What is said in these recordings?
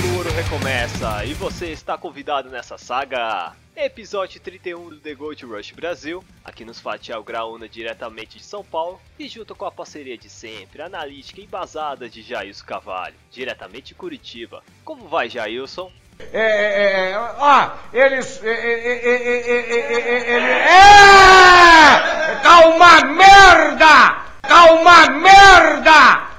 Pelo ouro recomeça e você está convidado nessa saga. Episódio 31 do The Gold Rush Brasil, aqui nos Fatial Graúna diretamente de São Paulo e junto com a parceria de sempre, analítica e embasada de Jailson Carvalho, diretamente de Curitiba. Como vai, Jailson? É, é, é, ó, eles. É, é, é, é, é, é, é, é! Tá uma merda! Tá uma merda!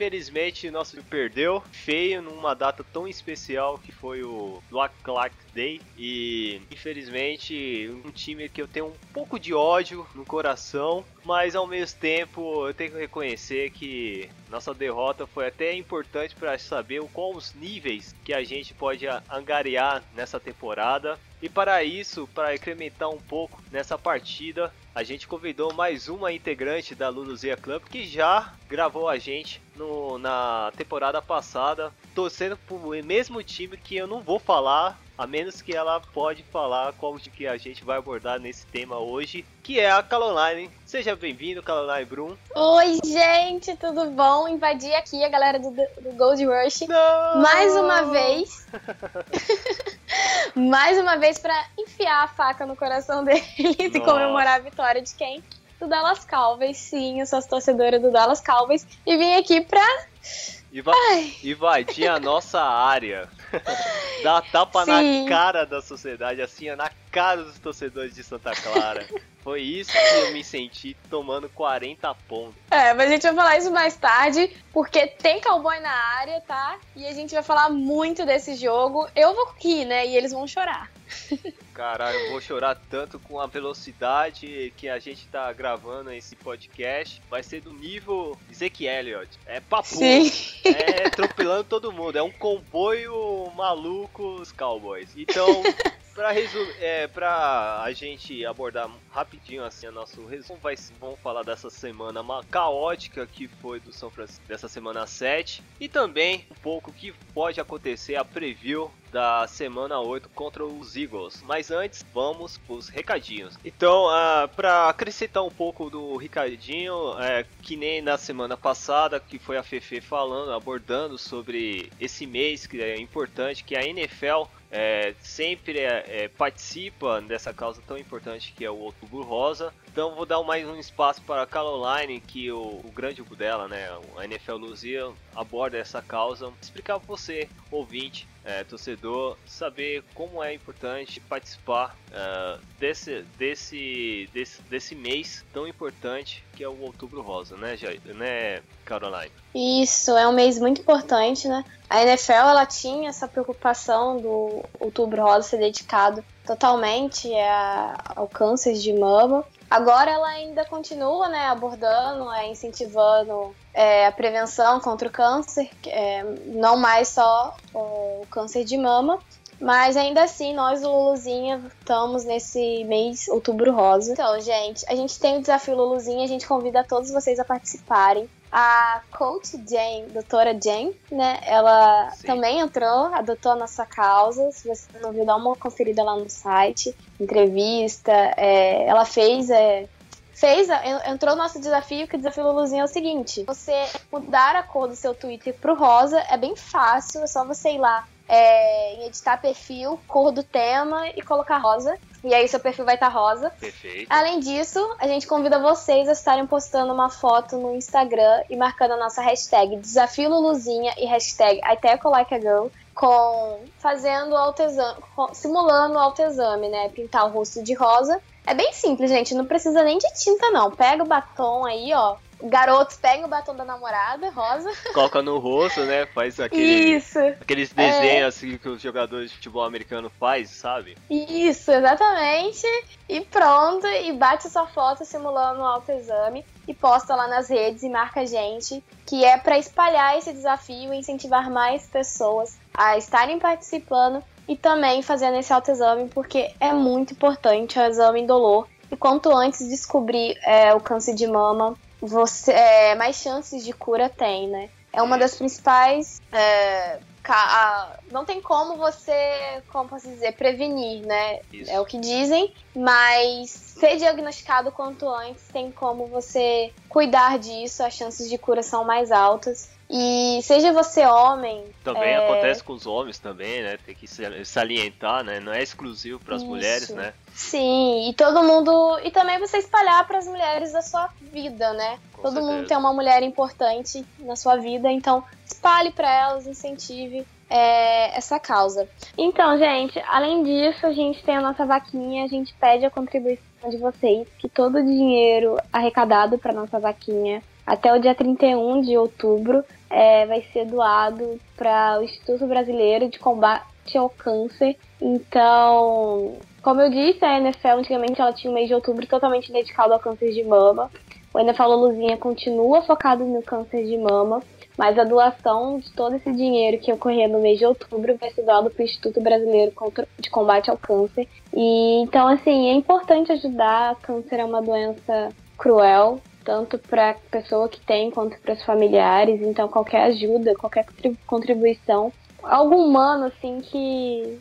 Infelizmente, nosso time perdeu feio numa data tão especial que foi o Black Clark Day. E infelizmente, um time que eu tenho um pouco de ódio no coração, mas ao mesmo tempo eu tenho que reconhecer que nossa derrota foi até importante para saber qual os níveis que a gente pode angariar nessa temporada. E para isso, para incrementar um pouco nessa partida, a gente convidou mais uma integrante da Luluzia Club que já gravou a gente no- na temporada passada, torcendo pro mesmo time que eu não vou falar, a menos que ela pode falar qual time que a gente vai abordar nesse tema hoje, que é a Caroline. Seja bem-vindo, Caroline Brum. Oi, gente, tudo bom? Invadi aqui a galera do, do Gold Rush Não! mais uma vez. mais uma vez pra enfiar a faca no coração deles e Nossa. comemorar a vitória de quem? Do Dallas Cowboys. Sim, eu sou torcedora do Dallas Cowboys e vim aqui pra. E vai, invadir a nossa área. Dar tapa Sim. na cara da sociedade, assim, ó, na cara dos torcedores de Santa Clara. Foi isso que eu me senti tomando 40 pontos. É, mas a gente vai falar isso mais tarde, porque tem cowboy na área, tá? E a gente vai falar muito desse jogo. Eu vou rir, né? E eles vão chorar. Caralho, eu vou chorar tanto com a velocidade que a gente tá gravando esse podcast. Vai ser do nível Zeke Elliott. É papo. Sim. É atropelando todo mundo. É um comboio maluco os Cowboys. Então, pra, resu- é, pra a gente abordar rapidinho assim o nosso resumo, vai, vamos falar dessa semana ma- caótica que foi do São Francisco, dessa semana 7. E também um pouco que pode acontecer a preview da semana 8 contra os Eagles. Mas antes, vamos pros recadinhos. Então, ah, para acrescentar um pouco do recadinho, é, que nem na semana passada, que foi a Fefe falando, abordando sobre esse mês que é importante, que a NFL é, sempre é, é, participa dessa causa tão importante que é o Outubro Rosa. Então vou dar mais um espaço para a Caroline, que o, o grande grupo dela, né, a NFL Luzia, aborda essa causa. Explicar para você, ouvinte, é, torcedor, saber como é importante participar é, desse, desse, desse, desse mês tão importante que é o Outubro Rosa, né, né Caroline? Isso, é um mês muito importante, né? A NFL ela tinha essa preocupação do Outubro Rosa ser dedicado totalmente a- ao câncer de mama. Agora ela ainda continua, né, abordando, é, incentivando é, a prevenção contra o câncer, é, não mais só o câncer de mama, mas ainda assim, nós do Luluzinha estamos nesse mês Outubro Rosa. Então, gente, a gente tem o desafio Luluzinha, a gente convida todos vocês a participarem. A coach Jane, doutora Jane, né? Ela Sim. também entrou, adotou a nossa causa. Se você não viu, dá uma conferida lá no site, entrevista. é, ela fez, é, fez, en- entrou no nosso desafio, que o desafio Luluzinha é o seguinte: você mudar a cor do seu Twitter pro rosa é bem fácil, é só você ir lá é, em editar perfil, cor do tema e colocar rosa. E aí seu perfil vai estar rosa. Perfeito. Além disso, a gente convida vocês a estarem postando uma foto no Instagram e marcando a nossa hashtag Desafio Luluzinha e hashtag I tackle like a girl com fazendo autoexame, simulando o autoexame, né? Pintar o rosto de rosa. É bem simples, gente. Não precisa nem de tinta, não. Pega o batom aí, ó. Garotos, peguem o batom da namorada, rosa. Coloca no rosto, né? Faz aquele, Isso, aqueles desenhos assim que os jogadores de futebol americano faz, sabe? isso, exatamente. E pronto, e bate sua foto simulando o autoexame e posta lá nas redes e marca a gente, que é para espalhar esse desafio e incentivar mais pessoas a estarem participando e também fazendo esse autoexame, porque é muito importante, é um exame indolor. E quanto antes descobrir é, o câncer de mama, você é, mais chances de cura tem, né? É uma das principais. É, não tem como você, como posso dizer, prevenir, né? Isso. É o que dizem, mas ser diagnosticado quanto antes tem como você cuidar disso, as chances de cura são mais altas. E seja você homem. Também é... acontece com os homens também, né? Tem que salientar, né? Não é exclusivo para as mulheres, né? Sim, e todo mundo. E também você espalhar para as mulheres da sua vida, né? Com todo certeza. mundo tem uma mulher importante na sua vida, então espalhe para elas, incentive é, essa causa. Então, gente, além disso, a gente tem a nossa vaquinha, a gente pede a contribuição de vocês que todo o dinheiro arrecadado para nossa vaquinha até o dia 31 de outubro é, vai ser doado para o Instituto Brasileiro de Combate ao Câncer. Então, como eu disse, a NFL antigamente ela tinha um mês de outubro totalmente dedicado ao câncer de mama. O NFL Luzinha continua focado no câncer de mama, mas a doação de todo esse dinheiro que ocorrer no mês de outubro vai ser doado para o Instituto Brasileiro de Combate ao Câncer. E então, assim, é importante ajudar. Câncer é uma doença cruel, tanto para a pessoa que tem quanto para os familiares. Então, qualquer ajuda, qualquer contribuição, algo humano assim que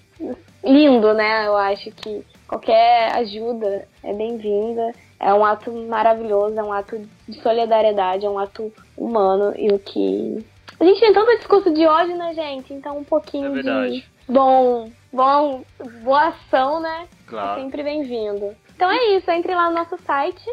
lindo, né? Eu acho que qualquer ajuda é bem-vinda. É um ato maravilhoso, é um ato de solidariedade, é um ato humano e o que a gente tem tanto discurso de ódio, né, gente? Então um pouquinho é de bom, bom, boa ação, né? Claro. É sempre bem-vindo. Então é isso, entre lá no nosso site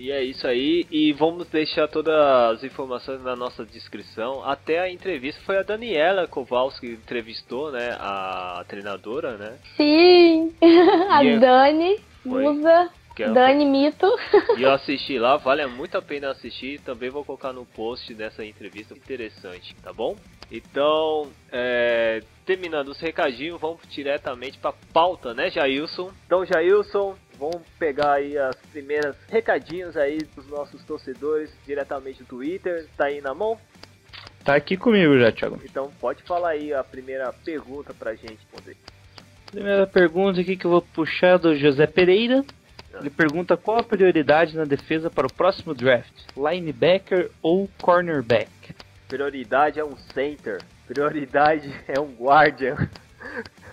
e é isso aí, e vamos deixar todas as informações na nossa descrição. Até a entrevista foi a Daniela Kowalski que entrevistou, né, a treinadora, né? Sim, a e Dani, musa, é Dani Mito. E eu assisti lá, vale muito a pena assistir. Também vou colocar no post dessa entrevista interessante, tá bom? Então, é, terminando os recadinhos, vamos diretamente para pauta, né, Jailson? Então, Jailson, vamos pegar aí as primeiras recadinhos aí dos nossos torcedores diretamente do Twitter. Tá aí na mão? Tá aqui comigo já, Thiago. Então pode falar aí a primeira pergunta pra gente poder. Primeira pergunta aqui que eu vou puxar do José Pereira. Ele pergunta qual a prioridade na defesa para o próximo draft: linebacker ou cornerback? Prioridade é um center. Prioridade é um guardian.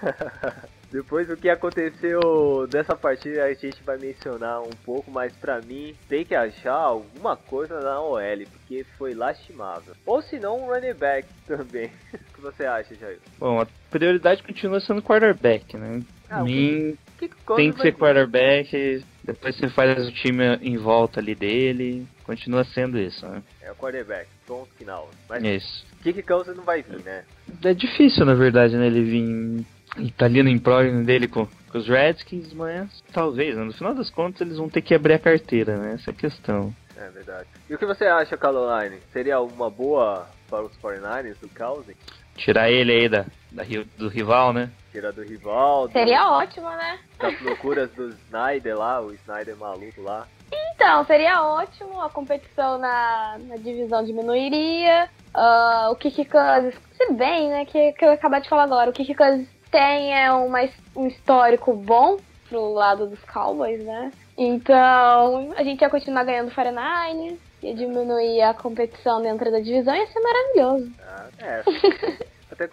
Depois do que aconteceu dessa partida a gente vai mencionar um pouco, mas pra mim tem que achar alguma coisa na OL, porque foi lastimável. Ou se não um running back também. o que você acha, Jair? Bom, a prioridade continua sendo quarterback, né? Ah, mim que, tem que ser quarterback, depois você faz o time em volta ali dele, continua sendo isso, né? É o quarterback, ponto final. Mas isso. Que que causa não vai vir, né? É difícil, na verdade, né, ele vir e tá ali no emprório dele com, com, os Redskins, mas talvez, né? no final das contas, eles vão ter que abrir a carteira, né? Essa é a questão. É verdade. E o que você acha, Caroline? Seria uma boa para os 49ers do Cousins? Tirar ele aí da, da, do rival, né? Tirar do rival. Seria do, ótimo, né? Das loucuras do Snyder lá, o Snyder maluco lá. Então, seria ótimo, a competição na, na divisão diminuiria. Uh, o Kiki Cousins, se bem, né, que, que eu acabei de falar agora, o Kiki Cousins tem uma, um histórico bom pro lado dos Cowboys, né? Então, a gente ia continuar ganhando o 49 ia diminuir a competição dentro da divisão, ia ser maravilhoso. Ah, é. Até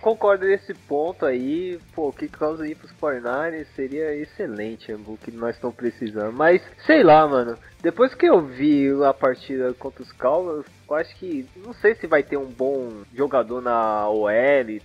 concordo nesse ponto aí, pô, que causa ir pros 49 seria excelente, o que nós estamos precisando. Mas, sei lá, mano, depois que eu vi a partida contra os Cowboys, eu acho que não sei se vai ter um bom jogador na OL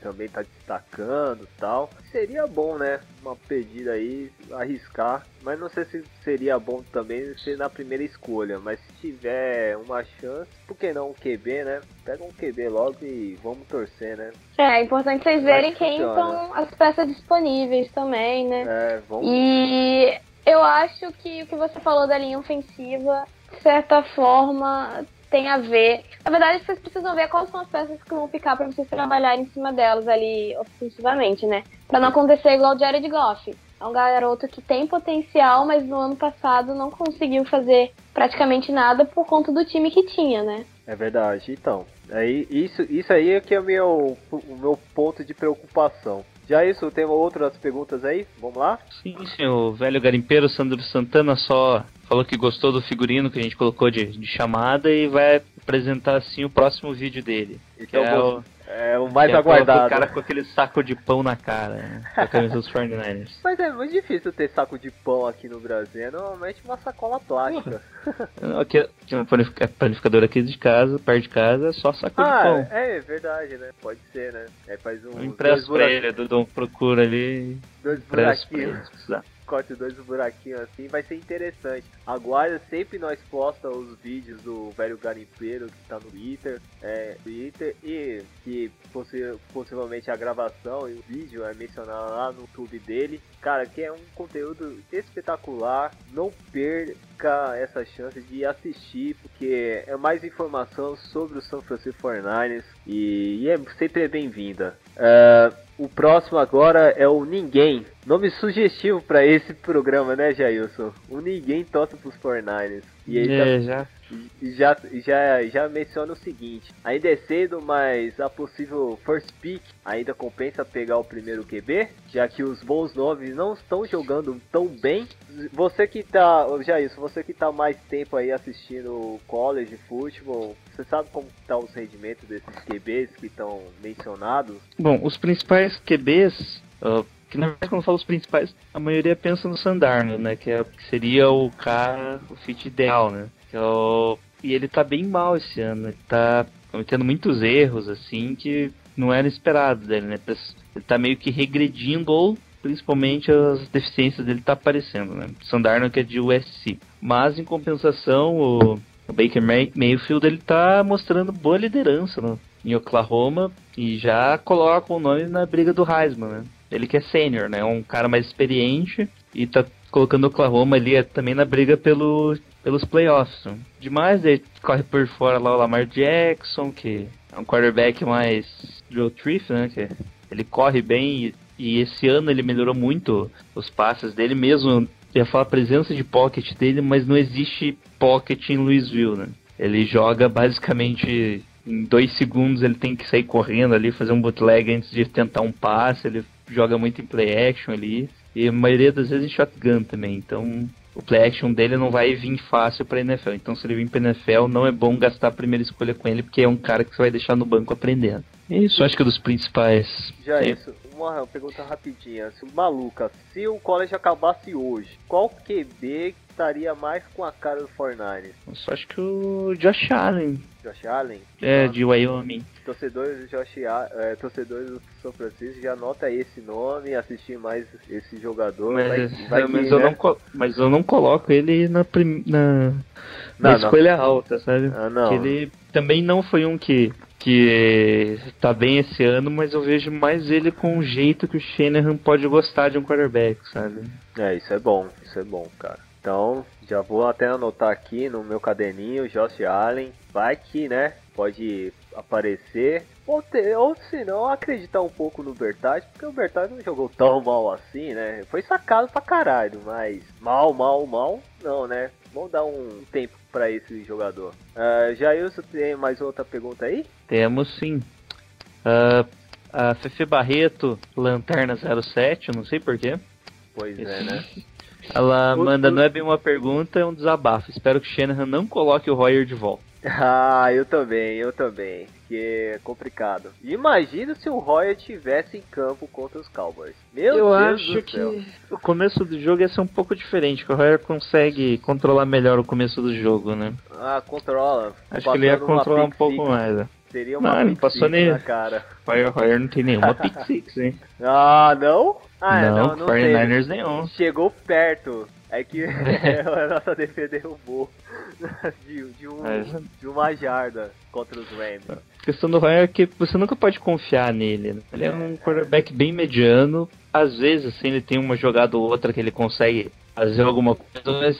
também tá destacando tal. Seria bom, né? Uma pedida aí, arriscar. Mas não sei se seria bom também ser na primeira escolha. Mas se tiver uma chance, por que não um QB, né? Pega um QB logo e vamos torcer, né? É, é importante vocês verem quem são as peças disponíveis também, né? É, vamos. E eu acho que o que você falou da linha ofensiva, de certa forma, tem a ver. Na verdade, vocês precisam ver quais são as peças que vão ficar para vocês trabalharem em cima delas ali ofensivamente, né? Para não acontecer igual o Jared Goff. É um garoto que tem potencial, mas no ano passado não conseguiu fazer praticamente nada por conta do time que tinha, né? É verdade. Então, aí, isso, isso aí é que é meu, o meu ponto de preocupação. Já isso, tem outras perguntas aí? Vamos lá? Sim, sim, o velho garimpeiro Sandro Santana só falou que gostou do figurino que a gente colocou de, de chamada e vai apresentar assim o próximo vídeo dele. Então, que é o, é o mais é aguardado. O cara com aquele saco de pão na cara, né? Com a camisa dos 49ers. Mas é muito difícil ter saco de pão aqui no Brasil. É normalmente uma sacola plástica. Aqui, aqui no panificador aqui de casa, perto de casa, é só saco ah, de pão. É, é verdade, né? Pode ser, né? É, faz um. Eu impresso pra ele, procura ali. Dois pra buraquinhos. ele, corte dois buraquinhos assim, vai ser interessante. Aguarda, sempre nós posta os vídeos do velho garimpeiro que tá no Twitter, é, Twitter e que possi possivelmente a gravação e o vídeo é mencionado lá no YouTube dele. Cara, que é um conteúdo espetacular. Não perca essa chance de assistir, porque é mais informação sobre o São Francisco 49ers e, e é sempre bem-vinda. É, o próximo agora é o Ninguém. Nome sugestivo para esse programa, né, Jailson? O Ninguém torce pros 49ers. E ele É, tá- já. e já, já, já menciona o seguinte: ainda é cedo, mas a possível first pick ainda compensa pegar o primeiro QB, já que os bons nomes não estão jogando tão bem. Você que tá, já isso, você que tá mais tempo aí assistindo college futebol, você sabe como tá os rendimentos desses QBs que estão mencionados? Bom, os principais QBs, ah, que na verdade quando eu falo os principais, a maioria pensa no Sandarno, né? Que, é, que seria o cara, o fit ideal, né? Que é o- e ele tá bem mal esse ano, ele tá cometendo muitos erros, assim, que não era esperado dele, né? Ele tá meio que regredindo ou principalmente as deficiências dele tá aparecendo, né? Sandarno que é de USC. Mas em compensação, o, o Baker May- Mayfield ele tá mostrando boa liderança no, em Oklahoma e já coloca o nome na briga do Heisman, né? Ele que é sênior, né? Um cara mais experiente e tá colocando o Oklahoma ali é, também na briga pelo, pelos playoffs. Demais, ele corre por fora lá o Lamar Jackson, que é um quarterback mais Joe Triff, né? Que ele corre bem e, e esse ano ele melhorou muito os passes dele mesmo. Eu ia falar a presença de pocket dele, mas não existe pocket em Louisville, né? Ele joga basicamente em dois segundos ele tem que sair correndo ali, fazer um bootleg antes de tentar um passe, ele joga muito em play action ali, e a maioria das vezes em shotgun também, então o play action dele não vai vir fácil pra NFL, então se ele vir pra NFL não é bom gastar a primeira escolha com ele, porque é um cara que você vai deixar no banco aprendendo. É isso, acho que é dos principais. Já Sim. isso, uma pergunta rapidinha, se, maluca, se o college acabasse hoje, qual QB estaria mais com a cara do 49ers? Eu só acho que o Josh Allen, Josh Allen? é, de Wyoming. Torcedores do é, torcedores do São Francisco já anota esse nome, assistir mais esse jogador. Mas, vai, vai mas que, eu né? não, mas eu não coloco ele na, prim- na, Não, na não. escolha alta, sabe? Ah, não. Ele também não foi um que, que tá bem esse ano, mas eu vejo mais ele com o jeito que o Shanahan pode gostar de um quarterback, sabe? É, isso é bom, isso é bom, cara. Então, já vou até anotar aqui no meu caderninho, Josh Allen. Vai que, né, pode aparecer. Ou, ou se não, acreditar um pouco no Bertaz, porque o Bertaz não jogou tão mal assim, né? Foi sacado pra caralho, mas mal, mal, mal, não, né? Vamos dar um tempo pra esse jogador. Uh, Jailson, tem mais outra pergunta aí? Temos sim. Ah, a Fefe Barreto, Lanterna 07, eu não sei porquê. Pois é, né? Ela manda, não é bem uma pergunta, é um desabafo. Espero que o Shanahan não coloque o Royer de volta. Ah, eu também, eu também. Que é complicado. Imagina se o Roy tivesse em campo contra os Cowboys. Meu eu Deus acho do que céu. o começo do jogo ia ser um pouco diferente, que o Royer consegue controlar melhor o começo do jogo, né? Ah, controla. Acho que ele ia controlar um pouco mais. né? Seria uma Não, pick passou nele. na cara. O Royer, não tem nenhuma pick six, hein? Ah, não? Ah, é, não, não, não 49ers teve. nenhum. Chegou perto. É que a nossa defesa derrubou de, de, um, Mas- de uma jarda contra os Rams. A questão do Royer é que você nunca pode confiar nele. né? Ele é um quarterback bem mediano. Às vezes, assim, ele tem uma jogada ou outra que ele consegue fazer alguma coisa, mas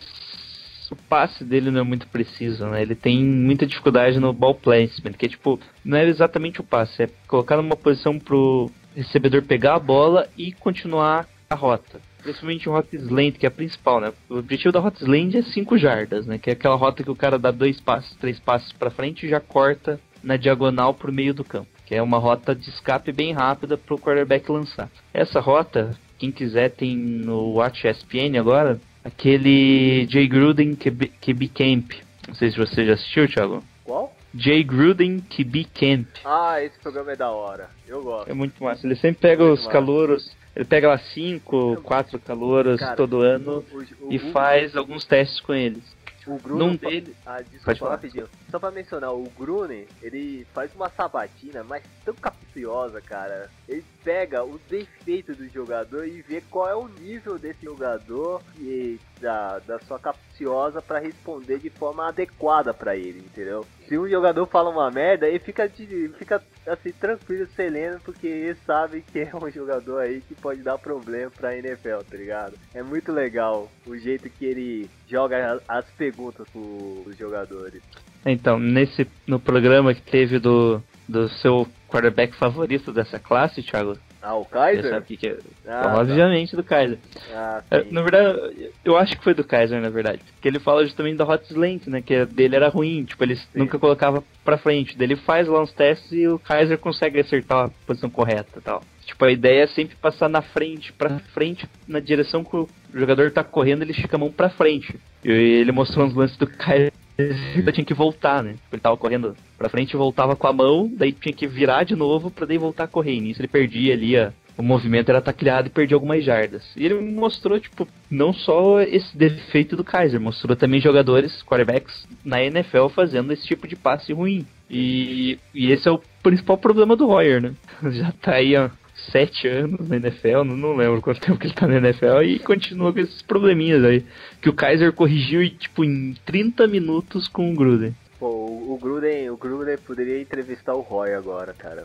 o passe dele não é muito preciso, né? Ele tem muita dificuldade no ball placement, que é tipo, não é exatamente o passe, é colocar numa posição pro recebedor pegar a bola e continuar a rota. Principalmente o Hot Slant, que é a principal, né? O objetivo da Hot Slant é 5 jardas, né? Que é aquela rota que o cara dá dois passos, três passos pra frente e já corta na diagonal pro meio do campo. que é uma rota de escape bem rápida para o quarterback lançar. Essa rota, quem quiser tem no Watch ESPN agora, aquele Jay Gruden QB, QB Camp. Não sei se você já assistiu, Thiago. Qual? Jay Gruden QB Camp. Ah, esse programa é da hora. Eu gosto. É muito massa. Ele sempre pega Muito os massa. calouros, ele pega lá cinco, quatro calouros Cara, todo ano O, o, e o- faz alguns testes com eles. O Gruden. Num dele- Ah, Pode desculpa, falar. rapidinho. Só pra mencionar, o Gruden, ele faz uma sabatina, mas tão capciosa, cara. Ele pega os defeitos do jogador e vê qual é o nível desse jogador e da, da sua capciosa pra responder de forma adequada pra ele, entendeu? Se um jogador fala uma merda, ele fica, de, fica assim, tranquilo, sereno, porque ele sabe que é um jogador aí que pode dar problema pra NFL, tá ligado? É muito legal o jeito que ele joga as perguntas pros jogadores. Então, nesse no programa que teve do, do seu quarterback favorito dessa classe, Thiago, Ah, o você Kaiser? sabe o que, que é? Ah, Obviamente do Kaiser. tá. Ah, É, sim. Na verdade, eu acho que foi do Kaiser, na verdade. Que ele fala justamente da Hot Slant, né? Que dele era ruim, tipo, ele nunca colocava pra frente. Daí ele faz lá uns testes e o Kaiser consegue acertar a posição correta e tal. Tipo, a ideia é sempre passar na frente, pra frente, na direção que o jogador tá correndo, ele estica a mão pra frente. E ele mostrou uns lances do Kaiser. Ele tinha que voltar, né? Ele tava correndo pra frente voltava com a mão, daí tinha que virar de novo pra daí voltar a correr. E nisso ele perdia ali a, o movimento era tacleado e perdia algumas jardas. E ele mostrou, tipo, não só esse defeito do Kaiser, mostrou também jogadores, quarterbacks na NFL fazendo esse tipo de passe ruim. E, e esse é o principal problema do Royer, né? Já tá aí há sete anos na NFL, não, não lembro quanto tempo que ele tá na NFL, e continua com esses probleminhas aí. Que o Kaiser corrigiu, tipo, em 30 minutos com o Gruden. Pô, o, o Gruden, o Gruden poderia entrevistar o Roy agora, cara.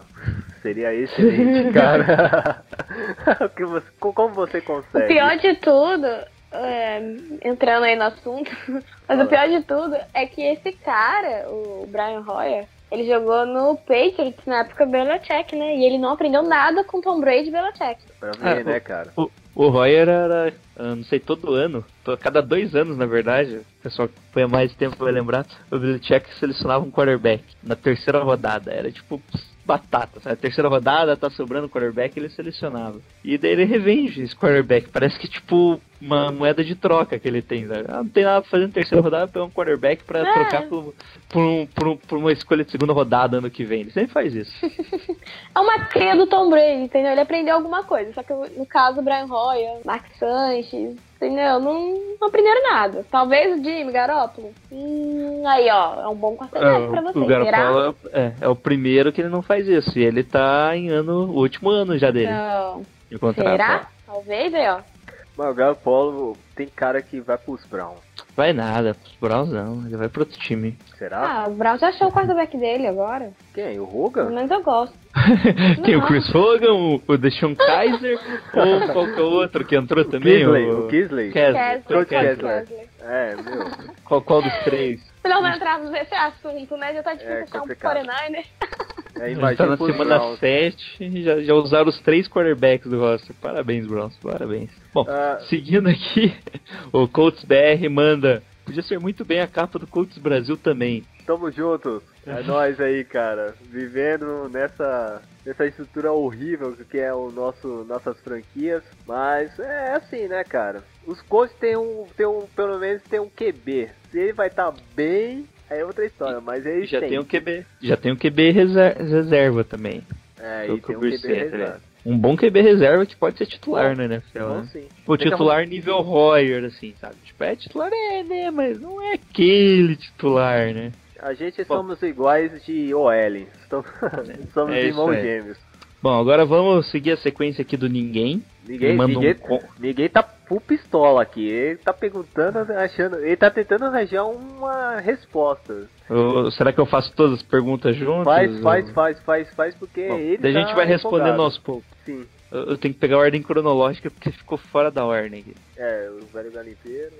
Seria excelente, cara. O que você- co- como você O consegue? pior de tudo, é, entrando aí no assunto, mas o pior de tudo é que esse cara, o Brian Hoyer, ele jogou no Patriots na época Belichick, né? E ele não aprendeu nada com Tom Brady e Belichick. Pra ver, Ah, né, cara? O, o Royer era, não sei, todo ano, cada dois anos, na verdade, o pessoal que foi há mais tempo vai lembrar, o Belichick selecionava um quarterback na terceira rodada. Era tipo batata, sabe? Terceira rodada, tá sobrando quarterback, ele selecionava. E daí ele revende esse quarterback. Parece que tipo uma moeda de troca que ele tem. Sabe? Ah, não tem nada pra fazer na terceira rodada, pega um quarterback pra É. trocar por, por, um- por um- por uma escolha de segunda rodada ano que vem. Ele sempre faz isso. É uma cria do Tom Brady, entendeu? Ele aprendeu alguma coisa. Só que no caso, o Brian Hoyer, Mark Sanchez, entendeu? Não, não aprenderam nada. Talvez o Jimmy Garoppolo. Hum, aí, ó, é um bom quarterback pra É, você. o? Garoppolo é, é o primeiro que ele não faz isso. E ele tá em ano, o último ano já dele Então, de será? Talvez, aí, ó. Mas o Garoppolo tem cara que vai pros Browns. Vai nada, pros Browns não, ele vai pro outro time. Será? Ah, o Brown já achou o quarterback dele agora. Quem? O Pelo Hogan? menos eu gosto. Tem o Não. Chris Hogan, o, o Deshaun Kaiser, ou qual que é o outro que entrou O também? Kisley, o Kisley. Kessler. Kessler. É, meu. qual, qual dos três? Melhor não entrarmos nesse assunto, né? Já tá difícil É, um complicado. 49 É, A gente imagina tá na semana Browns. 7 e já, já usaram os três quarterbacks do roster. Parabéns, Browns, parabéns. Bom, Ah. seguindo aqui, o Colts BR manda. Podia ser muito bem a capa do Colts Brasil também. Tamo juntos. É nóis aí, cara. Vivendo nessa, nessa estrutura horrível que é o nosso nossas franquias. Mas é assim, né, cara? Os coaches tem um, tem um, pelo menos tem um QB. Se ele vai estar bem, aí é outra história. Mas E eles já têm. tem um QB. Já tem um QB reser- reserva também. É, e tem um QB tá reserva. Um bom QB reserva que pode ser titular na NFL, Bom, né? sim. O titular nível Royer, assim, sabe? Tipo, é titular, é, né? Mas não é aquele titular, né? A gente Bom. somos iguais de OL. Estamos, somos É irmãos aí. gêmeos. Bom, agora vamos seguir a sequência aqui do Ninguém. Ninguém, ninguém, um ninguém tá full pistola aqui. Ele tá perguntando, achando. Ele tá tentando arranjar uma resposta. Eu- será que eu faço todas as perguntas juntas? Faz, faz, Ou- faz, faz, faz, porque Bom, ele. daí a gente tá vai respondendo empolgado. aos poucos. Sim. Eu, eu tenho que pegar a ordem cronológica porque ficou fora da ordem. É, o velho galimpeiro.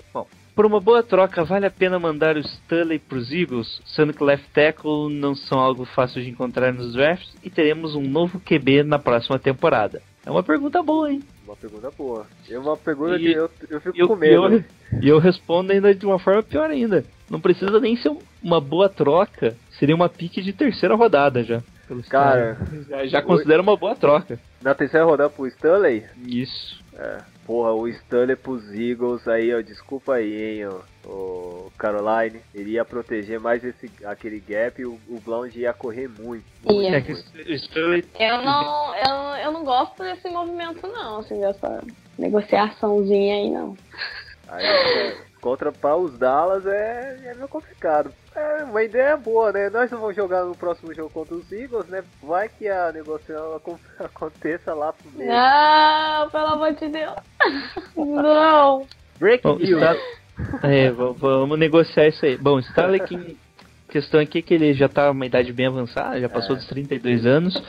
Por uma boa troca, vale a pena mandar o Stanley pros Eagles, sendo que left tackle não são algo fácil de encontrar nos drafts e teremos um novo QB na próxima temporada. É uma pergunta boa, hein? Uma pergunta boa. É uma pergunta E- que eu, eu fico eu, com e medo. eu, e eu respondo ainda de uma forma pior ainda. Não precisa nem ser uma boa troca, seria uma pique de terceira rodada já. Pelo Cara, Stanley. Já, já considero uma boa troca. na terceira rodada pro Stanley, Isso. É, porra, o Stanley pros Eagles aí, ó, desculpa aí, hein, ó, o Caroline, ele ia proteger mais esse, aquele gap e o, o Blount ia correr muito. muito. É que muito. o Stanley Eu não, eu, eu não gosto desse movimento, não, assim, dessa negociaçãozinha aí, não. Aí, contra para os Dallas é, é meio complicado. É uma ideia boa, né? Nós não vamos jogar no próximo jogo contra os Eagles, né? Vai que a negociação acon- aconteça lá pro meio. Não, pelo amor de Deus. Não. Break Bom, news. Star... é, vamos negociar isso aí. Bom, Starley, que questão aqui é que ele já tá uma idade bem avançada, já passou dos 32 anos.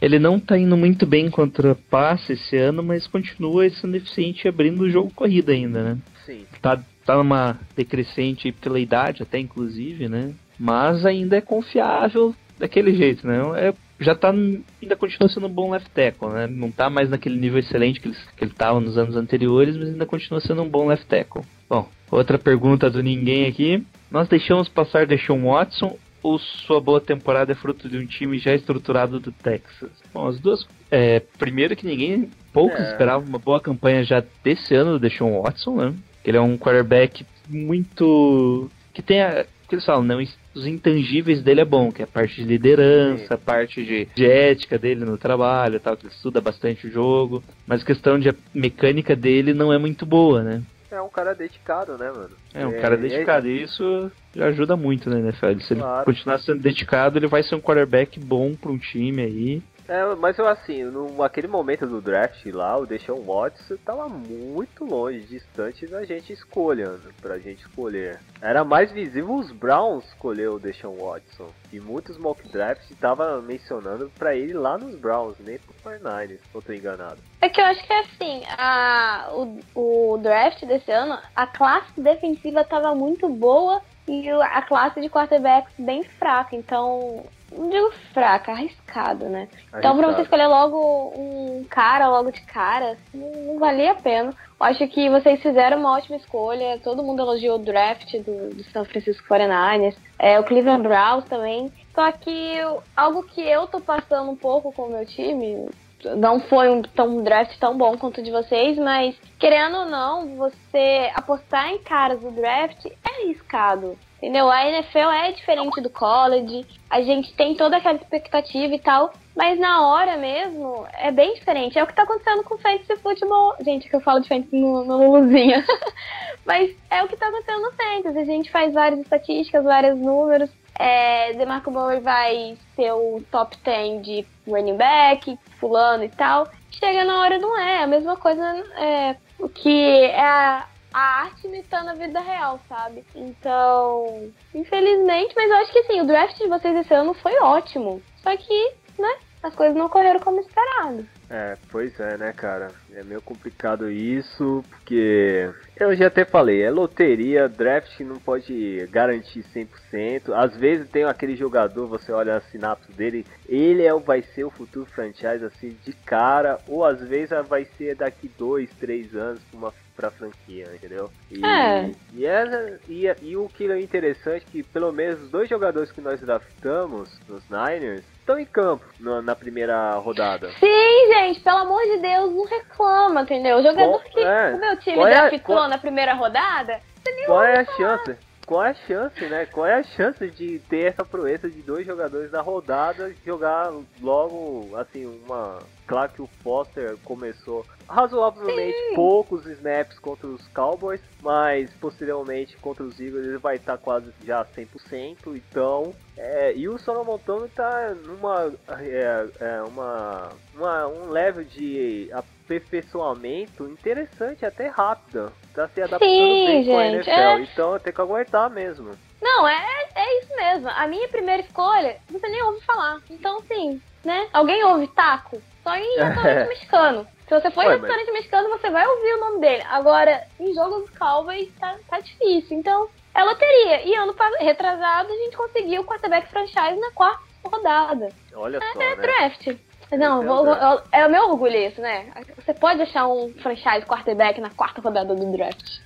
Ele não tá indo muito bem contra passe esse ano, mas continua sendo eficiente abrindo o jogo corrida ainda, né? Sim. Tá, tá numa decrescente pela idade, até inclusive, né? Mas ainda é confiável daquele jeito, né? É, já tá, ainda continua sendo um bom left tackle, né? Não tá mais naquele nível excelente que ele, que ele tava nos anos anteriores, mas ainda continua sendo um bom left tackle. Bom, outra pergunta do ninguém aqui. Nós deixamos passar Deshaun Watson ou sua boa temporada é fruto de um time já estruturado do Texas? Bom, as duas. É, primeiro que ninguém, poucos É. esperavam uma boa campanha já desse ano do Deshaun Watson, né? Ele é um quarterback muito. que tem a. que eles falam, né? Os intangíveis dele é bom, que é a parte de liderança, a parte de, de ética dele no trabalho e tal, que ele estuda bastante o jogo. Mas a questão de a mecânica dele não é muito boa, né? É um cara dedicado, né, mano? É um cara dedicado, e isso já ajuda muito na NFL. Se ele Claro. continuar sendo dedicado, ele vai ser um quarterback bom para um time aí. É, mas eu assim, no, naquele momento do draft lá, o Deshaun Watson tava muito longe, distante da gente escolha, pra gente escolher. Era mais visível os Browns escolher o Deshaun Watson. E muitos mock drafts estavam mencionando pra ele lá nos Browns, nem pro 49ers, se eu tô enganado. É que eu acho que é assim, a, o, o draft desse ano, a classe defensiva tava muito boa e a classe de quarterbacks bem fraca. Então, não digo fraca, arriscado, né? Então, pra você Arriscado. escolher logo um cara logo de cara, assim, não, não valia a pena. Eu acho que vocês fizeram uma ótima escolha. Todo mundo elogiou o draft do, do São Francisco 49ers. É, o Cleveland Browns também. Só que eu- algo que eu tô passando um pouco com o meu time, não foi um, tão, um draft tão bom quanto o de vocês, mas querendo ou não, você apostar em caras do draft é arriscado. Entendeu? A NFL é diferente do college, a gente tem toda aquela expectativa e tal, mas na hora mesmo é bem diferente. É o que tá acontecendo com o fantasy futebol. Gente, que eu falo de fantasy no, no Luluzinha. mas é o que tá acontecendo no fantasy. A gente faz várias estatísticas, vários números. É, DeMarco Murray vai ser o top 10 de running back, fulano e tal. Chega na hora não é. A mesma coisa é, que é a, a arte imitando a vida real, sabe? Então, infelizmente, mas eu acho que sim, o draft de vocês esse ano foi ótimo. Só que, né, as coisas não correram como esperado. É, pois é, né, cara? É meio complicado isso, porque eu já até falei, é loteria, draft não pode garantir 100%. Às vezes tem aquele jogador, você olha a sinapse dele, ele é vai ser o futuro franchise assim de cara, ou às vezes vai ser daqui dois, três anos pra uma pra franquia, entendeu? E, É. e, essa- e, e o que é interessante é que pelo menos os dois jogadores que nós draftamos nos Niners estão em campo na- na primeira rodada. Sim, gente, pelo amor de Deus, não reclama, entendeu? O jogador que é. o meu time é draftou qual- na primeira rodada, Qual é a falar. chance? Qual é a chance, né? Qual é a chance de ter essa proeza de dois jogadores da rodada jogar logo, assim, uma. Claro que o Foster começou razoavelmente poucos snaps contra os Cowboys, mas posteriormente contra os Eagles ele vai estar quase já 100%. Então, é, e o Solomon Thomas tá numa é, é, uma, uma um level de aperfeiçoamento interessante, até rápido. Tá se adaptando Sim, bem com a NFL. é. Então tem que aguentar mesmo. Não, é, é isso mesmo. A minha primeira escolha, você nem ouve falar. Então, assim, né? Alguém ouve taco? Só em restaurante mexicano. Se você for em Ué, restaurante mexicano, você vai ouvir o nome dele. Agora, em jogos Cowboys, tá, tá difícil. Então, é loteria. E ano retrasado, a gente conseguiu o quarterback franchise na quarta rodada. Olha só, É né? draft. Não, É vou- vou- é o meu orgulho isso, né? Você pode achar um franchise quarterback na quarta rodada do draft.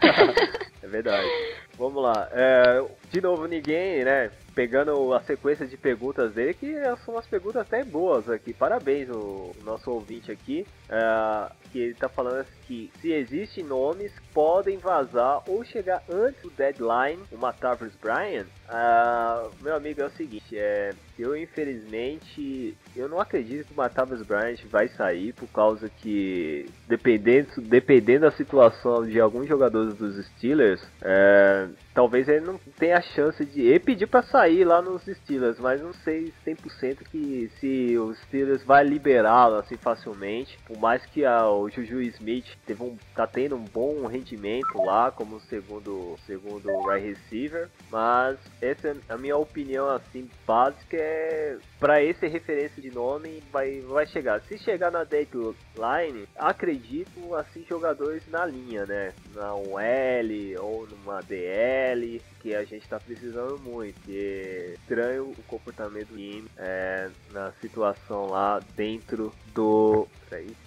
É verdade. Vamos lá. É, de novo, ninguém, né? Pegando a sequência de perguntas dele, que são umas perguntas até boas aqui. Parabéns, o, nosso ouvinte aqui. É, que ele tá falando que se existem nomes podem vazar ou chegar antes do deadline, o Matavis Bryan, ah, meu amigo, é o seguinte, é, eu infelizmente, eu não acredito que o Matavis Bryant vai sair por causa que, dependendo, dependendo da situação de alguns jogadores dos Steelers, é, talvez ele não tenha a chance de ele pedir para sair lá nos Steelers, mas não sei 100% que se os Steelers vai liberá-lo assim facilmente, por mais que a, o Juju Smith teve um, tá tendo um bom rendimento lá como segundo segundo right receiver, mas essa é a minha opinião assim básica é para esse referência de nome vai vai chegar. Se chegar na deadline, acredito assim jogadores na linha, né? Na UL ou numa DL que a gente está precisando muito. é estranho o comportamento do time é, na situação lá dentro do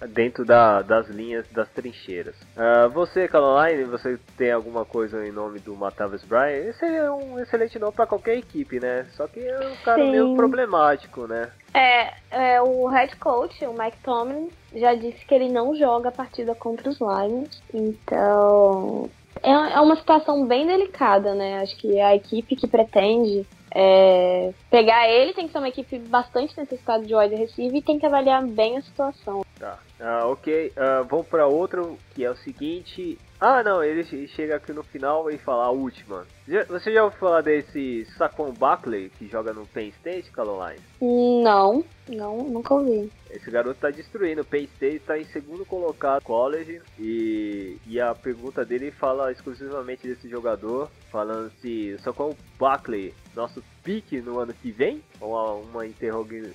dentro da, das linhas das trincheiras. Uh, você, Caroline, você tem alguma coisa em nome do Matavis Bryan? Esse é um excelente nome para qualquer equipe, né? Só que é um cara Sim. meio problemático, né? É, é, o head coach, o Mike Tomlin, já disse que ele não joga a partida contra os Lions. Então, é, é uma situação bem delicada, né? Acho que a equipe que pretende é, pegar ele tem que ser uma equipe bastante necessitada de wide receiver e tem que avaliar bem a situação. Tá. Ah, ok. Ah, vamos para outro que é o seguinte. Ah, não, ele che- chega aqui no final e fala a última. Você já ouviu falar desse Saquon Barkley que joga no Penn State, Caroline? Não, não, nunca ouvi. Esse garoto tá destruindo. O State tá em segundo colocado college. E, e a pergunta dele fala exclusivamente desse jogador. Falando se só com o Buckley, nosso pique no ano que vem. Ou uma, interroga-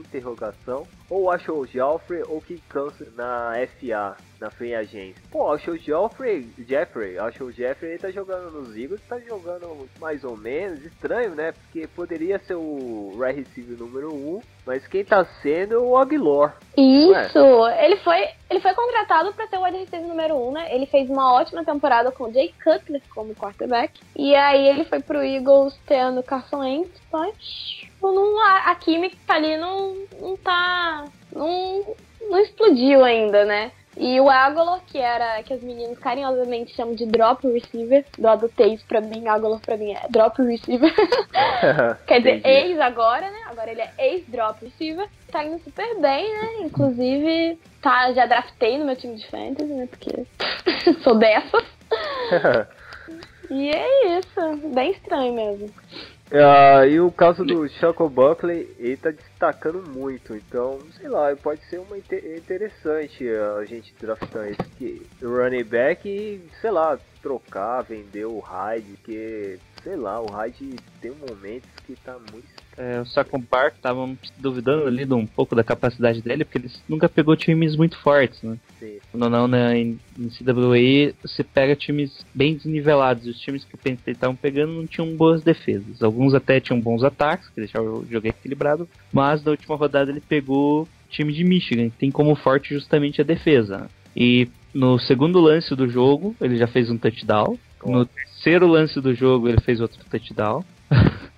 interrogação. Ou achou o Geoffrey ou que cansa na FA, na Free Agência. Pô, achou o Geoffrey, Jeffrey, achou o Jeffrey, ele tá jogando nos Eagles, tá jogando mais ou menos. Estranho, né? Porque poderia ser o right receiver número 1. Um, mas quem tá sendo é o Aguilar. Isso, ele foi, ele foi contratado para ser o wide receiver número 1, um, né? Ele fez uma ótima temporada com o Jay Cutler como quarterback. E aí ele foi pro Eagles tendo Carson Wentz, mas tipo, não, a, a química ali não, não tá. Não, não explodiu ainda, né? E o Aguilar, que era que os meninos carinhosamente chamam de drop receiver, eu adotei isso pra mim, Aguilar pra mim é drop receiver. Quer dizer, Entendi. ex agora, né? Agora ele é ex-drop receiver. Tá indo super bem, né? Inclusive, tá, já draftei no meu time de fantasy, né? Porque sou dessas. E é isso. Bem estranho mesmo. Ah, e o caso do Shaco Buckley, ele tá destacando muito, então, sei lá, pode ser uma inte- interessante a gente draftar esse que- running back e, sei lá, trocar, vender o Hyde, porque, sei lá, o Hyde tem momentos que tá muito É, o Saquon Bark estavam duvidando ali de um pouco da capacidade dele, porque ele nunca pegou times muito fortes, né? Sim. Quando não, né, em, em CWA você pega times bem desnivelados. E os times que o Penn State estavam pegando não tinham boas defesas. Alguns até tinham bons ataques, que deixavam o jogo equilibrado. Mas na última rodada ele pegou time de Michigan, que tem como forte justamente a defesa. né? E no segundo lance do jogo, ele já fez um touchdown. No terceiro lance do jogo, ele fez outro touchdown.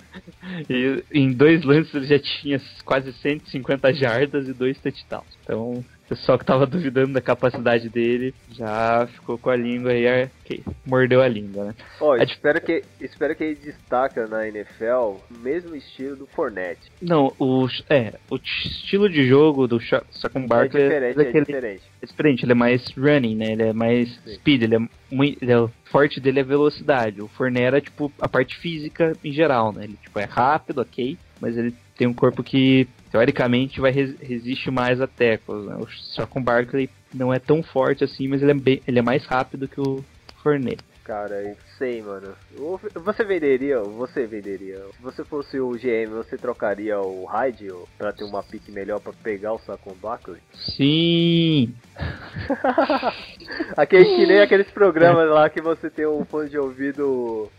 E em dois lances ele já tinha quase 150 jardas e dois touchdowns. Então, pessoal que tava duvidando da capacidade dele já ficou com a língua aí, é, que mordeu a língua, né? Ó, É de- espero que, espero que ele destaca na NFL o mesmo estilo do Fournette. Não, o, é, o estilo de jogo do Saquon É Barkley diferente, é daquele- diferente. é diferente, ele é mais running, né? Ele é mais Sim. speed, ele é muito. Ele é, o forte dele é velocidade. O Fournier é tipo a parte física em geral, né? Ele tipo, é rápido, ok, mas ele tem um corpo que teoricamente vai res- resiste mais a tackles. Né? O Saquon Barkley não é tão forte assim, mas ele é, bem, ele é mais rápido que o Fournier. Cara, eu sei, mano. O- Você venderia, você venderia. Se você fosse o GM, você trocaria o Hyde pra ter uma pique melhor pra pegar o Saquon Barkley? Sim! Aquele, que nem aqueles programas lá que você tem um fone de ouvido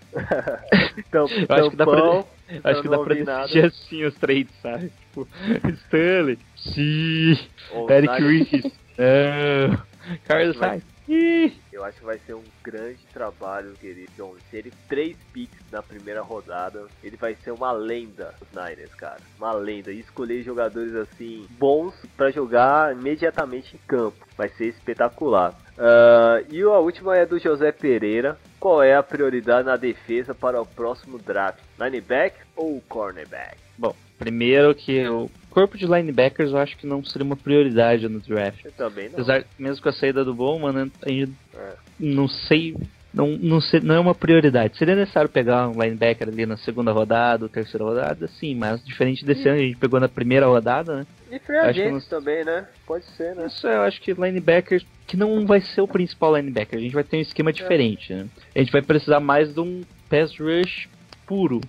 tam, Eu acho que dá pra- tampão. Acho que dá pra decidir assim os trades, sabe? Tipo, Stanley, sim! Eric. Reese, não! Carlos Sainz, Ih, Eu acho que vai ser um grande trabalho, querido John. Se ele três picks na primeira rodada, ele vai ser uma lenda dos Niners, cara. Uma lenda. E escolher jogadores assim bons pra jogar imediatamente em campo. Vai ser espetacular. Ah, e a última é do José Pereira. Qual é a prioridade na defesa para o próximo draft? Linebacker ou cornerback? Bom, primeiro que o corpo de linebackers eu acho que não seria uma prioridade no draft. Eu também não. Apesar, mesmo com a saída do Bowman, né, ainda É. não sei. Não, não, sei, não é uma prioridade. Seria necessário pegar um linebacker ali na segunda rodada ou terceira rodada, sim, mas diferente desse ano, a gente pegou na primeira rodada, né? E free agents não- também, né? Pode ser, né? Isso eu acho que linebacker que não vai ser o principal linebacker. A gente vai ter um esquema diferente, né? A gente vai precisar mais de um pass rush puro.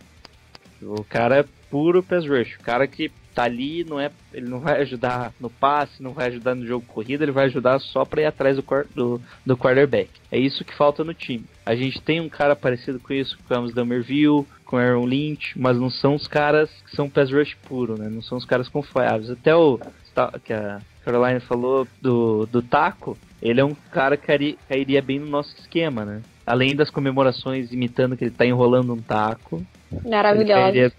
O cara é puro pass rush. O cara que tá ali, não é, ele não vai ajudar no passe, não vai ajudar no jogo corrida, ele vai ajudar só pra ir atrás do, do, do quarterback. É isso que falta no time. A gente tem um cara parecido com isso, com o Amsterdam Merville, com Aaron Lynch, mas não são os caras que são pass rush puro, né? Não são os caras confiáveis. Até o que a Caroline falou do, do Taco, ele é um cara que cairia bem no nosso esquema, né? Além das comemorações imitando que ele tá enrolando um taco, ele Maravilhosa. cairia,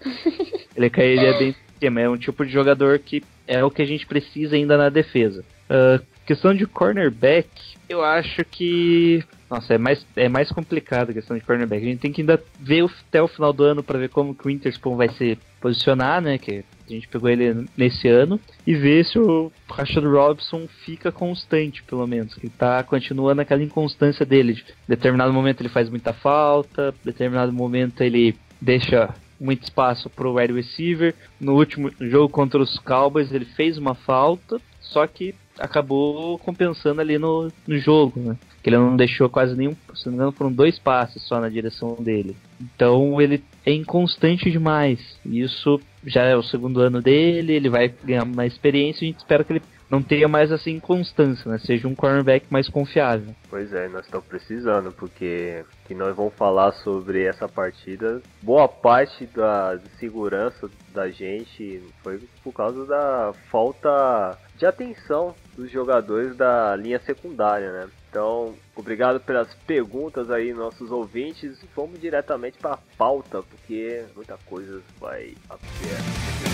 ele cairia bem no esquema. É um tipo de jogador que é o que a gente precisa ainda na defesa. Ah, questão de cornerback, eu acho que. Nossa, é mais, é mais complicado a questão de cornerback. A gente tem que ainda ver o- até o final do ano para ver como que o Interspawn vai se posicionar, né? Que a gente pegou ele nesse ano. E ver se o Rashad Robson fica constante, pelo menos. Que tá continuando aquela inconstância dele. De determinado momento ele faz muita falta, determinado momento ele deixa muito espaço pro wide receiver. No último jogo contra os Cowboys ele fez uma falta, só que acabou compensando ali no, no jogo, né? Que ele não deixou quase nenhum, se não me engano, foram dois passes só na direção dele. Então ele é inconstante demais. Isso já é o segundo ano dele, ele vai ganhar mais experiência e a gente espera que ele não tenha mais essa inconstância, né? Seja um cornerback mais confiável. Pois é, nós estamos precisando, porque que nós vamos falar sobre essa partida. Boa parte da segurança da gente foi por causa da falta de atenção dos jogadores da linha secundária, né? Então, obrigado pelas perguntas aí, nossos ouvintes. Vamos diretamente para a pauta, porque muita coisa vai acontecer.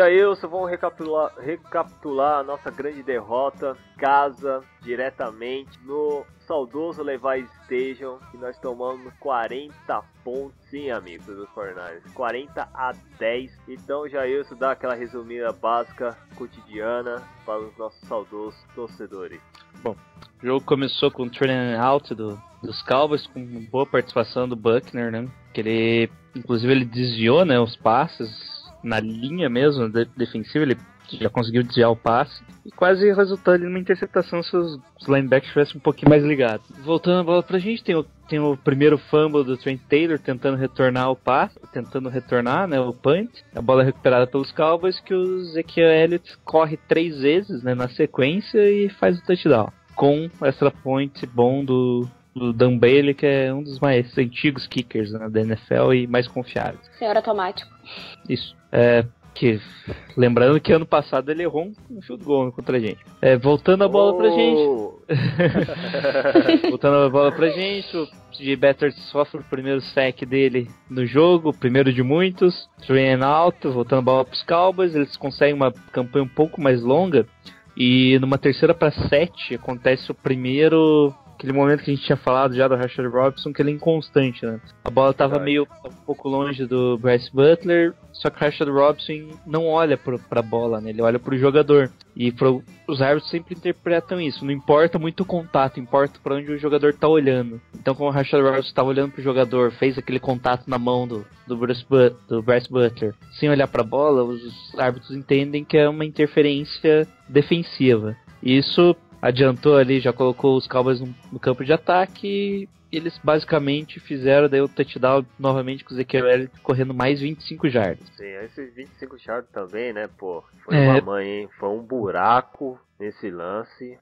Jailson, vamos recapitular, recapitular a nossa grande derrota. Casa, diretamente, no saudoso Levi Station. E nós tomamos 40 pontos, sim, amigos dos 49ers. 40 a 10. Então, Jailson, dá aquela resumida básica, cotidiana, para os nossos saudosos torcedores. O jogo começou com o turn out do, dos Cowboys, com boa participação do Buckner, né? Que ele, inclusive, ele desviou, né, os passes na linha mesmo, de, defensiva, ele já conseguiu desviar o passe. E quase resultou ali numa interceptação se os, linebackers estivessem um pouquinho mais ligados. Voltando a bola pra gente, tem o, tem o primeiro fumble do Trent Taylor tentando retornar o passe, tentando retornar, né, o punt. A bola é recuperada pelos Cowboys, que o Ezekiel Elliott corre três vezes, né, na sequência e faz o touchdown. Com extra point bom do, do Dan Bailey, que é um dos mais antigos kickers né, da NFL e mais confiáveis. Senhor automático. Isso. É, que, lembrando que ano passado ele errou um, field goal contra a gente. É, voltando a bola pra gente. Oh! Voltando a bola pra gente, o CJ Better sofre o primeiro sack dele no jogo, o primeiro de muitos. Train alto, voltando a bola pros Cowboys, eles conseguem uma campanha um pouco mais longa. E numa terceira para sete acontece o primeiro. Aquele momento que a gente tinha falado já do Rashad Robinson, que ele é inconstante, né? A bola tava Verdade. meio um pouco longe do Bryce Butler, só que o Rashad Robinson não olha pro, pra bola, né? Ele olha pro jogador. E pro, os árbitros sempre interpretam isso. Não importa muito o contato, importa pra onde o jogador tá olhando. Então, como o Rashad Robinson estava olhando pro jogador, fez aquele contato na mão do, do, Bruce But, do Bryce Butler, sem olhar pra bola, os árbitros entendem que é uma interferência defensiva. E isso adiantou ali, já colocou os Cowboys no, no campo de ataque eles basicamente fizeram daí o touchdown novamente com o Ezequiel Elliott correndo mais 25 jardas. Sim, esses 25 jardas também, né, pô? Foi É. uma mãe, hein? Foi um buraco nesse lance.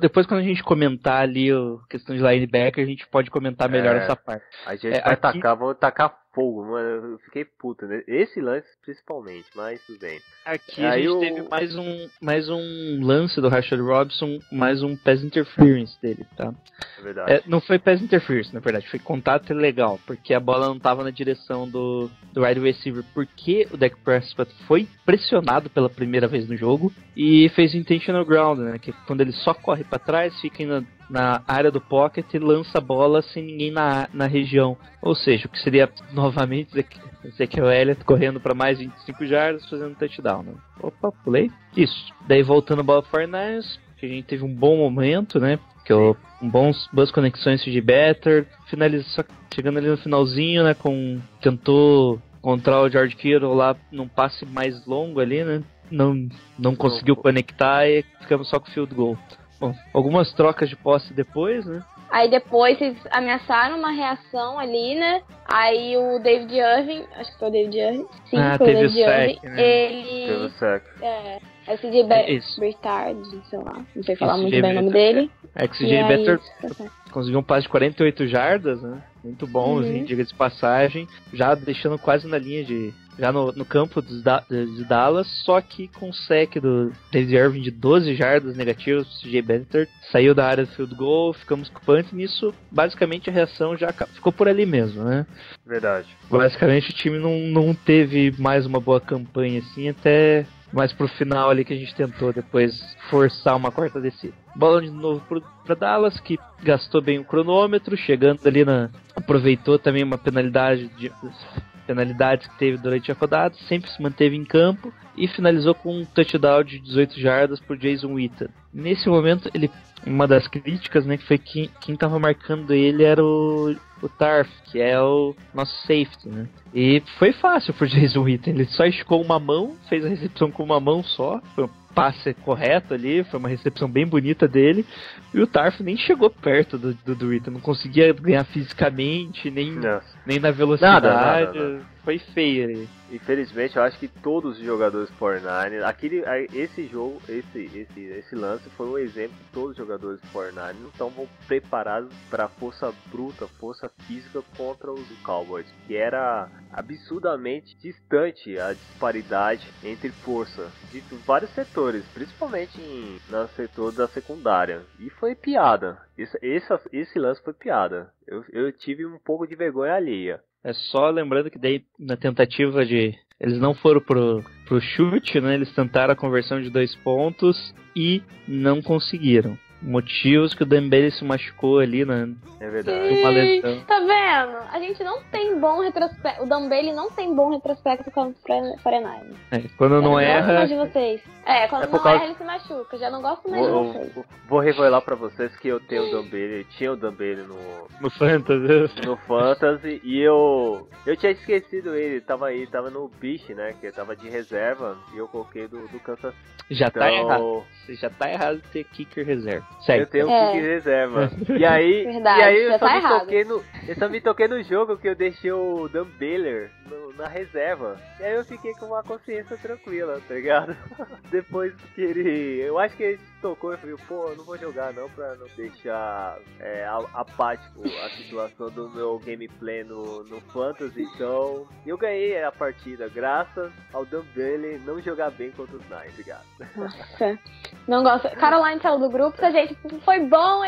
Depois, quando a gente comentar ali a questão de linebacker, a gente pode comentar melhor É. essa parte. A gente É, vai aqui- tacar, vou tacar fogo, mano. Eu fiquei puto, né? Esse lance principalmente, mas tudo bem. Aqui a Aí gente o- teve mais um, mais um lance do Rashad Robson, mais um pass interference dele, tá? É verdade. É, não foi pass interference, na verdade, foi contato ilegal, porque a bola não tava na direção do, do wide receiver, porque o Dak Prescott foi pressionado pela primeira vez no jogo e fez intentional ground, né? Que é quando ele só corre pra trás, fica na, na área do pocket e lança a bola sem ninguém na, na região. Ou seja, o que seria novamente Ezekiel Elliott correndo para mais 25 jardas, fazendo touchdown, né? Opa, pulei. Isso. Daí voltando a bola para Fortnite, que a gente teve um bom momento, né? Que eu, um bons, boas conexões de Better, que chegando ali no finalzinho, né? Com tentou encontrar o George Kittle lá num passe mais longo ali, né? Não, não conseguiu conectar e ficamos só com o field goal. Bom, algumas trocas de posse depois, né? Aí depois vocês ameaçaram uma reação ali, né? Aí o David Irving, acho que foi o David Irving. Sim, Ah, foi o teve David o sack, Irving. né? Teve Ele. o sec. É, é o CJ Be- Isso. Bertard, sei lá. Não sei falar muito bem o nome dele. É que o CJ aí, Better tá conseguiu um passe de 48 jardas, né? Muito bom, Uhum. assim, diga de passagem. Já deixando quase na linha de. Já no, no campo Da- de Dallas, só que com o sec do David Irving de 12 jardas negativas, o CJ Better saiu da área do field goal, ficamos com o punt. Nisso, basicamente a reação já ficou por ali mesmo, né? Verdade. Basicamente o time não, não teve mais uma boa campanha assim, até mais pro final ali que a gente tentou depois forçar uma quarta descida. Bola de novo pro, pra Dallas, que gastou bem o cronômetro, chegando ali na. aproveitou também uma penalidade de. penalidades que teve durante a rodada, sempre se manteve em campo e finalizou com um touchdown de 18 jardas por Jason Witten. Nesse momento, ele uma das críticas, né, que foi que quem tava marcando ele era o, o Tarf, que é o nosso safety, né? E foi fácil pro Jason Witten, ele só esticou uma mão, fez a recepção com uma mão só, foi um passe correto ali, foi uma recepção bem bonita dele, e o Tarf nem chegou perto do, do, do Witten, não conseguia ganhar fisicamente, nem, Não. nem na velocidade, Nada, nada, foi feio ali. Infelizmente, eu acho que todos os jogadores 49 aquele, esse jogo, esse, esse, esse lance foi um exemplo que todos os jogadores 49 não estavam preparados para força bruta, força física contra os Cowboys, que era absurdamente distante a disparidade entre força de vários setores, principalmente em, no setor da secundária. E foi piada. Esse, esse, esse lance foi piada. Eu, eu tive um pouco de vergonha alheia. É só lembrando que daí na tentativa de. Eles não foram pro, pro chute, né? Eles tentaram a conversão de dois pontos e não conseguiram. Motivos que o Dembele se machucou ali, né? É verdade. Tem uma lesão. Tá vendo? A gente não tem bom retrospecto. O Dambele não tem bom retrospecto contra o Forenine. É, quando não erra, de vocês. É, quando É não causa- erra, ele se machuca. Já não gosto mais de Vou, vocês. vou- vou revelar pra vocês que eu tenho o Dumbele, tinha o Dumbele no, no Fantasy. no Fantasy e eu eu tinha esquecido ele, tava aí, tava no Biche, né, que tava de reserva e eu coloquei do, do Kansas Já tá então, errado. Você já tá errado ter kicker reserva. Segue. Eu tenho É. um kick reserva. E aí, Verdade, e aí eu só tá me errado. toquei no. Eu só me toquei no jogo que eu deixei o Dan Baylor no- na reserva. E aí eu fiquei com uma consciência tranquila, tá ligado? Depois que ele. Eu acho que ele se tocou e falei, pô, eu não vou jogar não pra não deixar é, a- apático a situação do meu gameplay no, no Fantasy. Então, eu ganhei a partida graças ao Dan Bailey não jogar bem contra os Knights, obrigado. Nossa. Não gosto. Caroline saiu do grupo, a gente foi bom!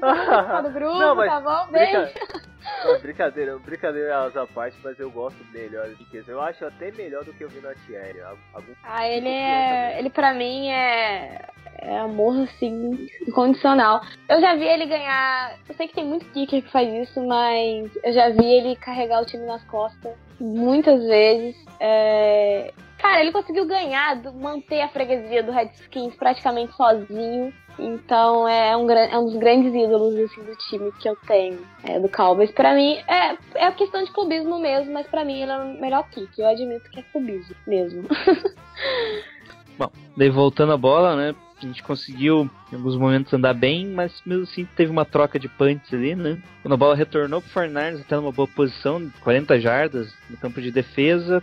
Saiu do grupo, Não, mas tá bom? Beijo. Brinca... Não, brincadeira, brincadeira à parte, mas eu gosto melhor de que Eu acho até melhor do que eu vi na Thierry. Algum... Ah, ele é. Ele pra mim é. É amor, assim, incondicional. Eu já vi ele ganhar. Eu sei que tem muito kicker que faz isso, mas eu já vi ele carregar o time nas costas muitas vezes. É, Cara, ele conseguiu ganhar, manter a freguesia do Redskins praticamente sozinho. Então é um, é um dos grandes ídolos assim, do time que eu tenho, é, do Cowboys. Pra mim, é, é questão de clubismo mesmo, mas pra mim ele é o melhor kick. Eu admito que é clubismo mesmo. Bom, daí voltando a bola, né? A gente conseguiu, em alguns momentos, andar bem, mas mesmo assim teve uma troca de punts ali, né? Quando a bola retornou pro Fernandes, até numa boa posição, 40 jardas no campo de defesa,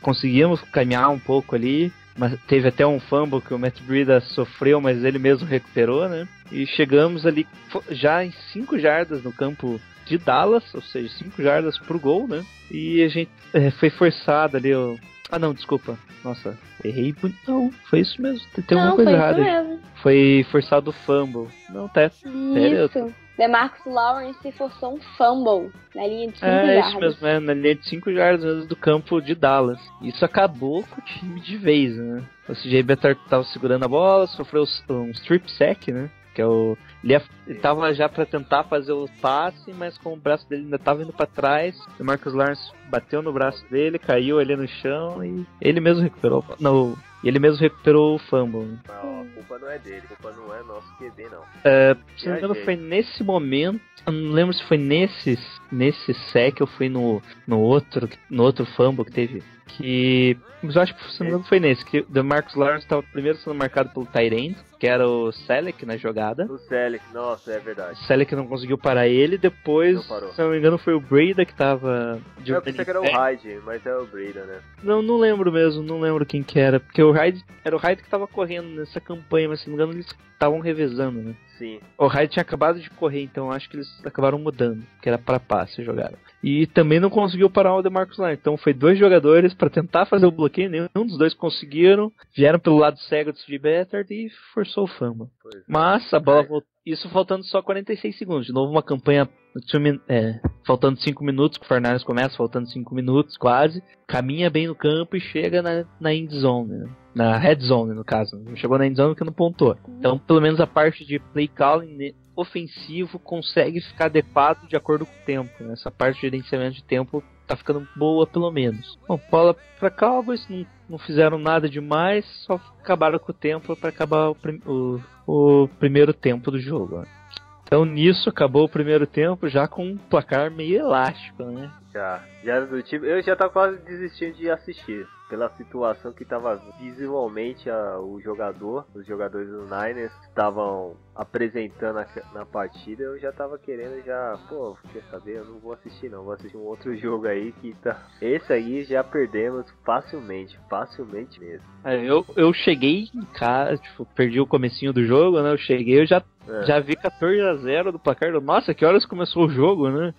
conseguimos caminhar um pouco ali. Mas teve até um fumble que o Matt Breida sofreu, mas ele mesmo recuperou, né? E chegamos ali já em 5 jardas no campo de Dallas, ou seja, 5 jardas pro gol, né? E a gente é, foi forçado ali. O... Ah, não, desculpa. Nossa, errei. muito. Não, foi isso mesmo. Tem tem alguma Não, coisa foi errada. isso mesmo. Foi forçado o fumble. Não, tá. Sério? Demarcus Lawrence forçou um fumble na linha de 5 É jardas. isso mesmo, é, na linha de 5 jardas do campo de Dallas. Isso acabou com o time de vez, né? O CJ Better tava segurando a bola, sofreu um strip sack, né? Que é o. Ele, ia- ele tava já pra tentar fazer o passe, mas com o braço dele ainda tava indo pra trás. O Marcus Lawrence bateu no braço dele, caiu ali no chão e ele mesmo recuperou. Não, ele mesmo recuperou o fumble. Não, a culpa não é dele, a culpa não é nosso QB, não. Se não me engano, foi nesse momento. Eu não lembro se foi nesse, nesse sec ou foi no, no outro no outro fumble que teve. Que. Mas eu acho que se não me engano foi nesse. Que o Marcus Lawrence estava primeiro sendo marcado pelo Tyrant, que era o Selec na jogada. O Selic, nossa, é verdade. Não conseguiu parar ele. Depois, Não se não me engano, foi o Breda que tava. de Eu pensei que era o Hyde, mas é o Breda, né? Não, não lembro mesmo, não lembro quem que era. Porque o Hyde era o Hyde que tava correndo nessa campanha, mas se não me engano eles estavam revezando, né? Sim. O Hyde tinha acabado de correr, então acho que eles acabaram mudando, que era para passe jogaram. E também não conseguiu parar o DeMarcus Lawrence. Então foi dois jogadores para tentar fazer o bloqueio, nenhum dos dois conseguiram. Vieram pelo lado cego do CJ Beathard e forçou o fama. É. Mas a bola voltou. Isso faltando só 46 segundos. De novo uma campanha é, faltando 5 minutos, que o Fernandes começa faltando 5 minutos quase. Caminha bem no campo e chega na, na end zone, né? Na red zone, no caso. Não chegou na end zone porque não pontuou. Então, pelo menos a parte de play calling ne- ofensivo consegue ficar adequado de acordo com o tempo. né? Essa parte de gerenciamento de tempo tá ficando boa, pelo menos. Bom, bola pra Cowboys, não, não fizeram nada demais, só acabaram com o tempo para acabar o, prim- o- o primeiro tempo do jogo. né? Então nisso acabou o primeiro tempo já com um placar meio elástico, né? Já. Já do time. Eu já tava quase desistindo de assistir. Pela situação que tava visivelmente a- o jogador, os jogadores do Niners estavam apresentando a- na partida, eu já tava querendo já, pô, quer saber? Eu não vou assistir não, vou assistir um outro jogo aí que tá. Esse aí já perdemos facilmente, facilmente mesmo. É, Eu, eu cheguei em casa, tipo, perdi o comecinho do jogo, né? Eu cheguei, eu já, É. já vi 14 a 0 do placar. Nossa, que horas começou o jogo, né?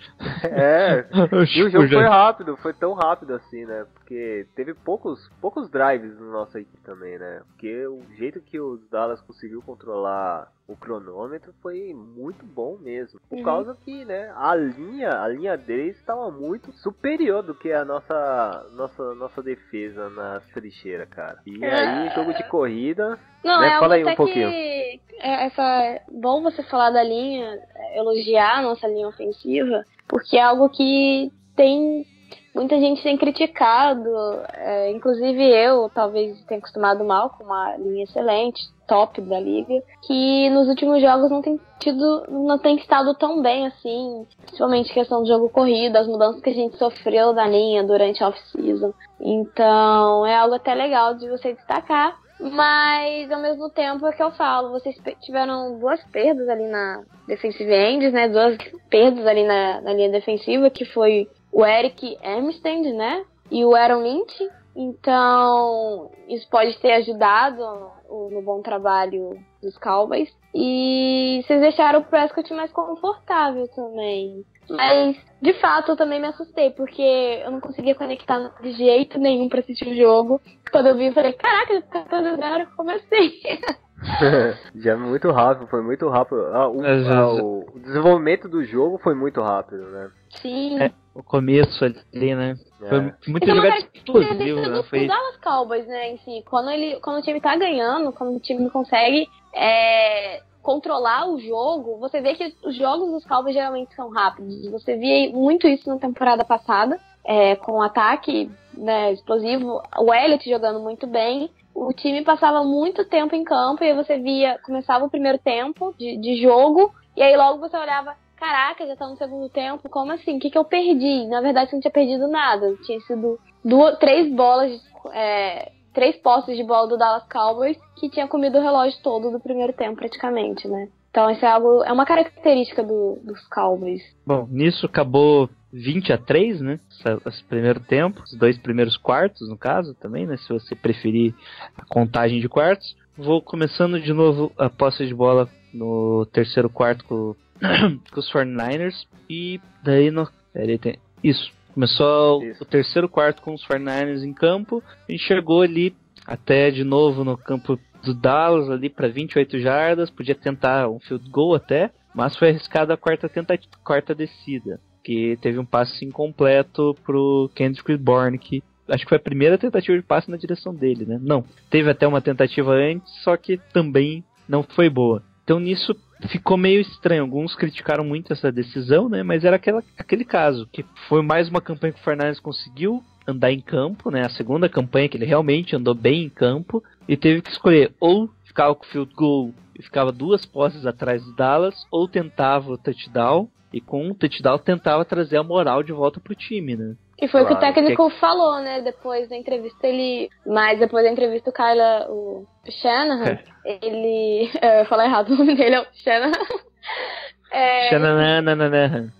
É, E o jogo já- foi rápido, foi tão rápido assim, né? Porque teve poucos, poucos drives na nossa equipe também, né? Porque o jeito que os Dallas conseguiu controlar o cronômetro foi muito bom mesmo. Por Uhum. causa que, né, a linha, a linha deles estava muito superior do que a nossa, nossa, nossa defesa na trincheira, cara. E aí, jogo de corrida, Não, Né, é fala aí um pouquinho. que é essa bom você falar da linha, é, elogiar a nossa linha ofensiva, porque é algo que tem muita gente tem criticado, é, inclusive eu talvez tenha acostumado mal com uma linha excelente, top da liga, que nos últimos jogos não tem tido, não tem estado tão bem assim, principalmente questão do jogo corrido, as mudanças que a gente sofreu da linha durante a off-season. Então é algo até legal de você destacar. Mas ao mesmo tempo é que eu falo, vocês tiveram duas perdas ali na defensive end, né? Duas perdas ali na, na linha defensiva, que foi o Eric Armstead, né? E o Aaron Lynch. Então, isso pode ter ajudado no, no bom trabalho dos Cowboys. E vocês deixaram o Prescott mais confortável também. Mas, de fato, eu também me assustei, porque eu não conseguia conectar de jeito nenhum pra assistir o jogo. Quando eu vi, eu falei, caraca, 14 a 0, como assim? já é muito rápido, foi muito rápido. Ah, o, É, já- ah, o- desenvolvimento do jogo foi muito rápido, né? Sim. É, o começo ali, né? Foi É. é uma jogada explosiva, característica né? Foi Dallas Cowboys, né, em si. Quando, ele, quando o time tá ganhando, quando o time consegue é, controlar o jogo, você vê que os jogos dos Cowboys geralmente são rápidos. Você via muito isso na temporada passada, é, com o ataque né, explosivo, o Elliott jogando muito bem. O time passava muito tempo em campo e aí você via, começava o primeiro tempo de, de jogo, e aí logo você olhava, caraca, já tá no segundo tempo, como assim? O que, que eu perdi? Na verdade, você não tinha perdido nada. Tinha sido duas, três bolas é, três postes de bola do Dallas Cowboys que tinha comido o relógio todo do primeiro tempo, praticamente, né? Então isso é algo. É uma característica do, dos Cowboys. Bom, nisso acabou 20 a 3, né? Esse primeiro tempo, os dois primeiros quartos, no caso, também, né? Se você preferir a contagem de quartos. Vou começando de novo a posse de bola no terceiro quarto com, com os 49ers. E daí no. Peraí, tem. Isso. Começou Isso. o terceiro quarto com os 49ers em campo. E chegou ali até de novo no campo do Dallas ali para 28 jardas, podia tentar um field goal até, mas foi arriscado a quarta tentativa, quarta descida, que teve um passe incompleto pro Kendrick Bourne, que acho que foi a primeira tentativa de passe na direção dele, né? Não, teve até uma tentativa antes, só que também não foi boa. Então nisso ficou meio estranho. Alguns criticaram muito essa decisão, né? Mas era aquela, aquele caso, que foi mais uma campanha que o Fernandes conseguiu andar em campo, né? A segunda campanha que ele realmente andou bem em campo e teve que escolher ou ficava com o field goal e ficava duas posses atrás do Dallas, ou tentava o touchdown e com o touchdown tentava trazer a moral de volta pro time, né? Que foi o que o Claro. técnico falou, né? Depois da entrevista, ele. Mas depois da entrevista, o Kyla, o Shanahan, ele. Eu ia falar errado o nome dele, é o Shanahan. É, Xanananananan.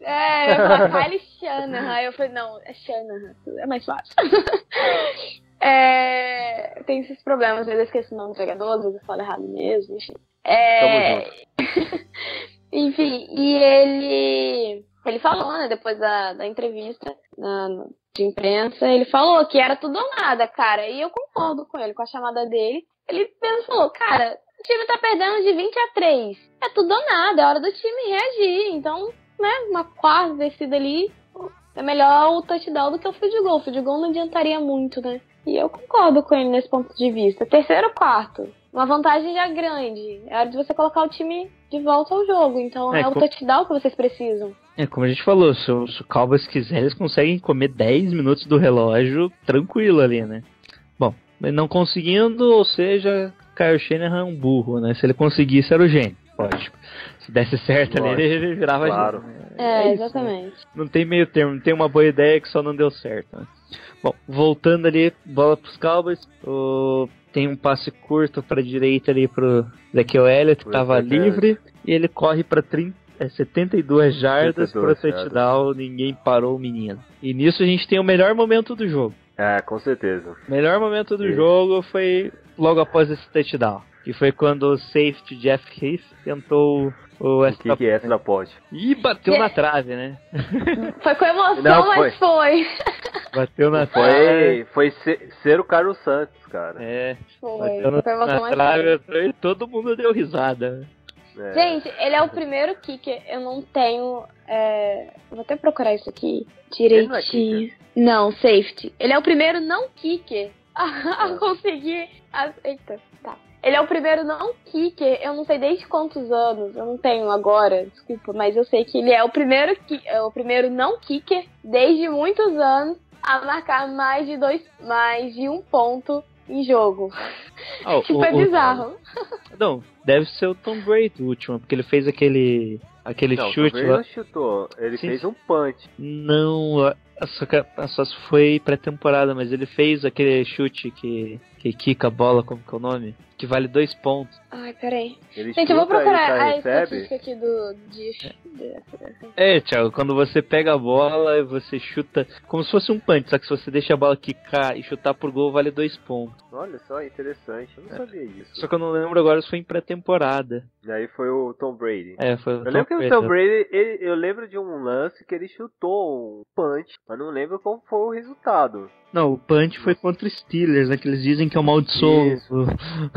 é, eu ia falar Kylie Shanahan. Aí eu falei, não, é Shanahan, é mais fácil. É, tem esses problemas, às vezes eu esqueço o nome do jogador, às vezes eu falo errado mesmo, enfim. É, enfim, e ele ele falou, né, depois da, da entrevista na- de imprensa, ele falou que era tudo ou nada, cara. E eu concordo com ele, com a chamada dele. Ele mesmo falou, cara, o time tá perdendo de 20 a 3. É tudo ou nada, é hora do time reagir. Então, né, uma quarta descida ali, é melhor o touchdown do que o field goal. O field goal não adiantaria muito, né? E eu concordo com ele nesse ponto de vista. Terceiro quarto, uma vantagem já grande. É hora de você colocar o time de volta ao jogo. Então É, é, o co- touchdown que vocês precisam. É, como a gente falou, se o, se o Cowboys quiser, eles conseguem comer 10 minutos do relógio tranquilo ali, né? Bom, mas não conseguindo, ou seja, Kyle Shanahan é um burro, né? Se ele conseguisse, era o gênio. Lógico. Se desse certo ali, ele virava Claro. gênio. né? É, isso, né? exatamente. Não tem meio termo, não tem uma boa ideia que só não deu certo. Né? Bom, voltando ali, bola pros Cowboys. O... Tem um passe curto pra direita ali pro Ezekiel Elliott, que tava livre. E ele corre pra 30, é, 72 jardas 72 pro touchdown. Ninguém parou o menino. E nisso a gente tem o melhor momento do jogo. É, com certeza. O melhor momento do Sim. jogo foi logo após esse touchdown. Que foi quando o safety Jeff Heath tentou o extra que, que é essa pode? E bateu na trave, né? Foi com emoção, Não, mas foi. Bateu na trave. Foi, foi ser, ser o Carlos Santos, cara. É, Foi. bateu na, Foi emoção, na foi. trave e todo mundo deu risada. É. Gente, ele é o primeiro kicker. Eu não tenho. é, Vou até procurar isso aqui direitinho. Não, safety. Ele é o primeiro não kicker a, a conseguir. a- Eita. Ele é o primeiro não kicker, eu não sei desde quantos anos, eu não tenho agora, desculpa, mas eu sei que ele é o primeiro, ki- é o primeiro não kicker desde muitos anos a marcar mais de dois, mais de um ponto em jogo. Ah, Tipo, o- é o- bizarro. Não, deve ser o Tom Brady o último, porque ele fez aquele aquele Não, chute lá. não chutou. Ele Sim. fez um punch. Não, só, que a- a- só foi pré-temporada, mas ele fez aquele chute que que quica a bola, como que é o nome? Que vale dois pontos. Ai, peraí. Ele Gente, eu vou procurar a recebe. estatística aqui do. De, de- É, Thiago, quando você pega a bola e você chuta como se fosse um punch, só que se você deixa a bola quicar e chutar por gol, vale dois pontos. Olha só, interessante. Eu não sabia disso. Só que eu não lembro agora se foi em pré-temporada. E aí foi o Tom Brady. É, foi o Eu lembro que Tom o Tom Brady, ele- eu lembro de um lance que ele chutou um punch, mas não lembro qual foi o resultado. Não, o punch foi contra os Steelers, né? Que eles dizem que amaldiçoou. Isso.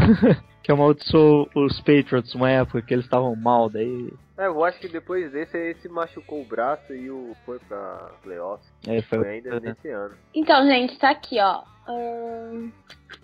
que amaldiçoou os Patriots uma época que eles estavam mal, daí. É, eu acho que depois desse ele se machucou o braço e o foi pra playoffs. É, foi, Foi ainda nesse ano. Então, gente, tá aqui, ó. Eu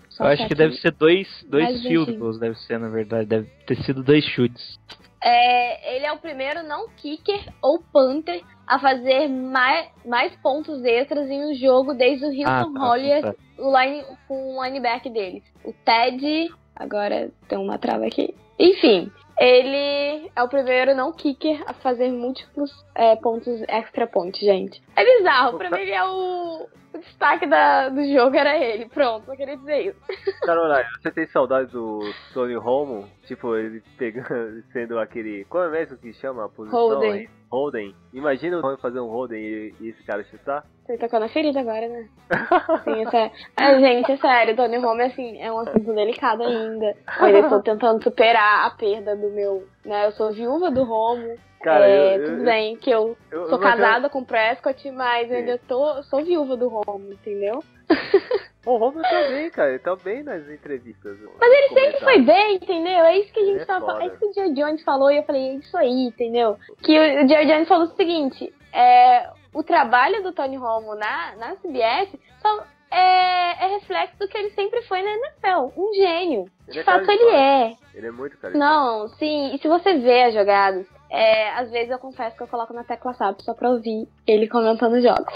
acho tá que aqui. deve ser dois, dois field goals, deve ser, na verdade. Deve ter sido dois chutes. É, ele é o primeiro não kicker ou punter a fazer mais, mais pontos extras em um jogo desde o Hilton tá, Hollier tá. o line, com o linebacker deles. O Ted. Agora tem uma trava aqui. Enfim, ele é o primeiro não kicker a fazer múltiplos é, pontos extra point, gente. É bizarro, pra mim ele é o, o destaque da, do jogo era ele. Pronto, só queria dizer isso. Carolina, você tem saudade do Tony Romo? Tipo, ele pegando, sendo aquele. Qual é mesmo que chama a posição? Holden. aí? Holden. Imagina o Romo fazer um Holden e, e esse cara chutar? Você tocou na ferida agora, né? Sim, essa... é, gente, é sério, Tony Home, assim, é um assunto delicado ainda. Eu estou tentando superar a perda do meu... Né? Eu sou viúva do Romo. Cara, é, eu- eu- tudo bem que eu, eu- sou casada com o Prescott, mas eu ainda tô, sou viúva do Romo, entendeu? O Romo tá bem, cara. Ele tá bem nas entrevistas. Mas ele sempre foi bem, entendeu? É isso que a gente é tava falando. É isso que o Jerry Jones falou e eu falei, é isso aí, entendeu? Que o Jerry Jones falou o seguinte: é, o trabalho do Tony Romo na, na CBS só é, é reflexo do que ele sempre foi na NFL. Um gênio. Ele De é fato, ele é. Ele é muito carismático. Não, sim. E se você vê as jogadas, é, às vezes eu confesso que eu coloco na tecla SAP só pra ouvir ele comentando jogos.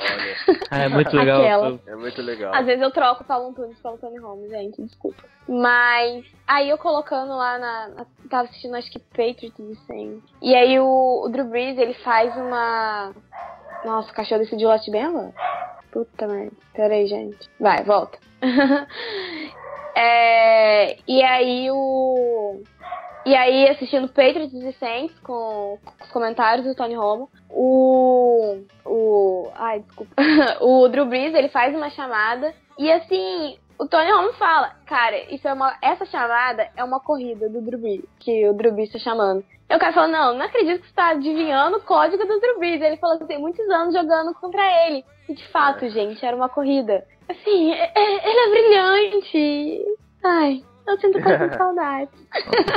Ah, é muito legal. Aquela. é muito legal. Às vezes eu troco o Paulo Antunes pelo Tony Holmes, gente, desculpa. Mas aí eu colocando lá na. na- tava assistindo acho que Patriots e. E aí o, o Drew Brees, ele faz uma. Nossa, o cachorro decidiu bem agora. Puta merda. Pera aí, gente. Vai, volta. É, e aí o. E aí, assistindo Patriots e Saints com, com os comentários do Tony Romo, o. O. Ai, desculpa. o Drew Brees, ele faz uma chamada e assim. O Tony Romo fala, cara, isso é uma, essa chamada é uma corrida do Drew Brees, que o Drew Brees tá chamando. E o cara falou, não, não acredito que você tá adivinhando o código do Drew Brees. Ele falou que tem muitos anos jogando contra ele. E de fato, gente, era uma corrida. Assim, é- é- ele é brilhante. Ai, eu sinto com saudade.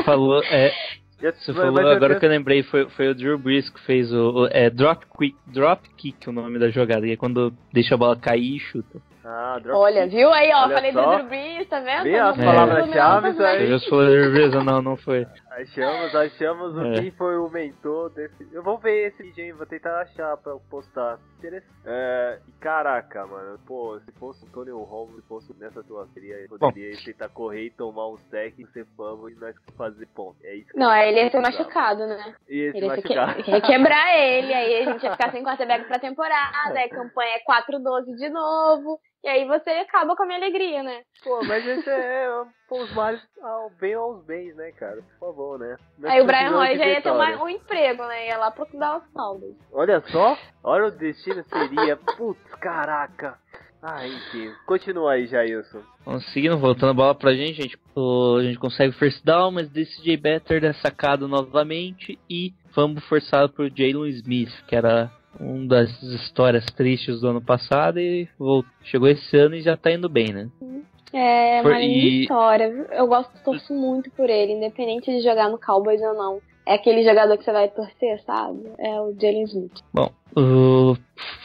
Falou, é, você mas- falou agora tenho- que eu lembrei, foi, foi o Drew Brees que fez o, o- é, drop, quick, drop kick, o nome da jogada, que é quando deixa a bola cair e chuta. Ah, Olha, viu aí, ó, Olha falei só. do Drew Brees, tá vendo? Vê Tá as palavras-chave aí. Você já falou Drew Brees ou não? Não foi. Achamos, achamos o É. quem foi o mentor desse. Eu vou ver esse vídeo aí, vou tentar achar pra eu postar. Interessante. É, e caraca, mano, pô, se fosse o Tony Romo, se fosse nessa tua seria, eu poderia tentar correr e tomar um sec, ser famo e nós fazer ponto. É isso que Não, eu aí ele ia ser machucado, né? E esse Ele ia, ser machucado. que... ia quebrar ele, aí a gente ia ficar sem quarterback pra temporada, aí a campanha é 4-12 de novo, e aí você acaba com a minha alegria, né? Pô, mas esse é pô, os males ao bem aos bens, né, cara? Por favor, né? Nós aí o Brian Roy já ia ter uma- um emprego, né? Ia lá procurar os saldos. Olha só, olha o destino seria. Putz, caraca. Ah, enfim. Continua aí, Jailson. Bom, seguindo, voltando a bola pra gente, gente, a gente consegue o first down, mas DCJ Better é sacado novamente e fumble forçado por Jalen Smith, que era uma das histórias tristes do ano passado e vol- chegou esse ano e já tá indo bem, né? É For- uma e- história. Eu gosto, torço muito por ele, independente de jogar no Cowboys ou não. É aquele jogador que você vai torcer, sabe? É o Jalen Smith. Bom, o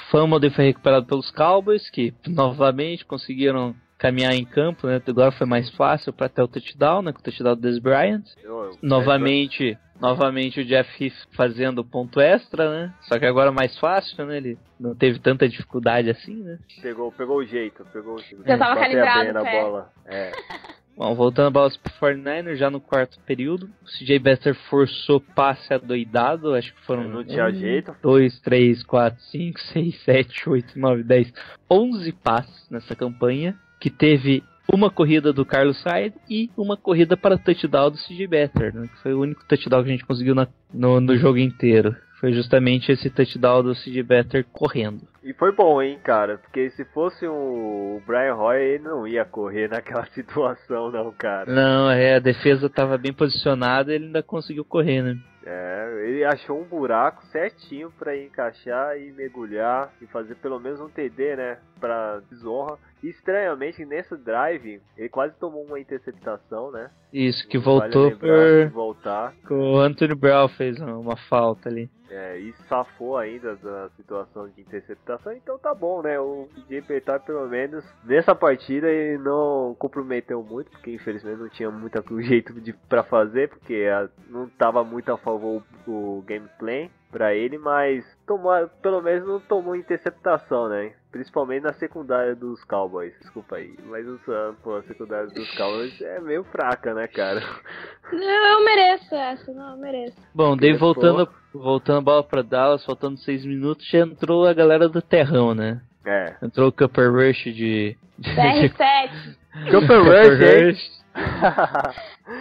Fumble foi recuperado pelos Cowboys, que novamente conseguiram caminhar em campo, né? Agora foi mais fácil para até o touchdown, né? Com o touchdown do Des Bryant. Eu- eu- Novamente, novamente o Jeff Heath fazendo ponto extra, né? Só que agora mais fácil, né? Ele não teve tanta dificuldade assim, né? Pegou, pegou o jeito, pegou o jeito. Já tava calibrado o na pé. bola. É. Bom, voltando a bola pro 49ers, já no quarto período, o CJ Bester forçou passe adoidado, acho que foram Não tinha um, jeito. 2, 3, 4, 5, 6, 7, 8, 9, 10, 11 passes nessa campanha, que teve uma corrida do Carlos Hyde e uma corrida para touchdown do CJ Better, né, que foi o único touchdown que a gente conseguiu na- no, no jogo inteiro. Foi justamente esse touchdown do CJ Better correndo. E foi bom, hein, cara. Porque se fosse o Brian Roy, ele não ia correr naquela situação, não, cara. Não, é, a defesa estava bem posicionada e ele ainda conseguiu correr, né? É, ele achou um buraco certinho pra encaixar e mergulhar e fazer pelo menos um TD, né? Pra desonra. Estranhamente, nesse drive, ele quase tomou uma interceptação, né? Isso, que Vale voltou de por. voltar. O Anthony Brown fez uma falta ali. É, e safou ainda da situação de interceptação, então tá bom, né? O DJ Petar, pelo menos, nessa partida ele não comprometeu muito, porque infelizmente não tinha muito jeito de, pra fazer, porque a- não tava muito a favor o, o gameplay pra ele, mas tomou, pelo menos não tomou interceptação, né? Principalmente na secundária dos Cowboys, desculpa aí. Mas o pô, a secundária dos Cowboys é meio fraca, né, cara? Eu mereço essa, não, eu mereço. Bom, daí voltando, voltando a bola pra Dallas, faltando seis minutos, já entrou a galera do terrão, né? É. Entrou o Cooper Rush de. de CR7. Cooper Rush, hein?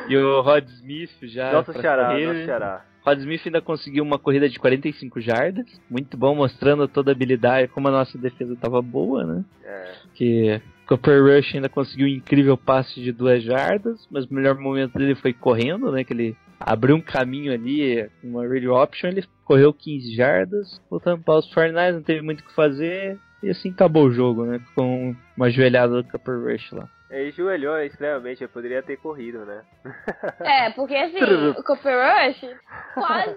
E o Rod Smith já. Nosso xará, correr. nosso xará. Rod Smith ainda conseguiu uma corrida de 45 jardas. Muito bom, mostrando toda a habilidade, como a nossa defesa estava boa, né? É. Que Cooper Rush ainda conseguiu um incrível passe de duas jardas, mas o melhor momento dele foi correndo, né? Que ele abriu um caminho ali, uma radio option, ele correu 15 jardas, voltando para os 49 não teve muito o que fazer, e assim acabou o jogo, né? Com uma joelhada do Cooper Rush lá. Ele joelhou extremamente, eu poderia ter corrido, né? É, porque assim, o Cooper Rush quase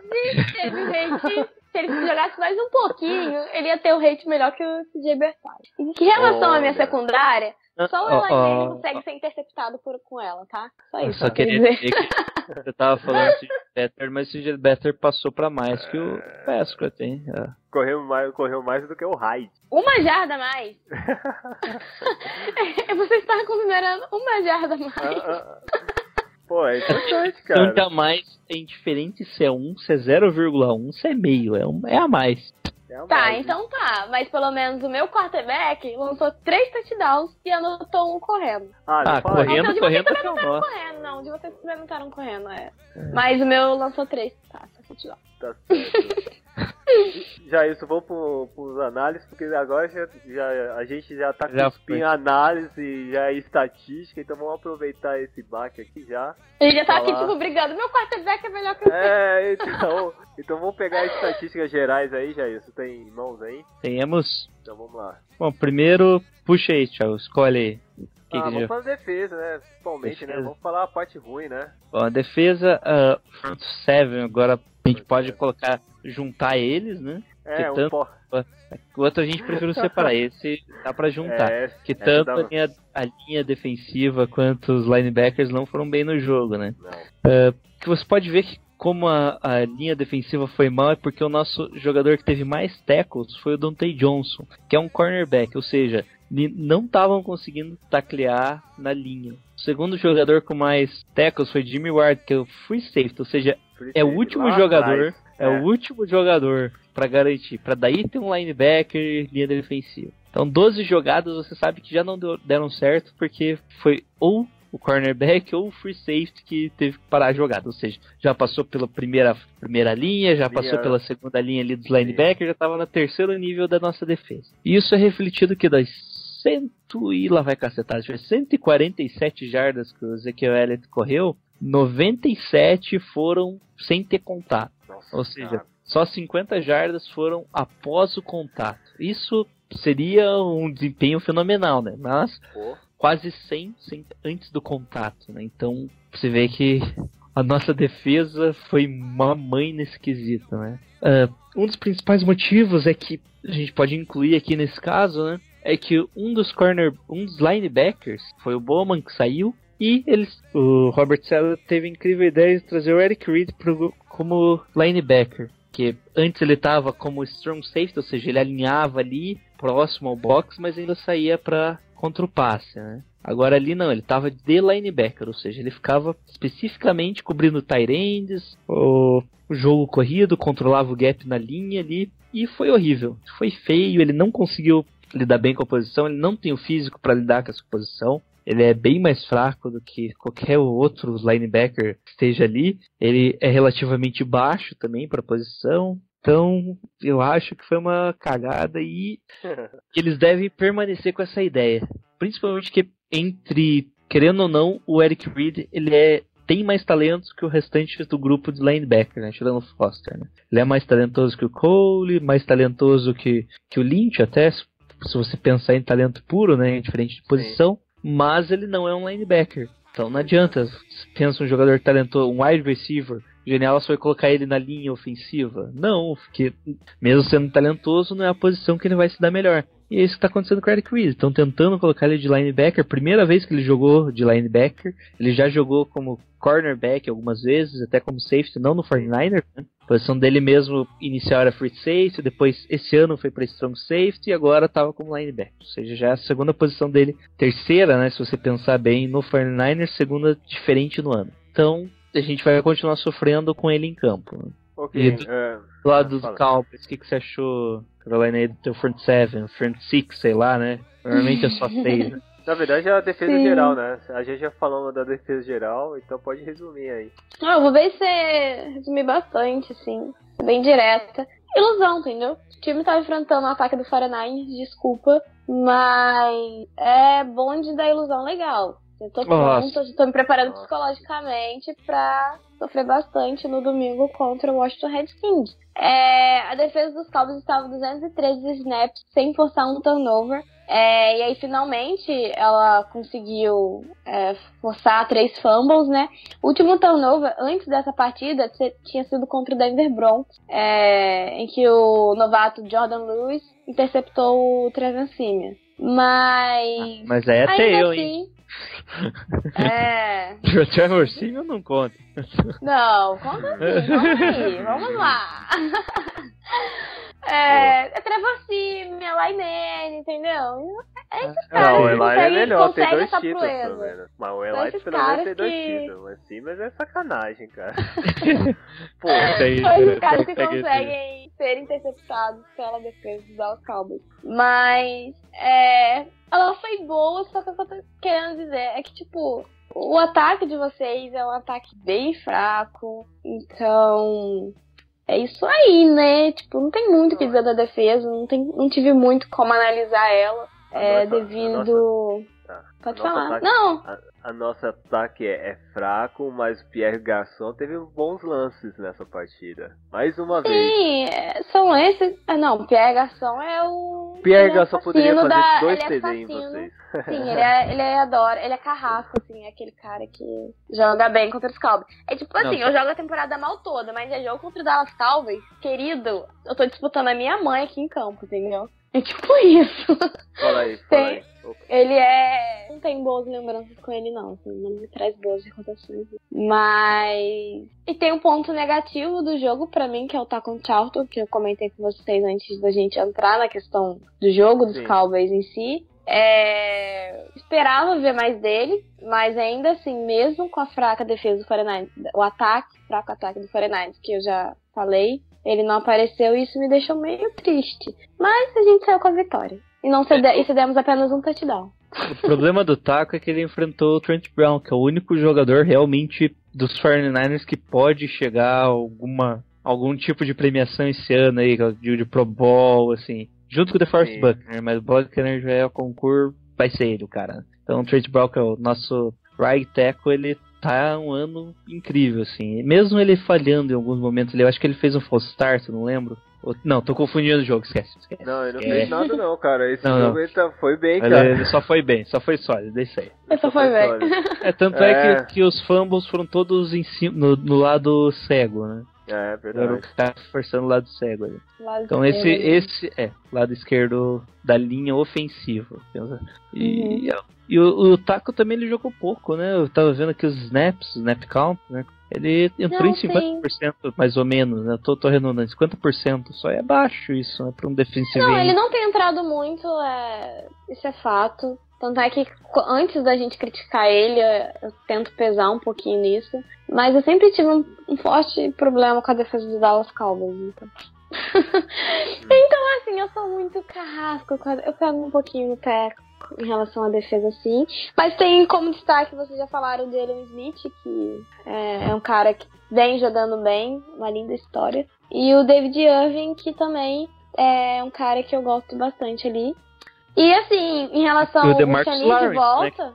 teve rate. Se ele jogasse mais um pouquinho, ele ia ter um rate melhor que o CJ Bersage. Em relação à minha Olha. secundária, só o Eli ó. Manning consegue ser interceptado por, com ela, tá? Só Eu isso. só quer queria dizer. dizer que eu tava falando CJ Better, mas o Better passou pra mais que o Prescott, hein? Ah. Correu mais, correu mais do que o Hyde. Uma jarda a mais. Você está considerando uma jarda a mais. Ah, ah. Pô, é importante, cara. a mais é indiferente se é 1, se é 0,1, se é meio, é, um, é a mais. É Tá, então tá. Mas pelo menos o meu quarterback lançou três touchdowns e anotou um correndo. Ah, não Ah, correndo, Não, de correndo vocês é também não correndo, não. De vocês também não estaram correndo, é. Mas o meu lançou três. Tá, tá touchdown. Tá certo. Já isso, vamos pro, pros análises, porque agora já, já- a gente já tá Já com em análise, já é estatística, então vamos aproveitar esse baque aqui já. Ele já tá aqui, Falar. tipo, brigando. Meu quarterback é melhor que o seu. É, então, então vamos pegar as estatísticas gerais aí, já isso tem em mãos aí? Tenhamos. Então vamos lá. Bom, primeiro, puxa aí, Thiago, escolhe aí. Que ah, que vamos falar defesa, né? Principalmente, né? Defesa. Vamos falar a parte ruim, né? Bom, a defesa, ah, front seven, agora a gente pode colocar, juntar eles, né? É, Que um tanto-. O outro a gente preferiu separar, esse dá pra juntar. É, Que é, tanto dá- a linha, a linha defensiva quanto os linebackers não foram bem no jogo, né? Não. que você pode ver que como a, a linha defensiva foi mal é porque o nosso jogador que teve mais tackles foi o Dante Johnson, que é um cornerback, ou seja, não estavam conseguindo taclear na linha. O segundo jogador com mais tackles foi Jimmy Ward, que é o free safety, ou seja, é o último Lá jogador, atrás. é, o último jogador pra garantir, Pra daí ter um linebacker, linha defensiva. Então 12 jogadas você sabe que já não deram certo porque foi ou o cornerback ou o free safety que teve que parar a jogada, ou seja, já passou pela primeira, primeira linha, já passou pela segunda linha ali dos linebackers, já estava no terceiro nível da nossa defesa. E isso é refletido que das cento e lá vai cacetada, foi 147 jardas que o Ezekiel Elliott correu, 97 foram sem ter contato. Nossa, Ou seja, cara. só 50 jardas foram após o contato. Isso seria um desempenho fenomenal, né? Mas Pô. quase 100, 100 antes do contato, né? Então você vê que a nossa defesa foi uma mãe nesse quesito, né? Ah, um dos principais motivos é que a gente pode incluir aqui nesse caso, né? É que um dos corner, um dos linebackers foi o Bowman que saiu e eles, o Robert Sala teve a incrível ideia de trazer o Eric Reed pro, como linebacker, que antes ele estava como strong safety, ou seja, ele alinhava ali próximo ao box, mas ainda saía para contra o passe, né? Agora ali não, ele estava de linebacker, ou seja, ele ficava especificamente cobrindo tight ends, o, jogo corrido, controlava o gap na linha ali, e foi horrível. Foi feio, ele não conseguiu lidar bem com a posição, ele não tem o físico para lidar com essa posição. Ele é bem mais fraco do que qualquer outro linebacker que esteja ali. Ele é relativamente baixo também para a posição. Então, eu acho que foi uma cagada e eles devem permanecer com essa ideia. Principalmente que entre, querendo ou não, o Eric Reed, ele é tem mais talentos que o restante do grupo de linebacker, né? Tirando o Foster, né? Ele é mais talentoso que o Cole, mais talentoso que, que o Lynch, até se se você pensar em talento puro, né? Diferente de posição, mas ele não é um linebacker. Então não adianta. Pensa um jogador talentoso, um wide receiver, genial, vai colocar ele na linha ofensiva? Não, porque mesmo sendo talentoso, não é a posição que ele vai se dar melhor. E é isso que está acontecendo com o Eric Reed. Estão tentando colocar ele de linebacker. Primeira vez que ele jogou de linebacker. Ele já jogou como cornerback algumas vezes, até como safety, não no 49ers. Né? A posição dele mesmo inicial era free safety, depois esse ano foi para strong safety e agora estava como linebacker. Ou seja, já é a segunda posição dele. Terceira, né, se você pensar bem, no 49ers, segunda diferente no ano. Então, a gente vai continuar sofrendo com ele em campo. né? Ok, E do- é, Do lado dos. Cowboys, o que, que você achou, Carolina, aí do teu front seven, front six, sei lá, né? Normalmente é só seis, né? Na verdade é a defesa Sim. geral, né? A gente já falou da defesa geral, então pode resumir aí. Ah, eu vou ver se resumir bastante, assim. Bem direta. Ilusão, entendeu? O time tá enfrentando o ataque do 49 desculpa. Mas é bonde da ilusão legal. Eu tô Nossa. pronta, eu tô me preparando Nossa. psicologicamente pra sofrer bastante no domingo contra o Washington Redskins. É, a defesa dos Cowboys estava 213 snaps sem forçar um turnover. É, e aí, finalmente, ela conseguiu é, forçar três fumbles, né? O último turnover antes dessa partida tinha sido contra o Denver Broncos, é, em que o novato Jordan Lewis interceptou o Trevor Simeon. Mas. Mas aí até eu, hein? É. O Trevor Simeon não conta. Não, conta assim, vamos aí, vamos lá. É, é Trevor Simeon, Lainene, entendeu? É esses Não, caras o que Eli é melhor, tem dois títulos, proeza. pelo menos. Mas o Eli pelo menos tem dois que- títulos. Mas sim, mas é sacanagem, cara. Pô, Isso aí, São esses é, caras que consegue- conseguem ser interceptados pela defesa dos Cowboys. Mas, é, ela foi boa, só que o que eu tô querendo dizer é que, tipo, o ataque de vocês é um ataque bem fraco, então é isso aí, né? Tipo, não tem muito o que dizer da defesa, não, tem, não tive muito como analisar ela, A é, nossa- a devido... Pode A nossa falar. ataque- Não, A, a nosso ataque é, é fraco, mas o Pierre Garçon teve bons lances nessa partida. Mais uma vez. sim, é, são esses... Ah, não, Pierre Garçon é o... Pierre é Garçon poderia fazer da- dois é TD em assassino. vocês. Sim, ele é, ele é adora, ele é carrasco, assim, é aquele cara que joga bem contra os Cowboys. É tipo assim, Não, eu jogo a temporada mal toda, mas é jogo contra o Dallas Cowboys, querido, eu tô disputando a minha mãe aqui em campo, entendeu? É tipo isso. Fala aí, fala Tem- aí. Ele é. Não tem boas lembranças com ele, não. Assim, não me traz boas recordações. Mas. E tem um ponto negativo do jogo pra mim, que é o Tacon Charlton, que eu comentei com vocês antes da gente entrar na questão do jogo, dos Sim. Cowboys em si. É... Esperava ver mais dele, mas ainda assim, mesmo com a fraca defesa do 49 o ataque, fraco ataque do 49 que eu já falei, ele não apareceu e isso me deixou meio triste. Mas a gente saiu com a vitória. E não cede e cedemos apenas um touchdown. O problema do Taco é que ele enfrentou o Trent Brown, que é o único jogador realmente dos 49ers que pode chegar a alguma, algum tipo de premiação esse ano aí, de, de Pro Bowl, assim. Junto com o DeForest. Buckner, mas o Buckner já é o concurso, vai ser ele o cara. Então o Trent Brown, que é o nosso right tackle, ele tá um ano incrível, assim. Mesmo ele falhando em alguns momentos, ali, eu acho que ele fez um false start, não lembro. Não, tô confundindo o jogo, esquece. esquece. Não, ele não É. fez nada não, cara. Esse Não, jogo não. ele tá- foi bem, Ele, cara. ele só foi bem, só foi sólido, é isso aí. Essa foi bem. sólido. É, tanto é, É. que, que os fumbles foram todos em cima, no, no lado cego, né? É, Era o verdade. que tá forçando o lado cego ali. Lado Então esse, esquerdo. esse é, lado esquerdo da linha ofensiva. E, Uhum. e o, o Taco também ele jogou pouco, né? Eu tava vendo aqui os snaps, snap count, né? Ele entrou Não, em 50% mais ou menos, né? Tô, tô arredondando, 50%. Só é baixo isso, né? Pra um defensive Não, ele não tem entrado muito, é... isso é fato. Tanto é que antes da gente criticar ele, eu tento pesar um pouquinho nisso. Mas eu sempre tive um, um forte problema com a defesa do Dallas Cowboys. Então. então, assim, eu sou muito carrasco. Eu pego um pouquinho no pé em relação à defesa, assim. Mas tem como destaque, vocês já falaram do Jalen Smith, que é, é um cara que vem jogando bem, uma linda história. E o David Irving, que também é um cara que eu gosto bastante ali. E assim, em relação ao Chanel de né? volta,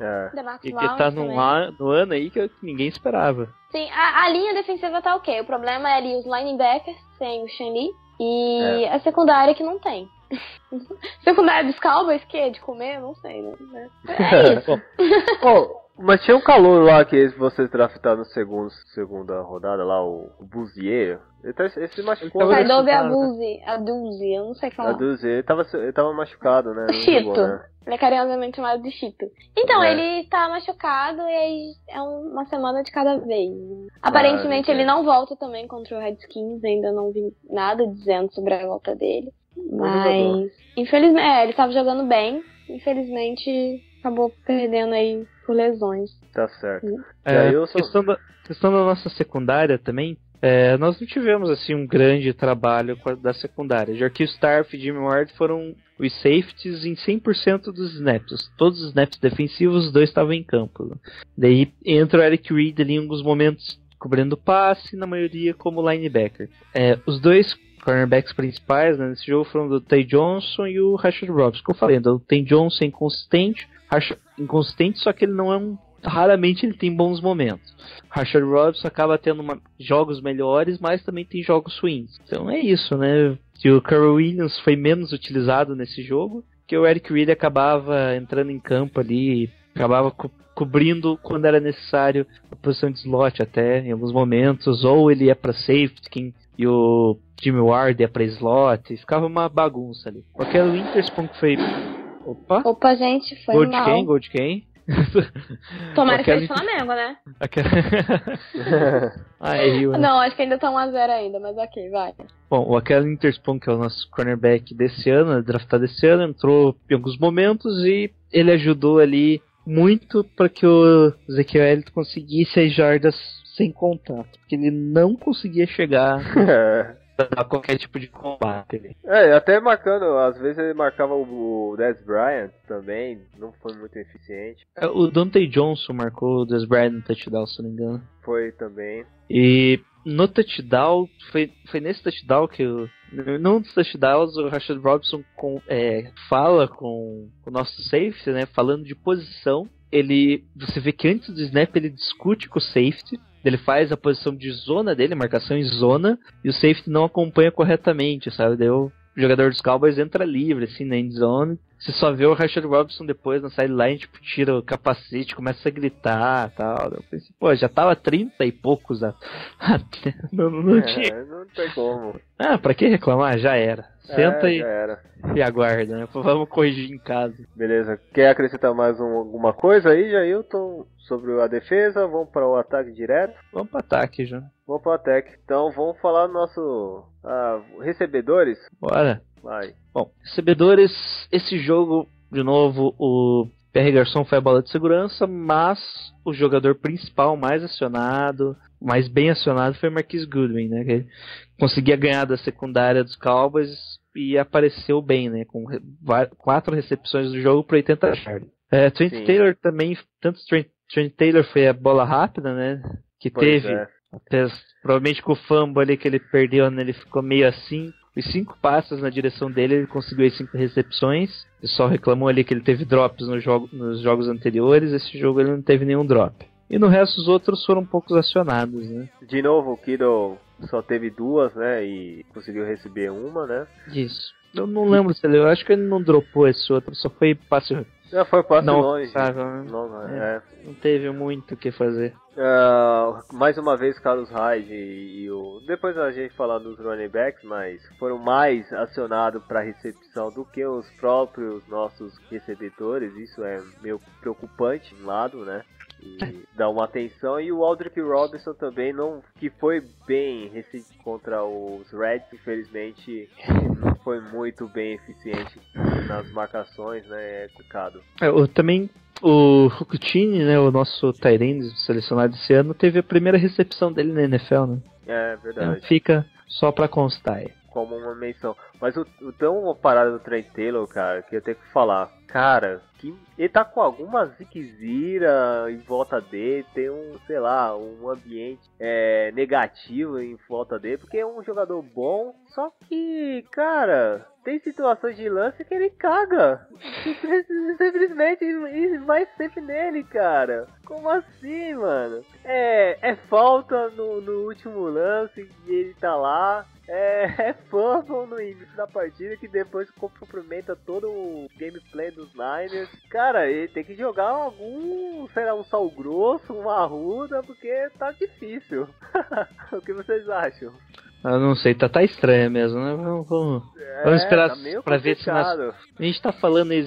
É. DeMarcus E que Lawrence tá num an- no ano aí que ninguém esperava. Sim, a, a linha defensiva tá ok. O problema é ali os linebackers sem o Shanley e a secundária que não tem. Secundária dos Cowboys, que é de comer? Não sei, né? É isso. Mas tinha um calor lá que vocês draftaram no segundo, segunda rodada lá, o, o Buzier. Ele, tá, ele se machucou. Ele tava né? Saidobe machucado. Abuzi, Aduzi, eu não sei A falar. Buzier, ele tava, ele tava machucado, né? Chito. jogou, né? Ele é carinhosamente chamado de Chito. Então, É. ele tá machucado e aí é uma semana de cada vez. Aparentemente, Ah, ele não volta também contra o Redskins, ainda não vi nada dizendo sobre a volta dele. Mas, infelizmente, é, ele tava jogando bem, infelizmente acabou perdendo aí por lesões. Tá certo. Hum. E É, aí eu só- questão, da, questão da nossa secundária também, é, nós não tivemos assim um grande trabalho com a- da secundária. Jarquil Starf e Jimmy Ward foram os safeties em 100% dos snaps. Todos os snaps defensivos, os dois estavam em campo. Daí entra o Eric Reed ali em alguns momentos cobrindo passe, na maioria como linebacker. É, os dois cornerbacks principais né, nesse jogo foram do Tay Johnson e o Rashad Robson. Que eu falei, o Tay Johnson é inconsistente, inconsistente, só que ele não é um. Raramente ele tem bons momentos. Rashad Robson acaba tendo uma- jogos melhores, mas também tem jogos ruins. Então é isso, né? Que o Carl Williams foi menos utilizado nesse jogo, que o Eric Reed acabava entrando em campo ali, acabava co- cobrindo quando era necessário a posição de slot até em alguns momentos, ou ele ia para safety quem- e o Jimmy Ward ia para slot, ficava uma bagunça ali. Aquele Winterspoon que foi Opa, Opa, gente, foi gol de mal. quem? Gol de quem? Tomara que seja Flamengo, né? Aquela- ah, é Rio, né? Não, acho que ainda tá 1x0 ainda, mas ok, vai. Bom, o Aquela Interspawn, que é o nosso cornerback desse ano, né, draftado esse ano, entrou em alguns momentos e ele ajudou ali muito para que o Ezequiel conseguisse as jardas sem contato, porque ele não conseguia chegar a qualquer tipo de combate. É, até marcando, às vezes ele marcava o, Dez Bryant também, não foi muito eficiente. É, O Dante Johnson marcou o Des Bryant no touchdown, se não me engano. Foi também. E no touchdown, foi, foi nesse touchdown que o. Num dos touchdowns, o Rashad Robinson com, é, fala com o nosso safety, né? Falando de posição. Ele. Você vê que antes do snap ele discute com o safety. Ele faz a posição de zona dele, marcação em zona, e o safety não acompanha corretamente, sabe? Daí o jogador dos Cowboys entra livre, assim, na end zone. Você só vê o Rashad Robinson depois na sideline, tipo, tira o capacete, começa a gritar tal. Eu pensei, pô, já tava 30 e poucos. a- não, não, não tinha. É, não tem como. Ah, pra que reclamar? Já era. Senta É, e, já era. e aguarda, né? Vamos corrigir em casa. Beleza. Quer acrescentar mais um- alguma coisa aí, Jailton, sobre a defesa? Vamos para o ataque direto? Vamos pro ataque já. Vamos para o ataque. Então vamos falar do nosso ah, recebedores. Bora. Vai. Bom, recebedores, esse jogo, de novo, o PR Garçom foi a bola de segurança, mas o jogador principal mais acionado, mais bem acionado foi o Marquis Goodwin, né? Que conseguia ganhar da secundária dos Cowboys e apareceu bem, né? Com quatro recepções do jogo para 80 jardas. É, Trent Sim. Taylor também, tanto Trent, Trent Taylor foi a bola rápida, né? Que Pois teve, é. até, provavelmente com o fumble ali que ele perdeu, né, ele ficou meio assim. Os cinco passos na direção dele, ele conseguiu as cinco recepções. O pessoal reclamou ali que ele teve drops no jogo, nos jogos anteriores. Esse jogo ele não teve nenhum drop. E no resto, os outros foram poucos acionados, né? De novo, o Kittle só teve duas, né? E conseguiu receber uma, né? Isso. Eu não lembro se ele. Eu acho que ele não dropou esse outro, só foi passe. Já foi passe Não, longe. Não, não, é. Não teve muito o que fazer. Ah, mais uma vez, Carlos Hyde e, o. Depois a gente falar dos running backs, mas foram mais acionados para recepção do que os próprios nossos recebedores. Isso é meio preocupante, um lado, né? E dá uma atenção. E o Aldrich Robinson também, não, que foi bem contra os Reds, infelizmente foi muito bem eficiente nas marcações, né? É complicado. É, o- também o Rukutini, né, o nosso Tyrande selecionado esse ano, teve a primeira recepção dele na NFL, né? É Então verdade. fica só pra constar aí. Como uma menção. Mas o, o tão parada do Trent Taylor, cara, que eu tenho que falar. Cara, que ele tá com alguma ziquezira em volta dele, tem um, sei lá, um ambiente é, negativo em volta dele, porque é um jogador bom, só que, cara, tem situações de lance que ele caga. Simplesmente vai sempre nele, cara. Como assim, mano? É, é falta no, no último lance e ele tá lá. É, é fumble no início da partida que depois cumprimenta todo o gameplay dos Niners. Cara, ele tem que jogar algum, sei lá, um sal grosso, uma arruda, porque tá difícil. o que vocês acham? Eu não sei, tá, tá estranho mesmo, né? Vamos, vamos- Vamos esperar tá pra ver se complicado. A gente tá falando aí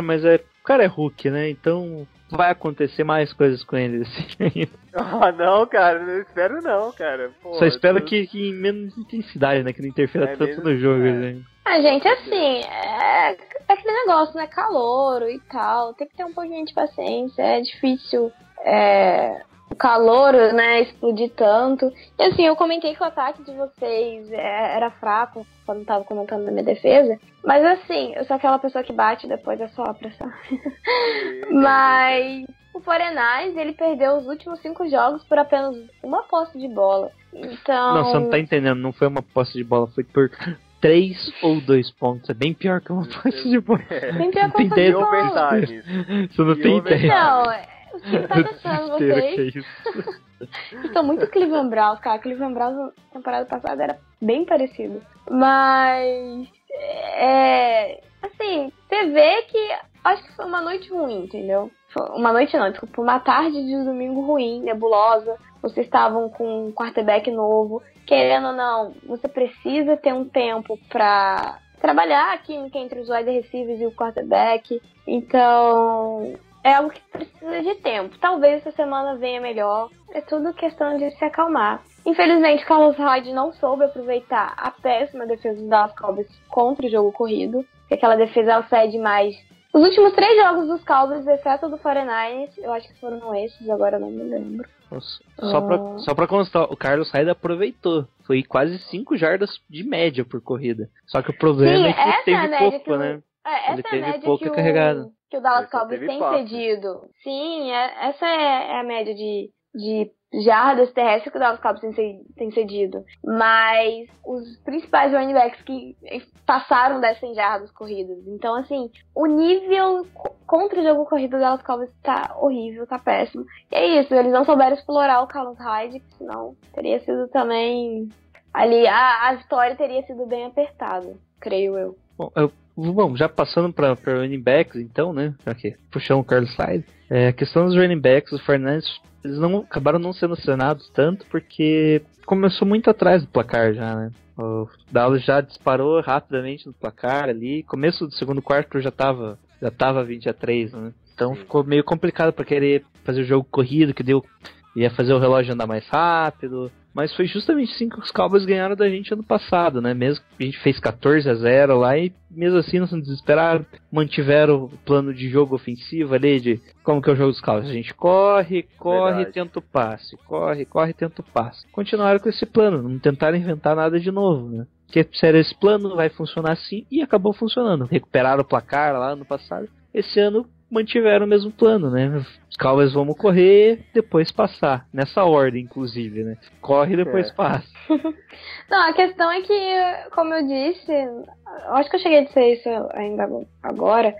mas é, o cara é Hulk, né? Então vai acontecer mais coisas com ele. assim. Ah, não, cara, não espero não, cara. Pô, Só espero tu- que, que em menos intensidade, né? Que não interfira É, tanto menos- no jogo. é. né? Ah, gente, assim, é, é aquele negócio, né? Calor e tal. Tem que ter um pouquinho de paciência. É difícil. É, calor, né, explodir tanto. E assim, eu comentei que o ataque de vocês é- era fraco quando tava comentando na minha defesa. Mas assim, eu sou aquela pessoa que bate e depois é só a pressão. Mas o Forenais, ele perdeu os últimos cinco jogos por apenas uma posse de bola. Então. Não, você não tá entendendo, não foi uma posse de bola, foi por 3 ou 2 pontos. É bem pior que uma posse de bola. Bem pior que uma posse de bola. Você não tem ideia. Não, é- o time tá vocês. que isso. Estão muito Cleveland Browns, cara. Cleveland Browns na temporada passada era bem parecido. Mas. É. Assim, você vê que. Acho que foi uma noite ruim, entendeu? Foi Uma noite não, desculpa, uma tarde de domingo ruim, nebulosa. Vocês estavam com um quarterback novo. Querendo ou não, você precisa ter um tempo pra trabalhar a química entre os wide receivers e o quarterback. Então, é algo que precisa de tempo. Talvez essa semana venha melhor. É tudo questão de se acalmar. Infelizmente, Carlos Hyde não soube aproveitar a péssima defesa dos Dallas Cowboys contra o jogo corrido. Que aquela defesa ela cede mais. Os últimos três jogos dos Cowboys, exceto o do 49ers, eu acho que foram esses, agora não me lembro. Nossa, Só pra, só pra constar, o Carlos Hyde aproveitou. Foi quase 5 jardas de média por corrida. Só que o problema Sim, é que ele é teve média pouco, que né? É, Ele essa é a teve média pouca o, carregada. Que o Dallas Cowboys tem passe. cedido. Sim, é- essa é, é a média de, de jardas terrestres que o Dallas Cowboys tem, ce- tem cedido. Mas os principais running backs que passaram das 100 jardas corridas. Então, assim, o nível co- contra o jogo corrido do Dallas Cowboys tá horrível, tá péssimo. E é isso, eles não souberam explorar o Carlos Hyde, que senão teria sido também... Ali, a, a vitória teria sido bem apertada, creio eu. Bom, eu- bom, já passando pra running backs, então, né? Já que puxamos o Carlos Hyde. É, a questão dos running backs, os Fernandes, eles não acabaram não sendo acionados tanto porque começou muito atrás do placar já, né? O Dallas já disparou rapidamente no placar ali. Começo do segundo quarto já tava, já tava 20 a 3, né? Então ficou meio complicado pra querer fazer o jogo corrido, que deu ia fazer o relógio andar mais rápido. Mas foi justamente assim que os Cowboys ganharam da gente ano passado, né? Mesmo que a gente fez 14 a 0 lá e mesmo assim não se desesperaram, mantiveram o plano de jogo ofensivo ali de como que é o jogo dos Cowboys. A gente corre, corre, Verdade. tenta o passe, corre, corre, tenta o passe. Continuaram com esse plano, não tentaram inventar nada de novo, né? Porque sério, esse plano vai funcionar assim e acabou funcionando. Recuperaram o placar lá no passado. Esse ano mantiveram o mesmo plano, né? Os Cowboys vamos correr, depois passar. Nessa ordem, inclusive, né? Corre, depois É. passa. Não, a questão é que, como eu disse, eu acho que eu cheguei a dizer isso ainda agora.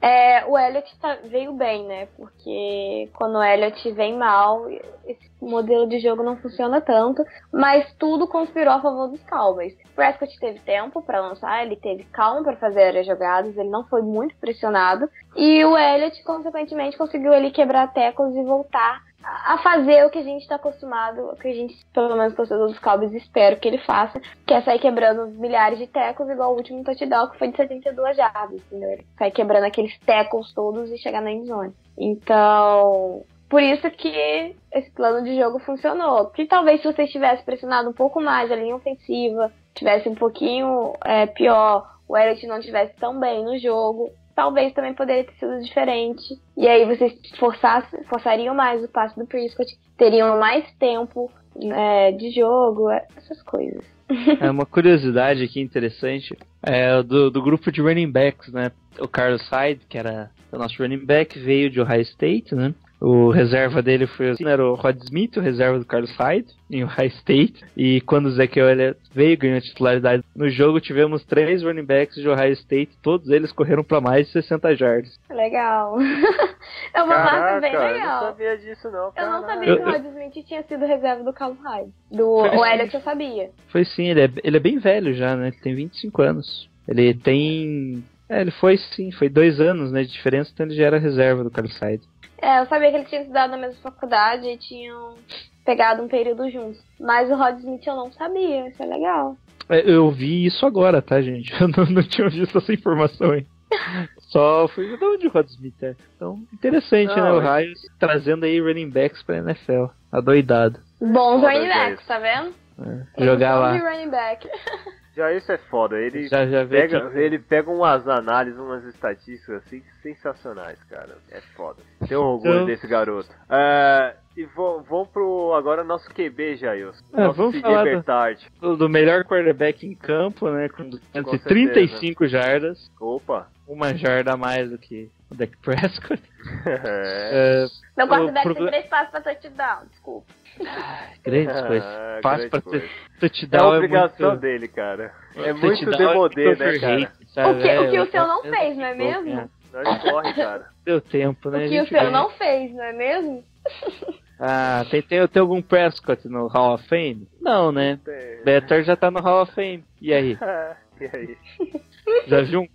É, o Elliot tá- veio bem, né? Porque quando o Elliot vem mal, esse modelo de jogo não funciona tanto. Mas tudo conspirou a favor dos Cowboys. Prescott teve tempo pra lançar, ele teve calma pra fazer as jogadas, ele não foi muito pressionado. E o Elliot, consequentemente, conseguiu ali quebrar tecos e voltar a fazer o que a gente tá acostumado, o que a gente, pelo menos torcedor dos Cowboys, espero que ele faça, que é sair quebrando milhares de tecos, igual o último touchdown, que foi de 72 jardas, entendeu? Ele Sair quebrando aqueles tackles todos e chegar na endzone. Então, por isso que esse plano de jogo funcionou. Que talvez se vocês tivessem pressionado um pouco mais a linha ofensiva, tivesse um pouquinho é, pior, o Elliott não tivesse tão bem no jogo, talvez também poderia ter sido diferente. E aí vocês forçassem, forçariam mais o passe do Prescott, teriam mais tempo é, de jogo, essas coisas. É uma curiosidade aqui interessante é do, do grupo de running backs, né? O Carlos Hyde, que era o nosso running back, veio de Ohio State, né? O reserva dele foi assim, era o Rod Smith, o reserva do Carlos Hyde, em Ohio State. E quando o Ezekiel Elliott veio ganhou titularidade no jogo, tivemos três running backs de Ohio State, todos eles correram para mais de 60 jardas. Legal. é uma massa bem eu não legal. sabia disso não, Eu não sabia Eu- que o Rod Smith tinha sido reserva do Carlos Hyde. Do Foi o sim. Elliot eu sabia. Foi sim, ele é, ele é bem velho já, né? Ele tem 25 anos. Ele tem. É, ele foi sim, foi dois anos né, de diferença, então ele já era reserva do Carlos Hyde. É, eu sabia que eles tinham estudado na mesma faculdade e tinham pegado um período juntos. Mas o Rod Smith eu não sabia, isso é legal. É, Eu vi isso agora, tá, gente? Eu não, não tinha visto essa informação aí. Só fui ver de onde o Rod Smith é. Então, interessante, Não, né? O é- Raios trazendo aí running backs pra NFL. Adoidado. Bons running backs, tá vendo? É, jogar lá. de running back. Já isso é foda. Ele Já, já vê pega, que- ele pega umas análises, umas estatísticas assim sensacionais, cara. É foda. Tenho orgulho Então- desse garoto. É, e vamos pro agora nosso QB, Jailson. É, vamos falar do- do, do melhor quarterback em campo, né? Com 235 jardas, Opa. uma jarda a mais do que o Dak Prescott. É. É, Meu O quarterback proble- tem três passos pra touchdown, desculpa. grandes Ah, coisas. Fácil grande pra coisa. ter É touchdown. a obrigação muito, dele, cara. É touchdown muito demodê, muito né, cara? sabe? O que- o que É, o seu não é, fez, não é mesmo? é, Nós corre, cara. Deu tempo, né? O que o seu ganha. não fez, não é mesmo? Ah, tem, tem, tem algum Prescott no Hall of Fame? Não, né? Tem- Better já tá no Hall of Fame. E aí? e aí? Já viu um...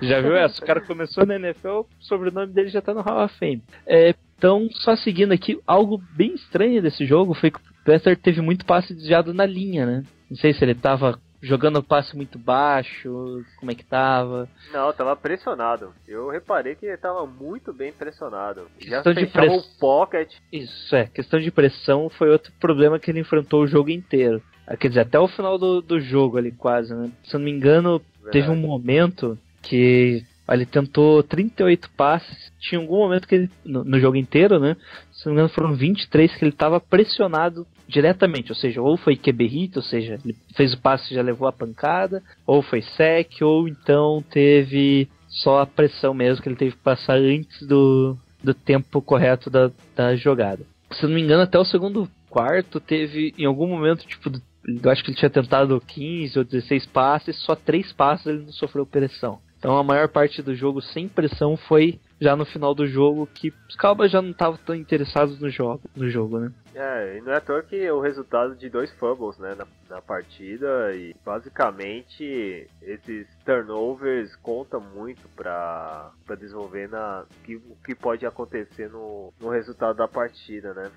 já viu essa? O cara começou na NFL, o sobrenome dele já tá no Hall of Fame. É, então, só seguindo aqui, algo bem estranho desse jogo foi que o Better teve muito passe desviado na linha, né? Não sei se ele tava jogando o passe muito baixo, como é que tava. Não, tava pressionado. Eu reparei que ele tava muito bem pressionado. Já Questão de fechava press- o pocket. Isso, é. Questão de pressão foi outro problema que ele enfrentou o jogo inteiro. Ah, Quer dizer, até o final do, do jogo ali, quase, né? Se eu não me engano, teve um momento que ele tentou 38 passes. Tinha algum momento que ele, no, no jogo inteiro, né? Se não me engano, foram 23 que ele tava pressionado diretamente. Ou seja, ou foi hit, ou seja, ele fez o passe e já levou a pancada, ou foi sec, ou então teve só a pressão mesmo que ele teve que passar antes do, do tempo correto da, da jogada. Se não me engano, até o segundo quarto teve, em algum momento, tipo, eu acho que ele tinha tentado 15 ou 16 passes, só 3 passes ele não sofreu pressão. Então a maior parte do jogo sem pressão foi já no final do jogo, que os Cowboys já não estavam tão interessados no jogo, no jogo, né? É, e não é à toa que o resultado de dois fumbles, né, na, na partida e basicamente esses turnovers contam muito pra, pra desenvolver na, que, o que pode acontecer no, no resultado da partida, né.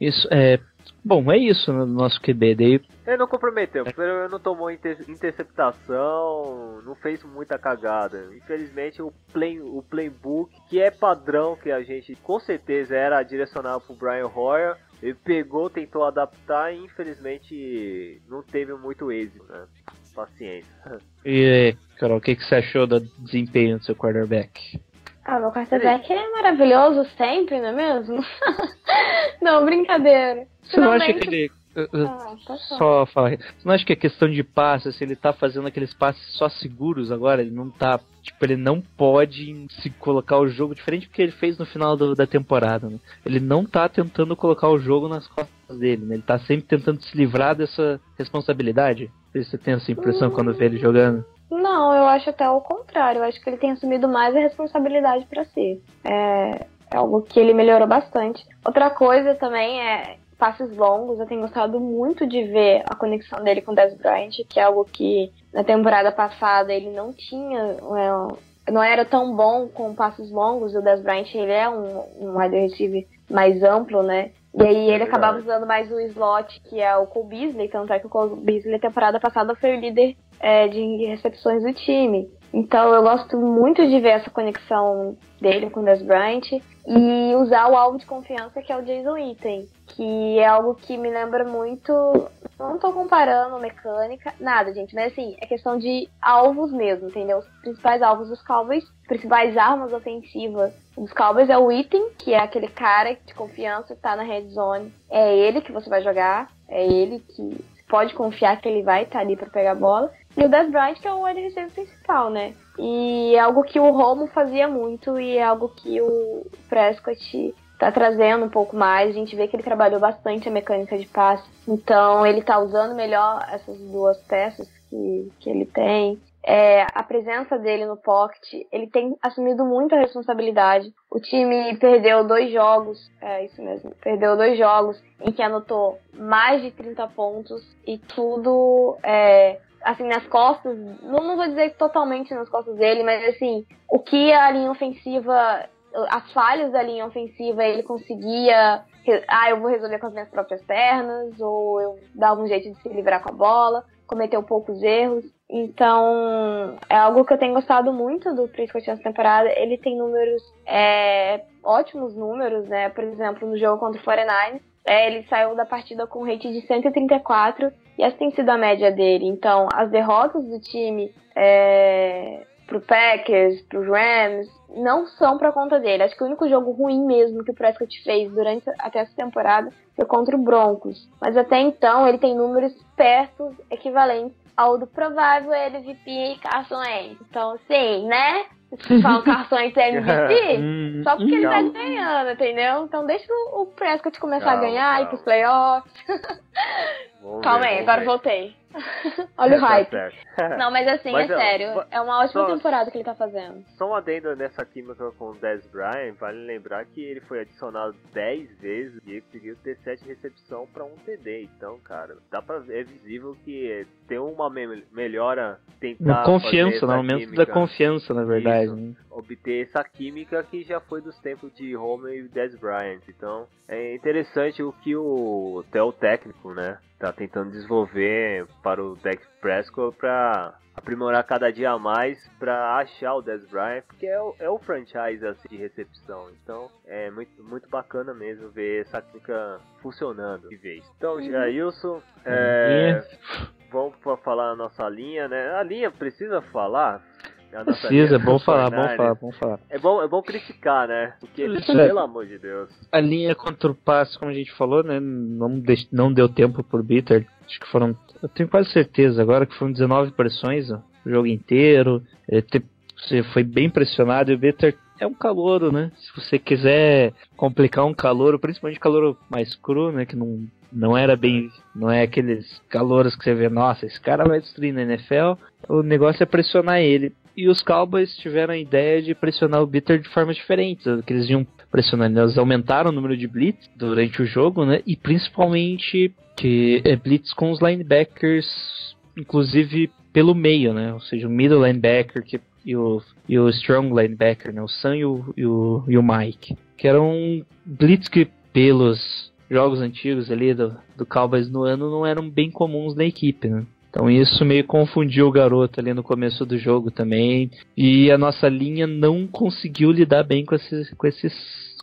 Isso é. Bom, é isso no nosso QB. Daí Ele não comprometeu, ele não tomou inter- interceptação, não fez muita cagada. Infelizmente o, play, o playbook, que é padrão que a gente com certeza era direcionado pro Brian Hoyer, ele pegou, tentou adaptar e infelizmente não teve muito êxito, né? Paciência. E, Carol, o que, que você achou do desempenho do seu quarterback? Ah, meu quarterback é maravilhoso sempre, não é mesmo? não, brincadeira. Você não acha que ele. Ah, tá só. Falar. Você não acha que a questão de passe, se ele tá fazendo aqueles passes só seguros agora, ele não tá. Tipo, ele não pode se colocar o jogo diferente do que ele fez no final do- da temporada, né? Ele não tá tentando colocar o jogo nas costas dele, né? Ele tá sempre tentando se livrar dessa responsabilidade. Não sei se você tem essa impressão quando vê ele jogando. Não, eu acho até o contrário. Eu acho que ele tem assumido mais a responsabilidade pra si. É, é algo que ele melhorou bastante. Outra coisa também é passes longos. Eu tenho gostado muito de ver a conexão dele com o Dez Bryant, que é algo que na temporada passada ele não tinha. é, não era tão bom com passes longos. O Dez Bryant ele é um, um wide receiver mais amplo, né? E aí ele acabava usando mais o slot, que é o Cole Beasley, tanto é que o Cole Beasley, na temporada passada, foi o líder é, de recepções do time. Então eu gosto muito de ver essa conexão dele com o Des Bryant e usar o alvo de confiança que é o Jason Itten, que é algo que me lembra muito. Não tô comparando mecânica, nada, gente, mas assim, é questão de alvos mesmo, entendeu? Os principais alvos dos Cowboys, principais armas ofensivas dos Cowboys é o Itten, que é aquele cara de confiança que tá na red zone. É ele que você vai jogar, é ele que pode confiar que ele vai estar ali para pegar a bola. E o Des Bryant, que é o receiver principal, né? E é algo que o Romo fazia muito e é algo que o Prescott tá trazendo um pouco mais. A gente vê que ele trabalhou bastante a mecânica de passe. Então ele tá usando melhor essas duas peças que, que ele tem. É, a presença dele no pocket, ele tem assumido muita responsabilidade. O time perdeu dois jogos, é isso mesmo, perdeu dois jogos em que anotou mais de 30 pontos e tudo é, assim nas costas, não, não vou dizer totalmente nas costas dele, mas assim, o que a linha ofensiva, as falhas da linha ofensiva ele conseguia, ah, eu vou resolver com as minhas próprias pernas, ou eu dava um jeito de se livrar com a bola, cometeu poucos erros. Então, é algo que eu tenho gostado muito do Prescott nessa temporada. Ele tem números, é, ótimos números, né? Por exemplo, no jogo contra o 49 é, ele saiu da partida com rate de 134 E essa tem sido a média dele. Então, as derrotas do time é, pro Packers, pro Rams, não são pra conta dele. Acho que o único jogo ruim mesmo que o Prescott fez durante até essa temporada foi contra o Broncos. Mas até então ele tem números perto equivalentes ao do provável MVP Carson Wentz. Então, sim, né? Wentz é MVP, Hum, só porque ele tá ganhando, entendeu? Então deixa o Prescott começar Calma, a ganhar, ir calma. pros playoffs. Calma aí, agora voltei. Olha o Tá hype. Não, mas assim, Mas, é sério. É uma ótima só- temporada que ele tá fazendo. Só um adendo nessa química com o Dez Bryant, vale lembrar que ele foi adicionado 10 vezes e ele conseguiu ter 7 recepção para um TD. Então, cara, dá pra, é visível que tem uma me- melhora tentar Na fazer confiança, no aumento química, da confiança, na verdade. Isso. Obter essa química que já foi dos tempos de Homer e Dez Bryant. Então, é interessante o que o até o técnico, né, tá tentando desenvolver para o Dak Prescott para aprimorar cada dia mais para achar o Dez Bryant, porque é o, é o franchise assim, de recepção. Então, é muito, muito bacana mesmo ver essa química funcionando de vez. Então, Jailson, é, vamos falar a nossa linha, né? A linha precisa falar? Precisa, linha bom falar, bom 49ers. falar, bom falar. É bom, é bom criticar, né? Porque, Isso. pelo amor de Deus. A linha contra o passe, como a gente falou, né? Não, deix- não deu tempo por Bitter. Acho que foram. Eu tenho quase certeza agora que foram 19 pressões ó, o jogo inteiro. Ele te- você foi bem pressionado e o Bitter é um calouro, né? Se você quiser complicar um calouro, principalmente calouro mais cru, né? Que não, não era bem. Não é aqueles calouros que você vê, nossa, esse cara vai destruir na NFL. O negócio é pressionar ele. E os Cowboys tiveram a ideia de pressionar o Bitter de formas diferentes. Que eles iam pressionando. Eles aumentaram o número de blitz durante o jogo, né? E principalmente que é blitz com os linebackers, inclusive pelo meio, né? Ou seja, o middle linebacker que, e, o, e o strong linebacker, né? O Sam e o, e o, e o Mike. Que eram blitz que pelos jogos antigos ali do, do Cowboys no ano não eram bem comuns na equipe, né? Então isso meio confundiu o garoto ali no começo do jogo também. E a nossa linha não conseguiu lidar bem com esses, com esses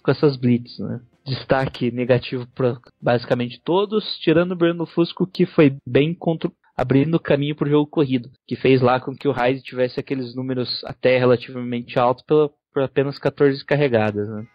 com essas blitz, né? Destaque negativo para basicamente todos, tirando o Bruno Fusco que foi bem contra abrindo caminho para o jogo corrido, que fez lá com que o Hyde tivesse aqueles números até relativamente altos pela, por apenas 14 carregadas, né?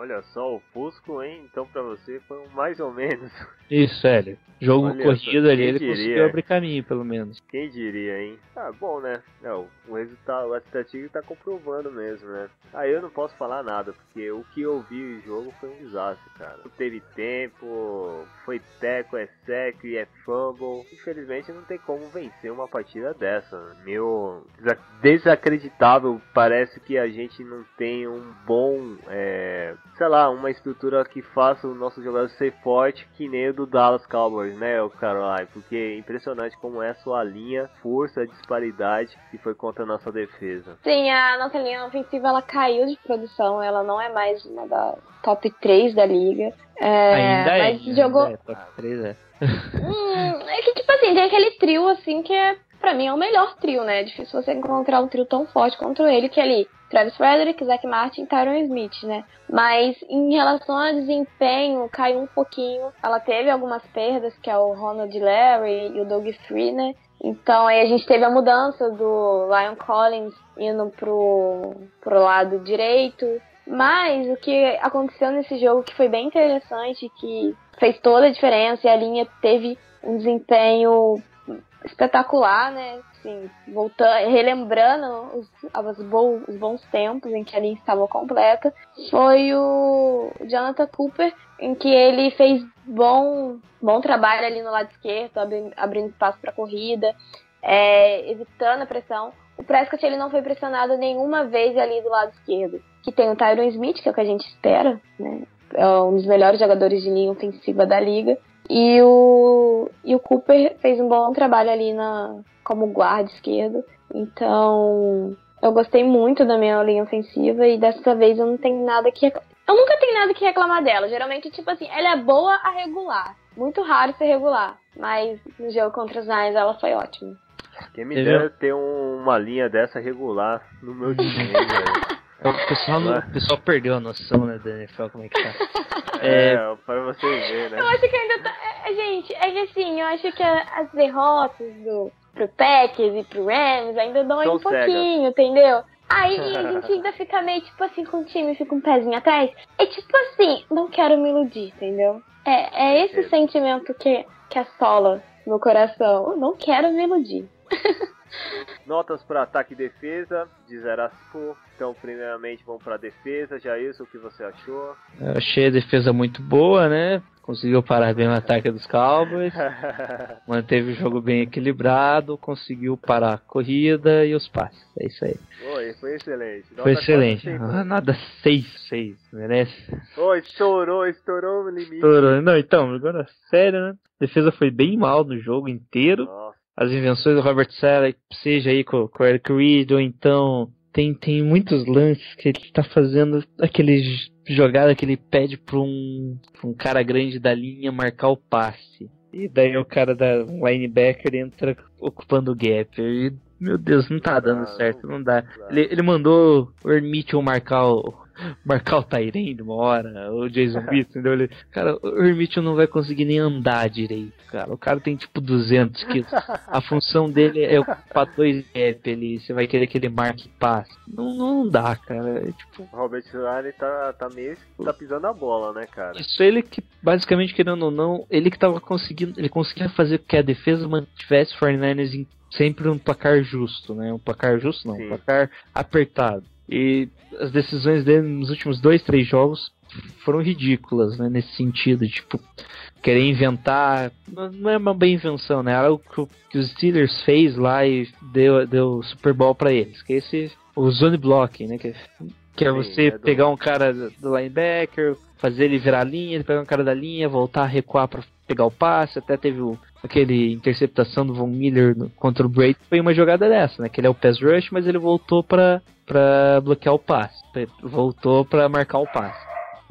Olha só, o Fusco, hein? Então pra você foi um mais ou menos. Isso, sério. Jogo Olha corrido só, ali, ele diria? conseguiu abrir caminho, pelo menos. Quem diria, hein? Ah, bom, né? Não, o resultado, a estatística tá comprovando mesmo, né? Aí eu não posso falar nada, porque o que eu vi no jogo foi um desastre, cara. Não teve tempo, foi teco, é sec, é fumble. Infelizmente não tem como vencer uma partida dessa. Meu, desa- desacreditável, parece que a gente não tem um bom, é, sei lá, uma estrutura que faça o nosso jogador ser forte que nem o do Dallas Cowboys, né, o Caroline? Porque é impressionante como é a sua linha, força, disparidade que foi contra a nossa defesa. Sim, a nossa linha ofensiva ela caiu de produção, ela não é mais uma da top 3 da liga. É, ainda é. mas ainda jogou. é, top 3 é. Hum, é que, tipo assim, tem aquele trio, assim, que é, pra mim, é o melhor trio, né? É difícil você encontrar um trio tão forte contra ele, que é ali, Travis Frederick, Zach Martin e Tyron Smith, né? Mas em relação ao desempenho, caiu um pouquinho. Ela teve algumas perdas, que é o Ronald Larry e o Doug Free, né? Então aí a gente teve a mudança do Lion Collins indo pro, pro lado direito. Mas o que aconteceu nesse jogo que foi bem interessante, que fez toda a diferença e a linha teve um desempenho espetacular, né? Assim, voltando, relembrando os, os, bons, os bons tempos em que a linha estava completa, foi o Jonathan Cooper, em que ele fez bom, bom trabalho ali no lado esquerdo, abri, abrindo espaço para corrida, é, evitando a pressão. O Prescott ele não foi pressionado nenhuma vez ali do lado esquerdo. Que tem o Tyron Smith, que é o que a gente espera, né? É um dos melhores jogadores de linha ofensiva da liga. E o, e o Cooper fez um bom trabalho ali na, como guarda esquerdo. Então, eu gostei muito da minha linha ofensiva e dessa vez eu não tenho nada que. Eu nunca tenho nada que reclamar dela. Geralmente, tipo assim, ela é boa a regular. Muito raro ser regular. Mas no jogo contra os Lions ela foi ótima. Quem me dera ter um- uma linha dessa regular no meu time, velho. O pessoal, não- o pessoal perdeu a noção, né, da NFL, como é que tá. É, É, pra você ver, né? Eu acho que ainda tá. É, Gente, é que assim, eu acho que a- as derrotas do, pro Packers e pro Rams ainda dão São um pouquinho, entendeu? Aí a gente ainda fica meio tipo assim com o time, fica um pezinho atrás. É tipo assim, não quero me iludir, entendeu? É, é esse sentimento que, que assola meu coração. Eu não quero me iludir. Notas para ataque e defesa, de 0 a 5. Então, primeiramente, vamos para defesa. Jailson, o que você achou? Eu achei a defesa muito boa, né? Conseguiu parar bem o ataque dos Cowboys. Manteve o jogo bem equilibrado. Conseguiu parar a corrida e os passes. É isso aí. Oi, foi excelente. Nota Foi excelente. 4,5. Ah, Nada 6, 6. Merece. Oi, estourou, estourou o limite. Estourou. Não, então, agora sério, né? A defesa foi bem mal no jogo inteiro. Nossa, As invenções do Robert Sala, seja aí com, com o Eric Reed, ou então tem, tem muitos lances que ele tá fazendo aquele jogada que ele pede pra um, pra um cara grande da linha marcar o passe. E daí o cara da um linebacker entra ocupando o gap. E, meu Deus, não tá dando Ah, certo, não- dá. Ele, ele mandou o Hermitchell marcar o. Marcar o Tyrande uma hora, o Jason Beat, entendeu? Ele, cara, o Hermitchell não vai conseguir nem andar direito, cara. O cara tem tipo 200 quilos. A função dele é ocupar dois gap ali. Você vai querer que ele marque passe. Não, não dá, cara. É, tipo, o Robert Riley tá, tá meio. tá pisando a bola, né, cara? isso ele que, basicamente, querendo ou não, ele que tava conseguindo. Ele conseguia fazer com que a defesa mantivesse o 49ers em sempre um placar justo, né? Um placar justo não, Sim. um placar apertado. E as decisões dele nos últimos dois, três jogos foram ridículas, né? Nesse sentido, tipo, querer inventar. Não é uma bem invenção, né? Era o que o- que os Steelers fez lá e deu, deu Super Bowl pra eles. Que é esse. O zone blocking, né? Que, que é você é do- pegar um cara do linebacker, fazer ele virar a linha, ele pegar um cara da linha, voltar a recuar pra pegar o passe. Até teve o, aquele interceptação do Von Miller no- contra o Brady. Foi uma jogada dessa, né? Que ele é o pass rush, mas ele voltou pra, pra bloquear o passe. Voltou pra marcar o passe.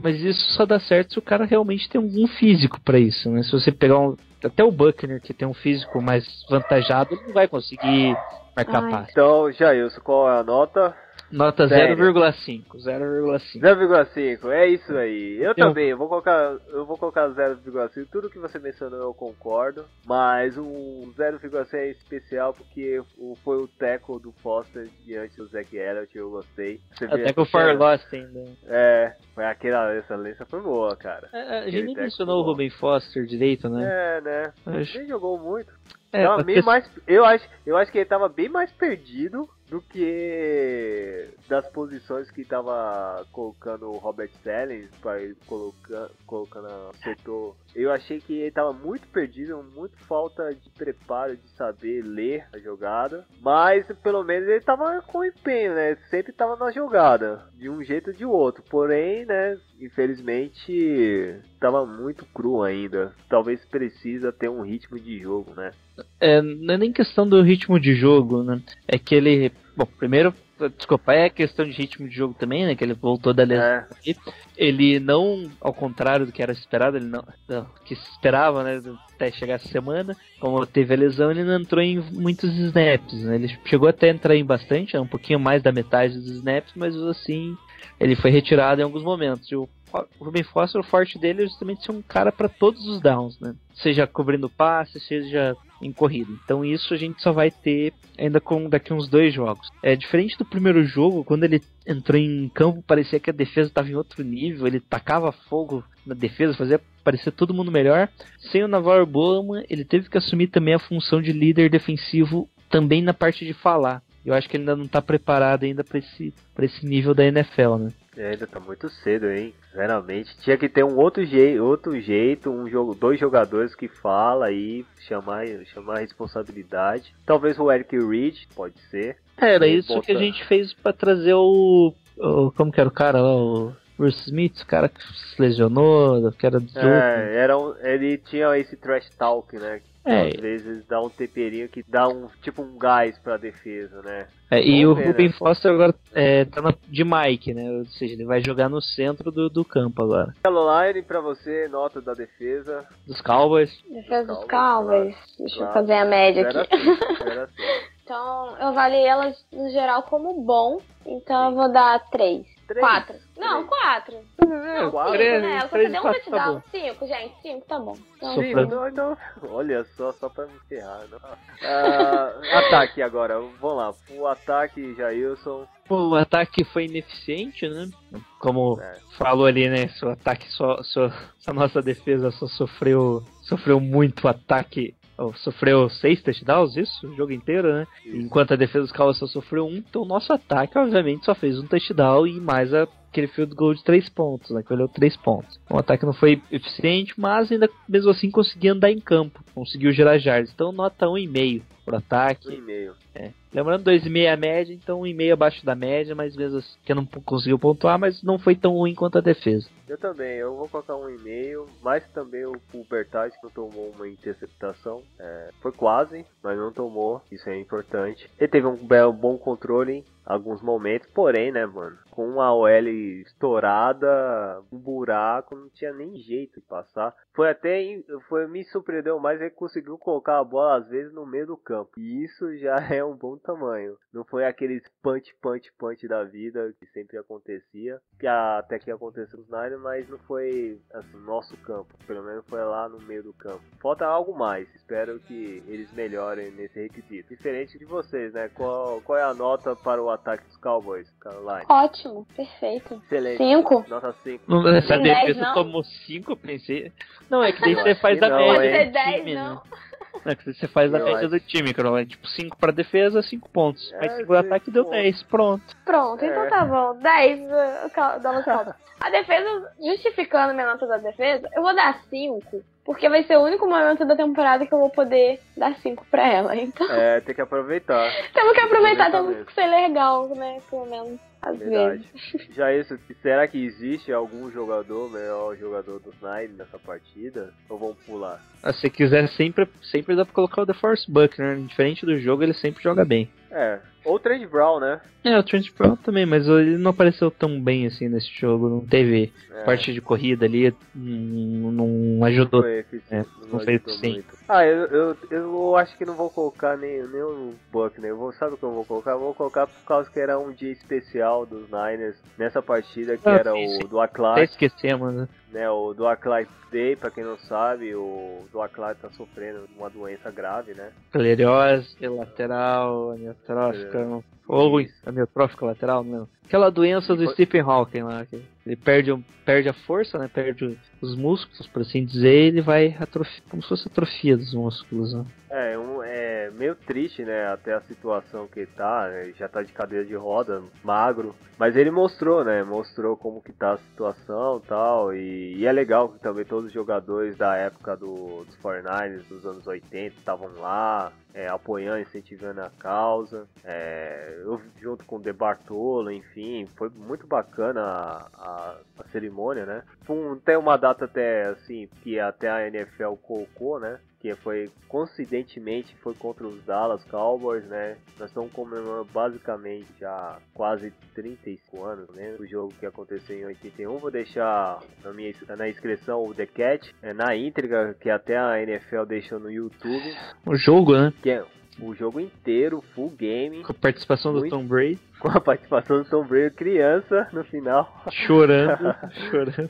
Mas isso só dá certo se o cara realmente tem algum físico pra isso, né? Se você pegar um. Até o Buckner, que tem um físico mais vantajado, ele não vai conseguir marcar Ai. passe. Então, Jailson, qual é a nota? Nota Sério? 0,5. 0,5. 0,5, é isso aí. Eu também, eu vou colocar, eu vou colocar 0,5. Tudo que você mencionou eu concordo, mas o 0,5 é especial porque foi o tackle do Foster diante do Zack Elliott, eu gostei. Você Até que o essa? Farlost ainda. É, foi aquela excelência foi boa, cara. É, a gente nem mencionou o. Ruben Foster direito, né? É, né? Acho- Nem jogou muito. É, porque- mais, eu, acho, eu acho que ele tava bem mais perdido do que das posições que tava colocando o Robert Sellens para ele colocar, colocando no setor. Eu achei que ele tava muito perdido, muito falta de preparo, de saber ler a jogada. Mas pelo menos ele tava com empenho, né? Sempre tava na jogada, de um jeito ou de outro. Porém, né? Infelizmente, tava muito cru ainda. Talvez precisa ter um ritmo de jogo, né? É, não é nem questão do ritmo de jogo, né? É que ele. Bom, primeiro, desculpa, é questão de ritmo de jogo também, né? Que ele voltou da lesão. É, aqui. Ele não, ao contrário do que era esperado, ele não, não, que se esperava, né, até chegar essa semana, como teve a lesão, ele não entrou em muitos snaps, né? Ele chegou até a entrar em bastante, é um pouquinho mais da metade dos snaps, mas assim, ele foi retirado em alguns momentos. E o Ruben Foster, o forte dele é justamente ser um cara para todos os downs, né? Seja cobrindo passe, seja em corrida. Então isso a gente só vai ter ainda com daqui uns dois jogos. É diferente do primeiro jogo, quando ele entrou em campo, parecia que a defesa estava em outro nível, ele tacava fogo na defesa, fazia parecer todo mundo melhor. Sem o Navarro Bowman, ele teve que assumir também a função de líder defensivo também na parte de falar. Eu acho que ele ainda não está preparado ainda para esse, pra esse nível da NFL, né? É, ainda tá muito cedo, hein? Sinceramente, tinha que ter um outro, jei outro jeito, um jogo, dois jogadores que fala aí, chamar, chamar a responsabilidade. Talvez o Eric Reed, pode ser. Era isso que a gente fez para trazer o, o. Como que era o cara lá? O Bruce Smith, o cara que se lesionou, que era do. É, era um, ele tinha esse trash talk, né? É. Às vezes dá um temperinho que dá um tipo um gás pra defesa, né? É, e o ver, Ruben né? Foster agora é, tá na- de Mike, né? Ou seja, ele vai jogar no centro do, do campo agora. Caroline, pra você, nota da defesa. Dos Cowboys. Defesa dos Calma, Cowboys. Deixa eu claro. fazer a média Era aqui. assim, era assim. Então, eu avaliei elas no geral como bom. Então, eu vou dar 3. Três. Quatro. Não, quatro. É, quatro. três, né? Ela só três, deu um quatro, tá touchdown. bom. Cinco, gente. Cinco, tá bom. Então, Sim, não, não, olha só, só pra me. Não. Ah, ataque agora, vamos lá. O ataque, Jailson. Pô, o ataque foi ineficiente, né? Como É. falou ali, né? Seu ataque só, só. A nossa defesa só sofreu. Sofreu muito ataque. Sofreu seis touchdowns, isso? O jogo inteiro, né? Enquanto a defesa dos Cowboys só sofreu um, então o nosso ataque, obviamente, só fez um touchdown e mais aquele field goal de três pontos, né? Que valeu três pontos. O ataque não foi eficiente, mas ainda mesmo assim conseguia andar em campo, conseguiu gerar jardas. Então nota 1,5 por Um ataque. e meio. Lembrando, 2,5 é a média, então 1,5 abaixo da média, mas mesmo assim, que não conseguiu pontuar, mas não foi tão ruim quanto a defesa. Eu também, eu vou colocar um e-mail, mas também o, Bertaz que não tomou uma interceptação. É, foi quase, mas não tomou, isso é importante. Ele teve um belo, bom controle alguns momentos, porém, né, mano, com uma OL estourada, um buraco, não tinha nem jeito de passar. Foi até, foi, me surpreendeu mais, ele conseguiu colocar a bola às vezes no meio do campo. E isso já é um bom tamanho. Não foi aqueles punch, punch, punch da vida que sempre acontecia, que a- até que aconteceu nos Niners, mas não foi assim, nosso campo. Pelo menos foi lá no meio do campo. Falta algo mais. Espero que eles melhorem nesse requisito. Diferente de vocês, né? Qual, qual é a nota para o ataque dos Cowboys, Caroline? ótimo. Perfeito. Excelente. Cinco. Nota 5. Não, Essa Tem dez, defesa não? tomou 5, eu pensei. Não, é que daí você faz não, média do Pode ser dez, time, não. né? É que você faz Eu média acho. do time, Carol. É tipo 5 pra defesa, 5 pontos. É, Mas 5 ataque seis deu pontos. 10, pronto. Pronto, É. então tá bom. 10 uh, Dallas Cowboys. A defesa, justificando minha nota da defesa, eu vou dar 5, porque vai ser o único momento da temporada que eu vou poder dar 5 pra ela. Então, É, tem que aproveitar. temos que aproveitar, Aproveitar temos mesmo. que ser legal, né? Pelo menos, às Verdade. vezes. Já isso, será que existe algum jogador, melhor jogador do Nine nessa partida? Ou vamos pular? Ah, Se quiser, sempre, sempre dá pra colocar o The Force Buckner. né? Diferente do jogo, ele sempre joga bem. É, ou o Trent Brown, né? É, o Trent Brown também, mas ele não apareceu tão bem assim nesse jogo. Não teve É, parte de corrida ali, não, não ajudou. foi eficiente, É, não não eficiente. muito. Ah, eu, eu, eu acho que não vou colocar nem, nem o Buckner. Eu vou, sabe o que eu vou colocar? Eu vou colocar por causa que era um dia especial dos Niners nessa partida, que Ah, era sim, o sim. do Até Clark. esquecemos, né? né, o Doaclai Day, pra quem não sabe, o Doaclai tá sofrendo uma doença grave, né? Esclerose lateral, amiotrófica, ou Isso. amiotrófica lateral, não lembro. Aquela doença do Stephen Hawking lá, que ele perde, perde a força, né? Perde os músculos, por assim dizer, e ele vai atrofia, como se fosse atrofia dos músculos, né? É, um, é meio triste, né, até a situação que ele tá, né, ele já tá de cadeira de roda, magro, mas ele mostrou, né, mostrou como que tá a situação e tal, e, é legal que também todos os jogadores da época do, dos 49ers, dos anos 80, estavam lá, é, apoiando, incentivando a causa, é, eu junto com o De Bartolo, enfim, foi muito bacana a, a, a cerimônia, né, um- tem uma data até, assim, que até a NFL colocou, né, que foi coincidentemente foi contra os Dallas Cowboys, né? Nós estamos comemorando basicamente já quase 35 anos, né? O jogo que aconteceu em 81. Vou deixar na minha na inscrição o The Cat, é, na íntegra que até a NFL deixou no YouTube, O jogo, né? que é o jogo inteiro, full game, Com a participação do. Tom Brady, com a participação do Tom Brady criança no final. chorando, chorando.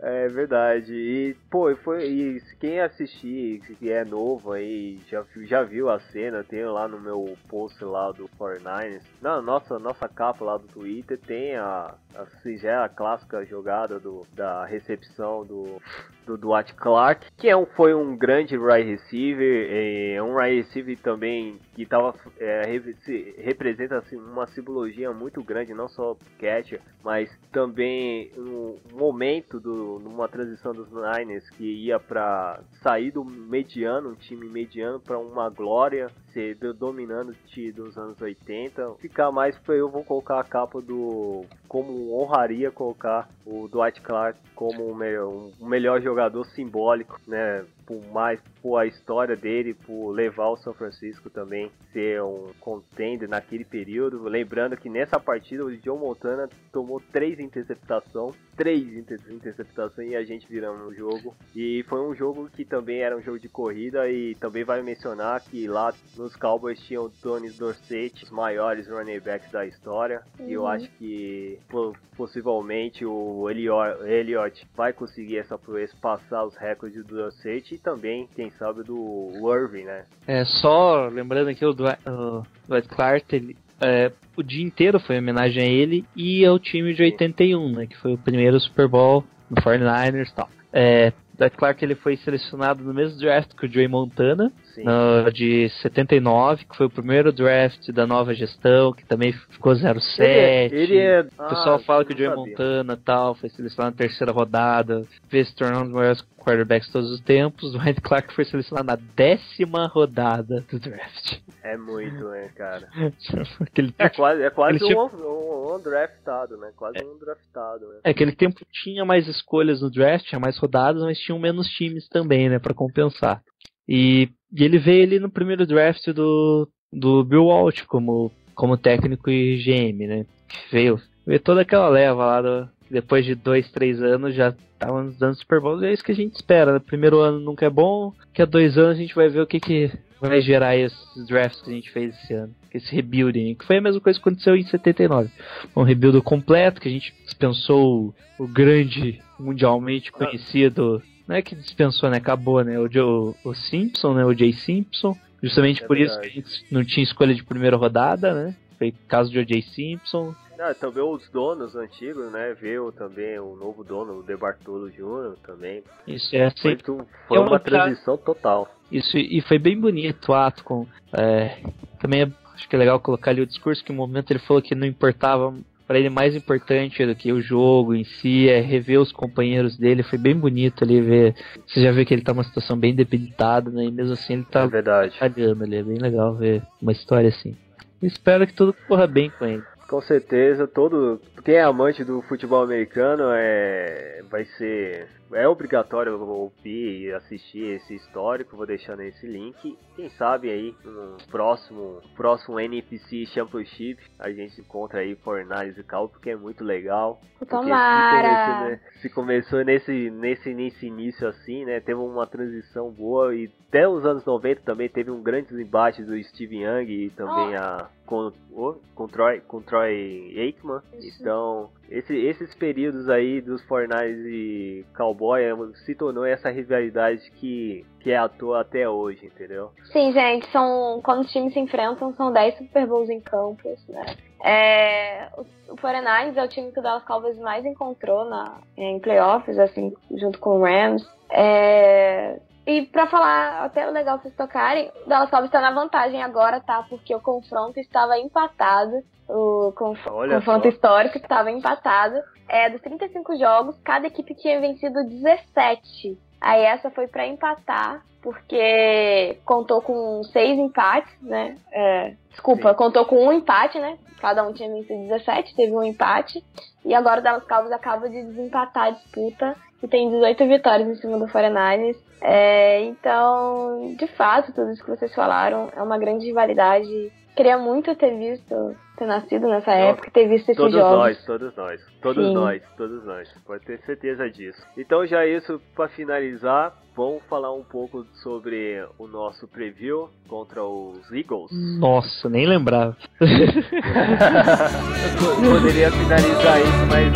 É verdade. E, pô, foi. E quem assistir, que é novo aí, já, já viu a cena, tem lá no meu post lá do 49ers. Na nossa, nossa capa lá do Twitter tem a, a singela clássica jogada do, da recepção do, do Dwight Clark, que é um, foi um grande wide receiver, é um wide receiver também que tava, é, re- se- representa assim, uma simbologia muito grande, não só catcher, mas também um momento do, numa transição dos Niners que ia para sair do mediano, um time mediano, para uma glória, ser do- dominando time dos anos 80. Ficar mais, eu vou colocar a capa do. Como honraria colocar o Dwight Clark como o melhor, um melhor jogador simbólico, né? Por mais por a história dele, por levar o São Francisco também ser um contender naquele período. Lembrando que nessa partida o Joe Montana tomou três interceptações, três inter- interceptações e a gente viramos o jogo. E foi um jogo que também era um jogo de corrida e também vai mencionar que lá no nos Cowboys tinha o Tony Dorsett, os maiores running backs da história. E eu Uhum. acho que po- possivelmente o Elliot, Elliott vai conseguir essa proeza, passar os recordes do Dorsett e também, quem sabe, do Irving, né? É, só lembrando aqui o Dwight, Clark, ele, é, o dia inteiro foi em homenagem a ele e ao time de 81, né, que foi o primeiro Super Bowl no 49ers e tal. É, Dwight Clark ele foi selecionado no mesmo draft que o Joey Montana. No, de 79, que foi o primeiro draft da nova gestão, que também ficou 07. Ele é. Ele é O pessoal ah, fala que o Joey. Montana tal, foi selecionado na terceira rodada, fez se tornar um dos maiores quarterbacks de todos os tempos. O Dwight Clark foi selecionado na décima rodada do draft. É muito, né, cara? Aquele É quase, é quase um, um, um draftado, né? Quase um draftado, né? É, aquele tempo tinha mais escolhas no draft, tinha mais rodadas, mas tinham menos times também, né, pra compensar. E, e ele veio ali no primeiro draft do, do Bill Walsh como, como técnico e GM, né? Veio, veio toda aquela leva lá, do- depois de dois, três anos já estavam dando Super Bowl, e é isso que a gente espera. Né? Primeiro ano nunca é bom, que a dois anos a gente vai ver o que, que vai gerar esses drafts que a gente fez esse ano. Esse rebuilding, que foi a mesma coisa que aconteceu em 79 um rebuild completo, que a gente dispensou o grande, mundialmente conhecido. Não é que dispensou, né? Acabou, né? O, Joe, o Simpson, né? O Jay Simpson. Justamente É por isso que verdade. a gente não tinha escolha de primeira rodada, né? Foi caso de O.J. Simpson. Ah, também os donos antigos, né? Veio também o novo dono, o De Bartolo Jr. também. Isso é Foi, sempre. tu- foi É uma transição total. Isso, e foi bem bonito o ato com. é, também é- acho que é legal colocar ali o discurso que no momento ele falou que não importava. Pra ele mais importante do que o jogo em si é rever os companheiros dele. Foi bem bonito ali ver. Você já vê que ele tá numa situação bem debilitada, né? E mesmo assim ele tá É verdade. ali. É bem legal ver uma história assim. Espero que tudo corra bem com ele. Com certeza, todo quem é amante do futebol americano é vai ser é obrigatório ouvir e assistir esse histórico. Vou deixar nesse link. Quem sabe aí no próximo próximo NFC Championship a gente encontra aí Fortnite e Cal porque é muito legal. Porque se Tomara! começou, né, se começou nesse, nesse, nesse início assim, né? Teve uma transição boa e até os anos 90 também teve um grande embate do Steve Young e também a com, o- com, Troy, com Troy Aikman. Isso. Então, esse- esses períodos aí dos Fortnite e Cowboy é, se tornou essa rivalidade que, que é à toa até hoje, entendeu? Sim, gente, são quando os times se enfrentam, são 10 Super Bowls em campos, né? É, o, o 49ers é o time que o Dallas Cowboys mais encontrou na, em playoffs, assim, junto com o Rams. É, e pra falar, até legal vocês tocarem, o Dallas Cowboys tá na vantagem agora, tá? Porque o confronto estava empatado. O conf- Olha confronto só. histórico estava empatado. É, dos 35 jogos, cada equipe tinha vencido 17. Aí essa foi pra empatar, porque contou com seis empates, né? É, desculpa, Sim. contou com um empate, né? Cada um tinha vencido 17, teve um empate. E agora o Dallas Cowboys acaba de desempatar a disputa e tem 18 vitórias em cima do 49ers. É, então, de fato, tudo isso que vocês falaram é uma grande rivalidade. Queria muito ter visto, ter nascido nessa época, ter visto esses Todos jogos. nós, todos nós, todos Sim. nós, todos nós. Pode ter certeza disso. Então já isso para finalizar, vamos falar um pouco sobre o nosso preview contra os Eagles. Nossa, nem lembrava. Eu poderia finalizar isso, mas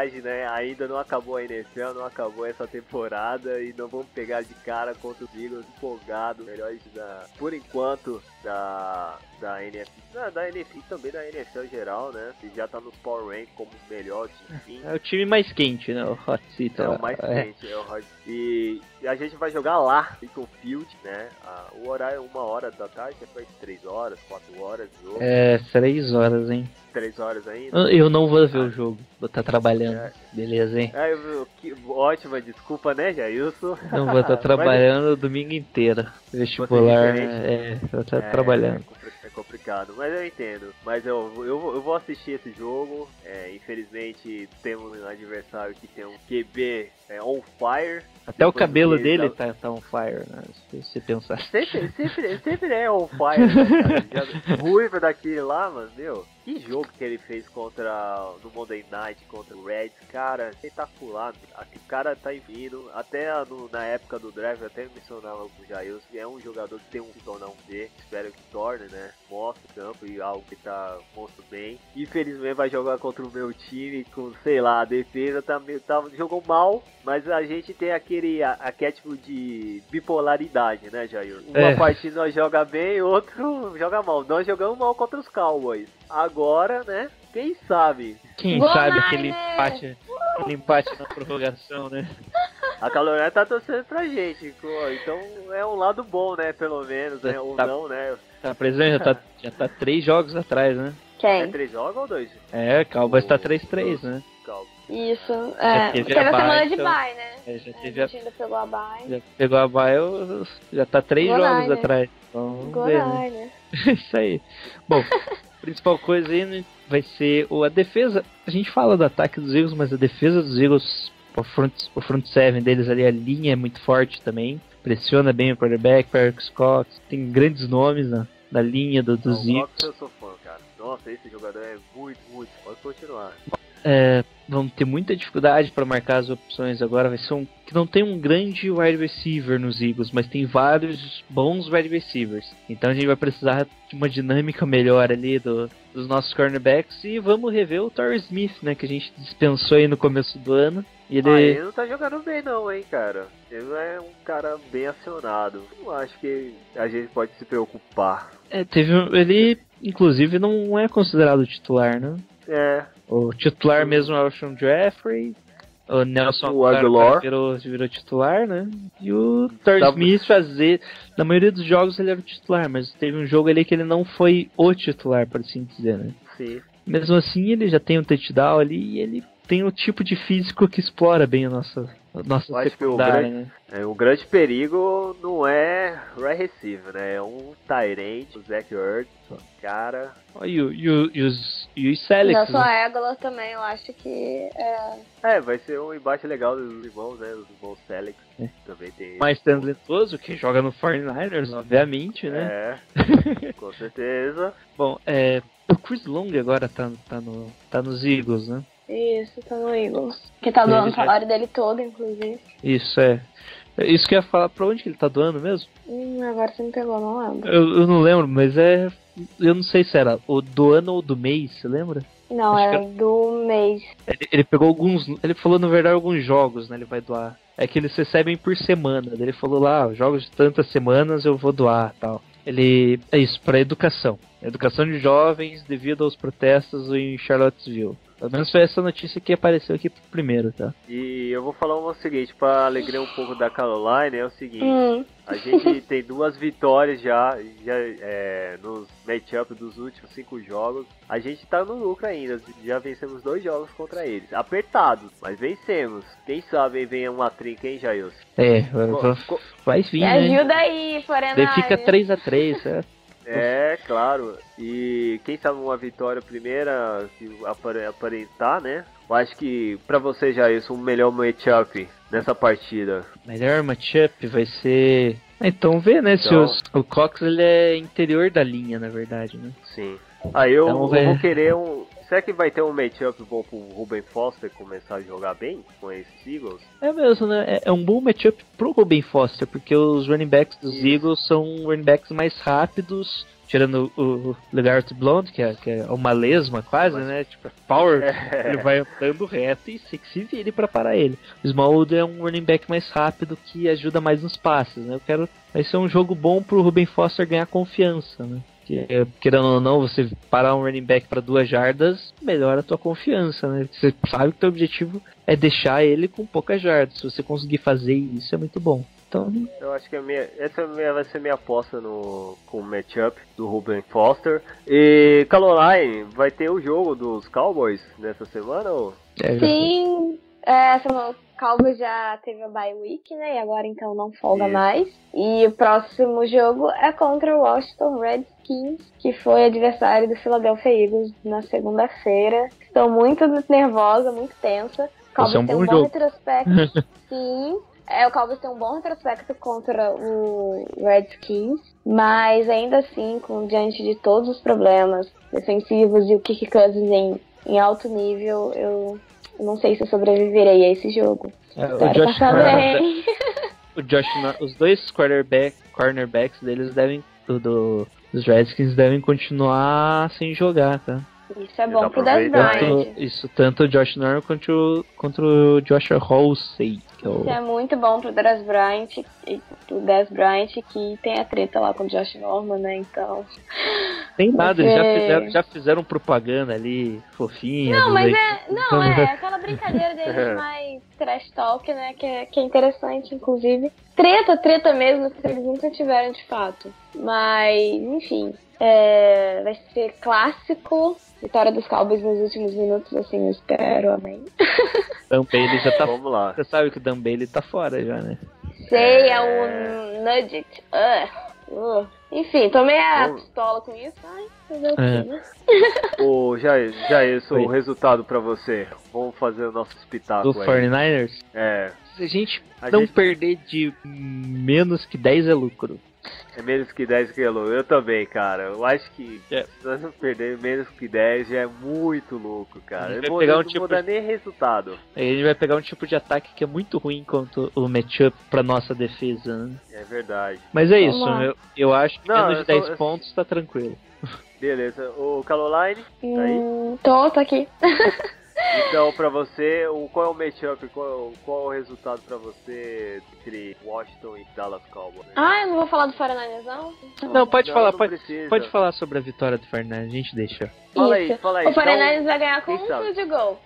realidade, né? Ainda não acabou a NFL, não acabou essa temporada e não vamos pegar de cara contra os Eagles empolgado, melhores da, por enquanto, da, da NFL, não, da NFL também da NFL geral, né? Que já tá nos Power Rank como os melhores, enfim. É o time mais quente, né? O Hot Seat. É o mais É. quente, é o Hot E, e a gente vai jogar lá, Lincoln Field, né? Ah, o horário é uma hora da tarde, depois três horas, quatro horas de jogo. É, três horas, hein? Três horas ainda. Eu- não vou ver o jogo, vou estar trabalhando. Beleza, hein? Ah, eu- que, ótima desculpa, né, Jailson? Não vou estar Mas- trabalhando o domingo inteiro. Vestibular, diferente. é, vou estar É, trabalhando. É compli- é complicado, mas eu entendo. Mas eu, eu, vou- eu vou assistir esse jogo. É, infelizmente temos um adversário que tem um QB é, on fire. Até o cabelo dele ele tá, tá on fire, né? Se você pensar. Sempre, sempre, sempre é on fire, né, cara? Ruiva daquele lá, mano, meu. Que jogo que ele fez contra no Monday Night contra o Reds, cara, espetacular. Aqui O cara tá vindo, até no- na época do draft, eu até mencionava o que é um jogador que tem um que tornar um D, espero que torne, né? Mostra o campo e algo que tá mostra bem. Infelizmente vai jogar contra o meu time com, sei lá, a defesa tá, meio- tá jogou mal, mas a gente tem aquele arquétipo de bipolaridade, né, Jair? Uma É. partida nós joga bem, outro joga mal. Nós jogamos mal contra os Cowboys. Agora, né? Quem sabe? Quem Go sabe Niners! aquele empate, aquele empate na prorrogação, né? A Caloré tá torcendo pra gente. Então é um lado bom, né? Pelo menos, né? Ou Tá. não, né? Tá presente, já tá, já tá três jogos atrás, né? É Quem? três jogos ou dois? É, Cowboys tá O- 3-3, né? Isso, é. teve Teve, a a semana bye, de então. bye, né? É, já A teve a, gente ainda pegou a bye. já pegou a baia, já tá três Go jogos Niners. atrás. Então, vamos Go ver, né? Niners. Isso aí. Bom, a principal coisa aí né, vai ser o, a defesa. A gente fala do ataque dos Eagles, mas a defesa dos Eagles, o front, o front seven deles ali, a linha é muito forte também. Pressiona bem o quarterback, Eric Scott. Tem grandes nomes na, na linha do, dos Eagles. Eu sou fã, cara. Nossa, esse jogador é muito, muito. Pode continuar. É, vamos ter muita dificuldade para marcar as opções agora. Vai ser um que não tem um grande wide receiver nos Eagles, mas tem vários bons wide receivers. Então a gente vai precisar de uma dinâmica melhor ali do- dos nossos cornerbacks e vamos rever o Torrey Smith, né, que a gente dispensou aí no começo do ano. E ele, Ah, ele não tá jogando bem não, hein, cara. Ele é um cara bem acionado. Não acho que a gente pode se preocupar. é, teve um- ele inclusive não é considerado titular, né? É, O titular mesmo é o Sean Jeffrey. O Nelson O Aguilar virou, virou titular, né? E o Tá- Smith fazer. Na maioria dos jogos ele era o titular, mas teve um jogo ali que ele não foi o titular, por assim dizer, né? sim. Mesmo assim, ele já tem um touchdown ali e ele tem o tipo de físico que explora bem a nossa, nossa Eu acho que o grande- né? É, o grande perigo não é right receiver, né? É um Tyrant, o Zach Ertz, cara. E, o- e, o- e os, e os Celtics, Nelson né? Aguilar também, eu acho que é. É, vai ser um embate legal dos irmãos, né? Os irmãos Selleck. É. Também tem. mais talentoso, que joga no 49ers, obviamente, né? É, com certeza. Bom, é, o Chris Long agora tá, tá, no, tá nos Eagles, né? Isso, tá no Eagles. Que tá doando o salário dele todo, inclusive. Isso é. Isso que eu ia falar, pra onde que ele tá doando mesmo? Hum, agora você me pegou, não lembro. Eu, eu não lembro, mas é. Eu não sei se era o do ano ou do mês, você lembra? Não, Acho que era do mês. Ele, ele pegou alguns. Ele falou, na verdade, alguns jogos, né? Ele vai doar. É que eles recebem por semana. Ele falou lá, "Ah, jogos de tantas semanas eu vou doar tal. Ele. É isso, pra educação. Educação de jovens devido aos protestos em Charlottesville. Pelo menos foi essa notícia que apareceu aqui primeiro, tá? E eu vou falar o seguinte, pra alegrar um pouco da Caroline, é o seguinte. Hum, A gente tem duas vitórias já, já é, nos matchup dos últimos cinco jogos. A gente tá no lucro ainda. Já vencemos dois jogos contra eles. Apertados, mas vencemos. Quem sabe venha uma trinca, hein, Jailson? É, Co- co- vai vir, né? ajuda aí, Daí Forenário. fica 3x3, é. É, claro. E quem sabe uma vitória primeira, se apare- aparentar, né? Eu acho que pra você, Jailson, o melhor matchup nessa partida. Melhor matchup vai ser. Ah, Então vê, né? Se Então- os- o Cox ele é interior da linha, na verdade, né? Sim. Aí eu, Então, eu vai- vou querer um. Será que vai ter um matchup bom pro Ruben Foster começar a jogar bem com esses Eagles? É mesmo, né? É, é um bom matchup pro Ruben Foster, porque os running backs dos Isso. Eagles são running backs mais rápidos, tirando o, Legart Blonde, que é, que é uma lesma quase, Mas- né? Tipo, é power. É. Ele vai andando reto e se que se vire pra parar ele. O Smallwood é um running back mais rápido que ajuda mais nos passes, né? Eu quero. Vai ser um jogo bom pro Ruben Foster ganhar confiança, né? Que, querendo ou não, você parar um running back para duas jardas, melhora a tua confiança, né? Você sabe que o teu objetivo é deixar ele com poucas jardas. Se você conseguir fazer isso, é muito bom. Então, Eu acho que a minha, essa é vai ser minha aposta no, com o matchup do Ruben Foster. E Caroline, vai ter o jogo dos Cowboys nessa semana? Ou? é, Sim, é, essa Cowboys já teve a bye week, né? E agora então não folga Isso. mais. E o próximo jogo é contra o Washington Redskins, que foi adversário do Philadelphia Eagles na segunda-feira. Estou muito nervosa, muito tensa. O Cowboys é um tem um bom jogo. retrospecto. Sim. É, o Cowboys tem um bom retrospecto contra o Redskins, mas ainda assim, com, diante de todos os problemas defensivos e o Kick Cousins em, em alto nível, eu não sei se eu sobreviverei a esse jogo. é, o Josh bem. o Josh, os dois quarterback, cornerbacks deles devem, do, do- dos Redskins devem continuar sem jogar, tá? Isso é bom pro Bryant. Tanto, isso, tanto o Josh Norman quanto, o- contra o Josh Halsey, é Isso é muito bom pro Dez Bryant, e pro Dez Bryant que tem a treta lá com o Josh Norman, né? Então. Tem nada, eles já fizeram, já fizeram propaganda ali, fofinha. Não, mas é. Não, é aquela brincadeira deles mais trash talk, né? Que é, que é interessante, inclusive. Treta, treta mesmo, que eles nunca tiveram de fato. Mas, enfim. é, vai ser clássico. Vitória dos Cowboys nos últimos minutos, assim, eu espero, amém. Dan Bailey já tá. Vamos lá. Você sabe que o Dan Bailey tá fora já, né? Sei, é um nugget. Uh, uh. Enfim, tomei a Vamos. pistola com isso. Ai, fazer o quê, É. né? Ô, Jair, Jair, o resultado pra você. Vamos fazer o nosso Do espetáculo aí. 49ers. É, Se a gente A não gente- perder de menos que 10 é lucro. É menos que 10 quilos. Eu também, cara. Eu acho que É. se nós não perder menos que 10 já é muito louco, cara. vou, pegar um não tipo vou dar nem resultado. Gente vai pegar um tipo de ataque que é muito ruim contra o matchup pra nossa defesa, né? É verdade. Mas é isso, eu, eu acho que Não, menos de 10 só- eu- pontos tá tranquilo. Beleza. O Caroline, tá aí? Hum, tô, tô aqui. Então, pra você, o, qual é o matchup? Qual, qual é o resultado pra você entre Washington e Dallas Cowboys? Ah, eu não vou falar do 49ers, não? Não, pode Não, falar, não pode, precisa. pode falar sobre a vitória do Fernandes, a gente deixa. Fala aí, Isso. fala aí. O 49ers vai ganhar com um sabe? field goal.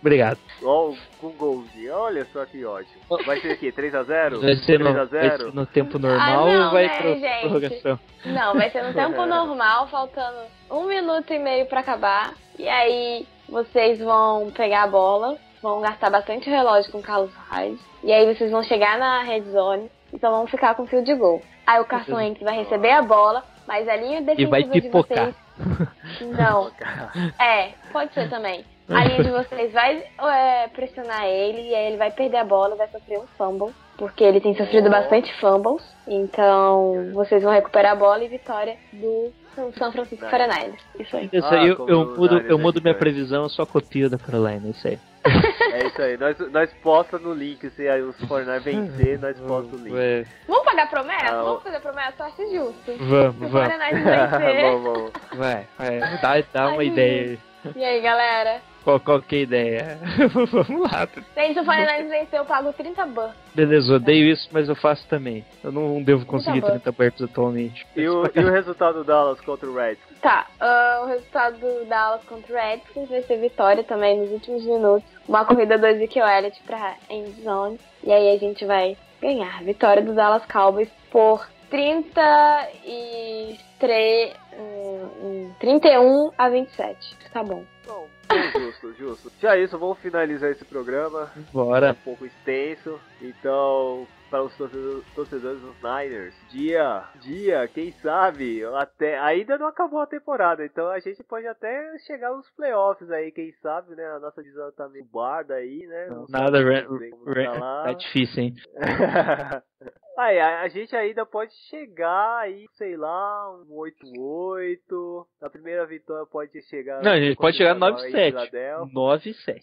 Obrigado. Ó, com golzinho. Olha só que ótimo. Vai ser o quê? 3x0? Vai ser, no, 3x0? vai ser no tempo normal Ah, não, ou vai né, pra gente? prorrogação? Não, vai ser no tempo normal, faltando um minuto e meio pra acabar. E aí vocês vão pegar a bola, vão gastar bastante relógio com o Carlos Reis. E aí vocês vão chegar na red zone, então vão ficar com field goal. Aí o Carson Wentz vai receber a bola, mas a linha defensiva vai de pipocar. vocês... Não. É, pode ser também. A linha de vocês vai é, pressionar ele e aí ele vai perder a bola, vai sofrer um fumble, porque ele tem sofrido bastante fumbles. Então vocês vão recuperar a bola e vitória do São Francisco 49ers. Isso aí. Isso Ah, aí, eu, eu mudo, eu mudo minha previsão, eu só copio da Carolina, isso aí. É isso aí. Nós, nós posta no link. Se aí os 49 vencer, nós posta o link. É, Vamos pagar promessa? Ah, Vamos fazer promessa? Eu acho justo. Se vamos, o vamos. 49ers vencer. vamos, vamos. Vai, vai, dá, dá uma Ai, ideia aí. E aí, galera? Qual, qual que é a ideia? vamos lá. Gente, o 49ers vencer, eu pago 30 ban. Beleza, eu odeio isso, mas eu faço também. Eu não devo conseguir Tá bom. 30 burps atualmente. E o, e o resultado do Dallas contra o Reds? Tá, ah, o resultado do Dallas contra o Redskins vai ser vitória também nos últimos minutos. Uma corrida do Ezekiel Elliott pra end zone. E aí a gente vai ganhar. Vitória do Dallas Cowboys por 33, hum, hum, 31 a 27. Tá bom. Bom, bom, justo, justo. Já isso, vamos finalizar esse programa. É Bora. um pouco extenso. Então, para os torcedores, torcedores dos Niners, dia, dia, quem sabe, até ainda não acabou a temporada, então a gente pode até chegar nos playoffs aí, quem sabe, né? A nossa divisão tá meio barda aí, né? Não Nada, tá lá. tá difícil, hein? Aí, a, a gente ainda pode chegar aí, sei lá, um 8-8. Na primeira vitória pode chegar. Não, a gente pode chegar no continuar em 9-7. Filadélfia. 9-7.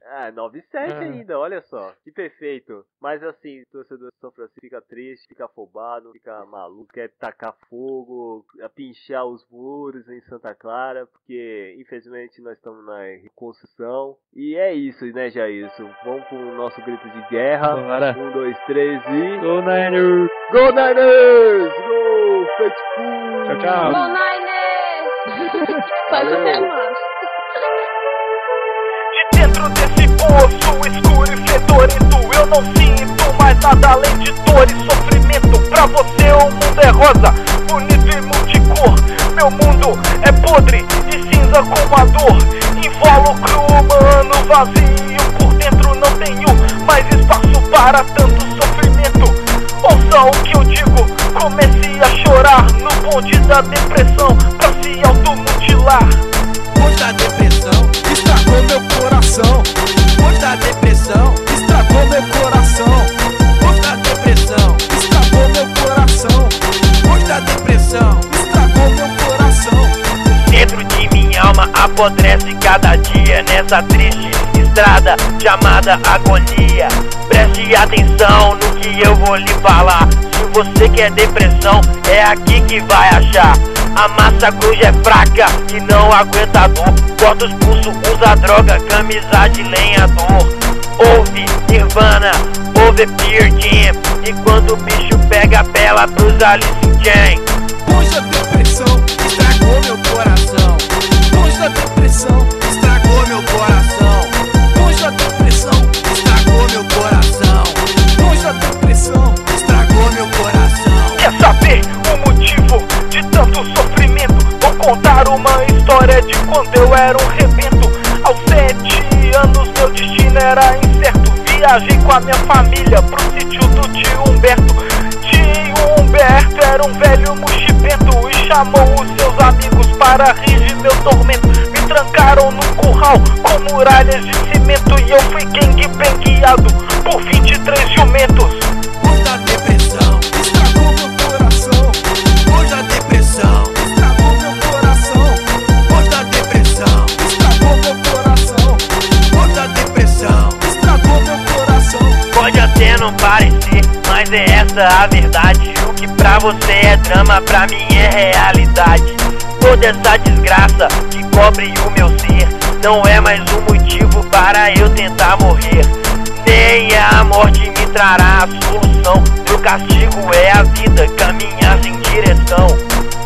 Ah, 9-7 Ah. ainda, olha só. Que perfeito. Mas assim, torcedor de São Francisco fica triste, fica afobado, fica maluco, quer tacar fogo, pinchar os muros em Santa Clara, porque infelizmente nós estamos na reconstrução. E é isso, né, Jailson? Vamos pro nosso grito de guerra. Bora. Um, dois, três e. Go Niners! Go Niners! Go! Faithful! Tchau, tchau. Go Niners! Faz o tema. De dentro desse poço escuro e fedorento Eu não sinto mais nada além de dor e sofrimento Pra você o mundo é rosa, bonito e multicor Meu mundo é podre e cinza como a dor Invólucro humano vazio Por dentro não tenho mais espaço para tanto sofrimento Ouça o que eu digo, comece a chorar No bonde da depressão pra se automutilar Pois da depressão estragou meu coração. Apodrece cada dia nessa triste estrada chamada agonia. Preste atenção no que eu vou lhe falar. Se você quer depressão, é aqui que vai achar. A massa cruz é fraca e não aguenta a dor. Corta os pulsos, usa droga, camisa de lenhador. Ouve Nirvana, ouve Pearl Jam. E quando o bicho pega, apela pros Alice Chains. Pois da depressão depressão estragou meu coração. Pois da depressão estragou meu coração. Pois da depressão estragou meu coração. Quer saber o motivo de tanto sofrimento? Vou contar uma história de quando eu era um rebento. Aos sete anos meu destino era incerto. Viajei com a minha família pro sítio do tio Humberto. Tio Humberto era um velho mochibento e chamou os seus amigos para rir de meu tormento. Me trancaram num curral com muralhas de cimento e eu fui gangue-bengueado por 23 jumentos. Da depressão estragou meu coração. Pois da depressão estragou meu coração. Pois da depressão estragou meu coração. Pois da depressão estragou meu coração. Pode até não parecer, mas é essa a verdade. O que pra você é drama, pra mim é realidade. Toda essa desgraça que cobre o meu ser não é mais um motivo para eu tentar morrer. Nem a morte me trará a solução. Meu castigo é a vida, caminhar sem direção.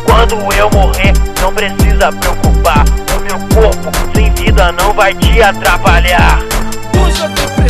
Quando eu morrer, não precisa preocupar. O meu corpo sem vida não vai te atrapalhar. Depressão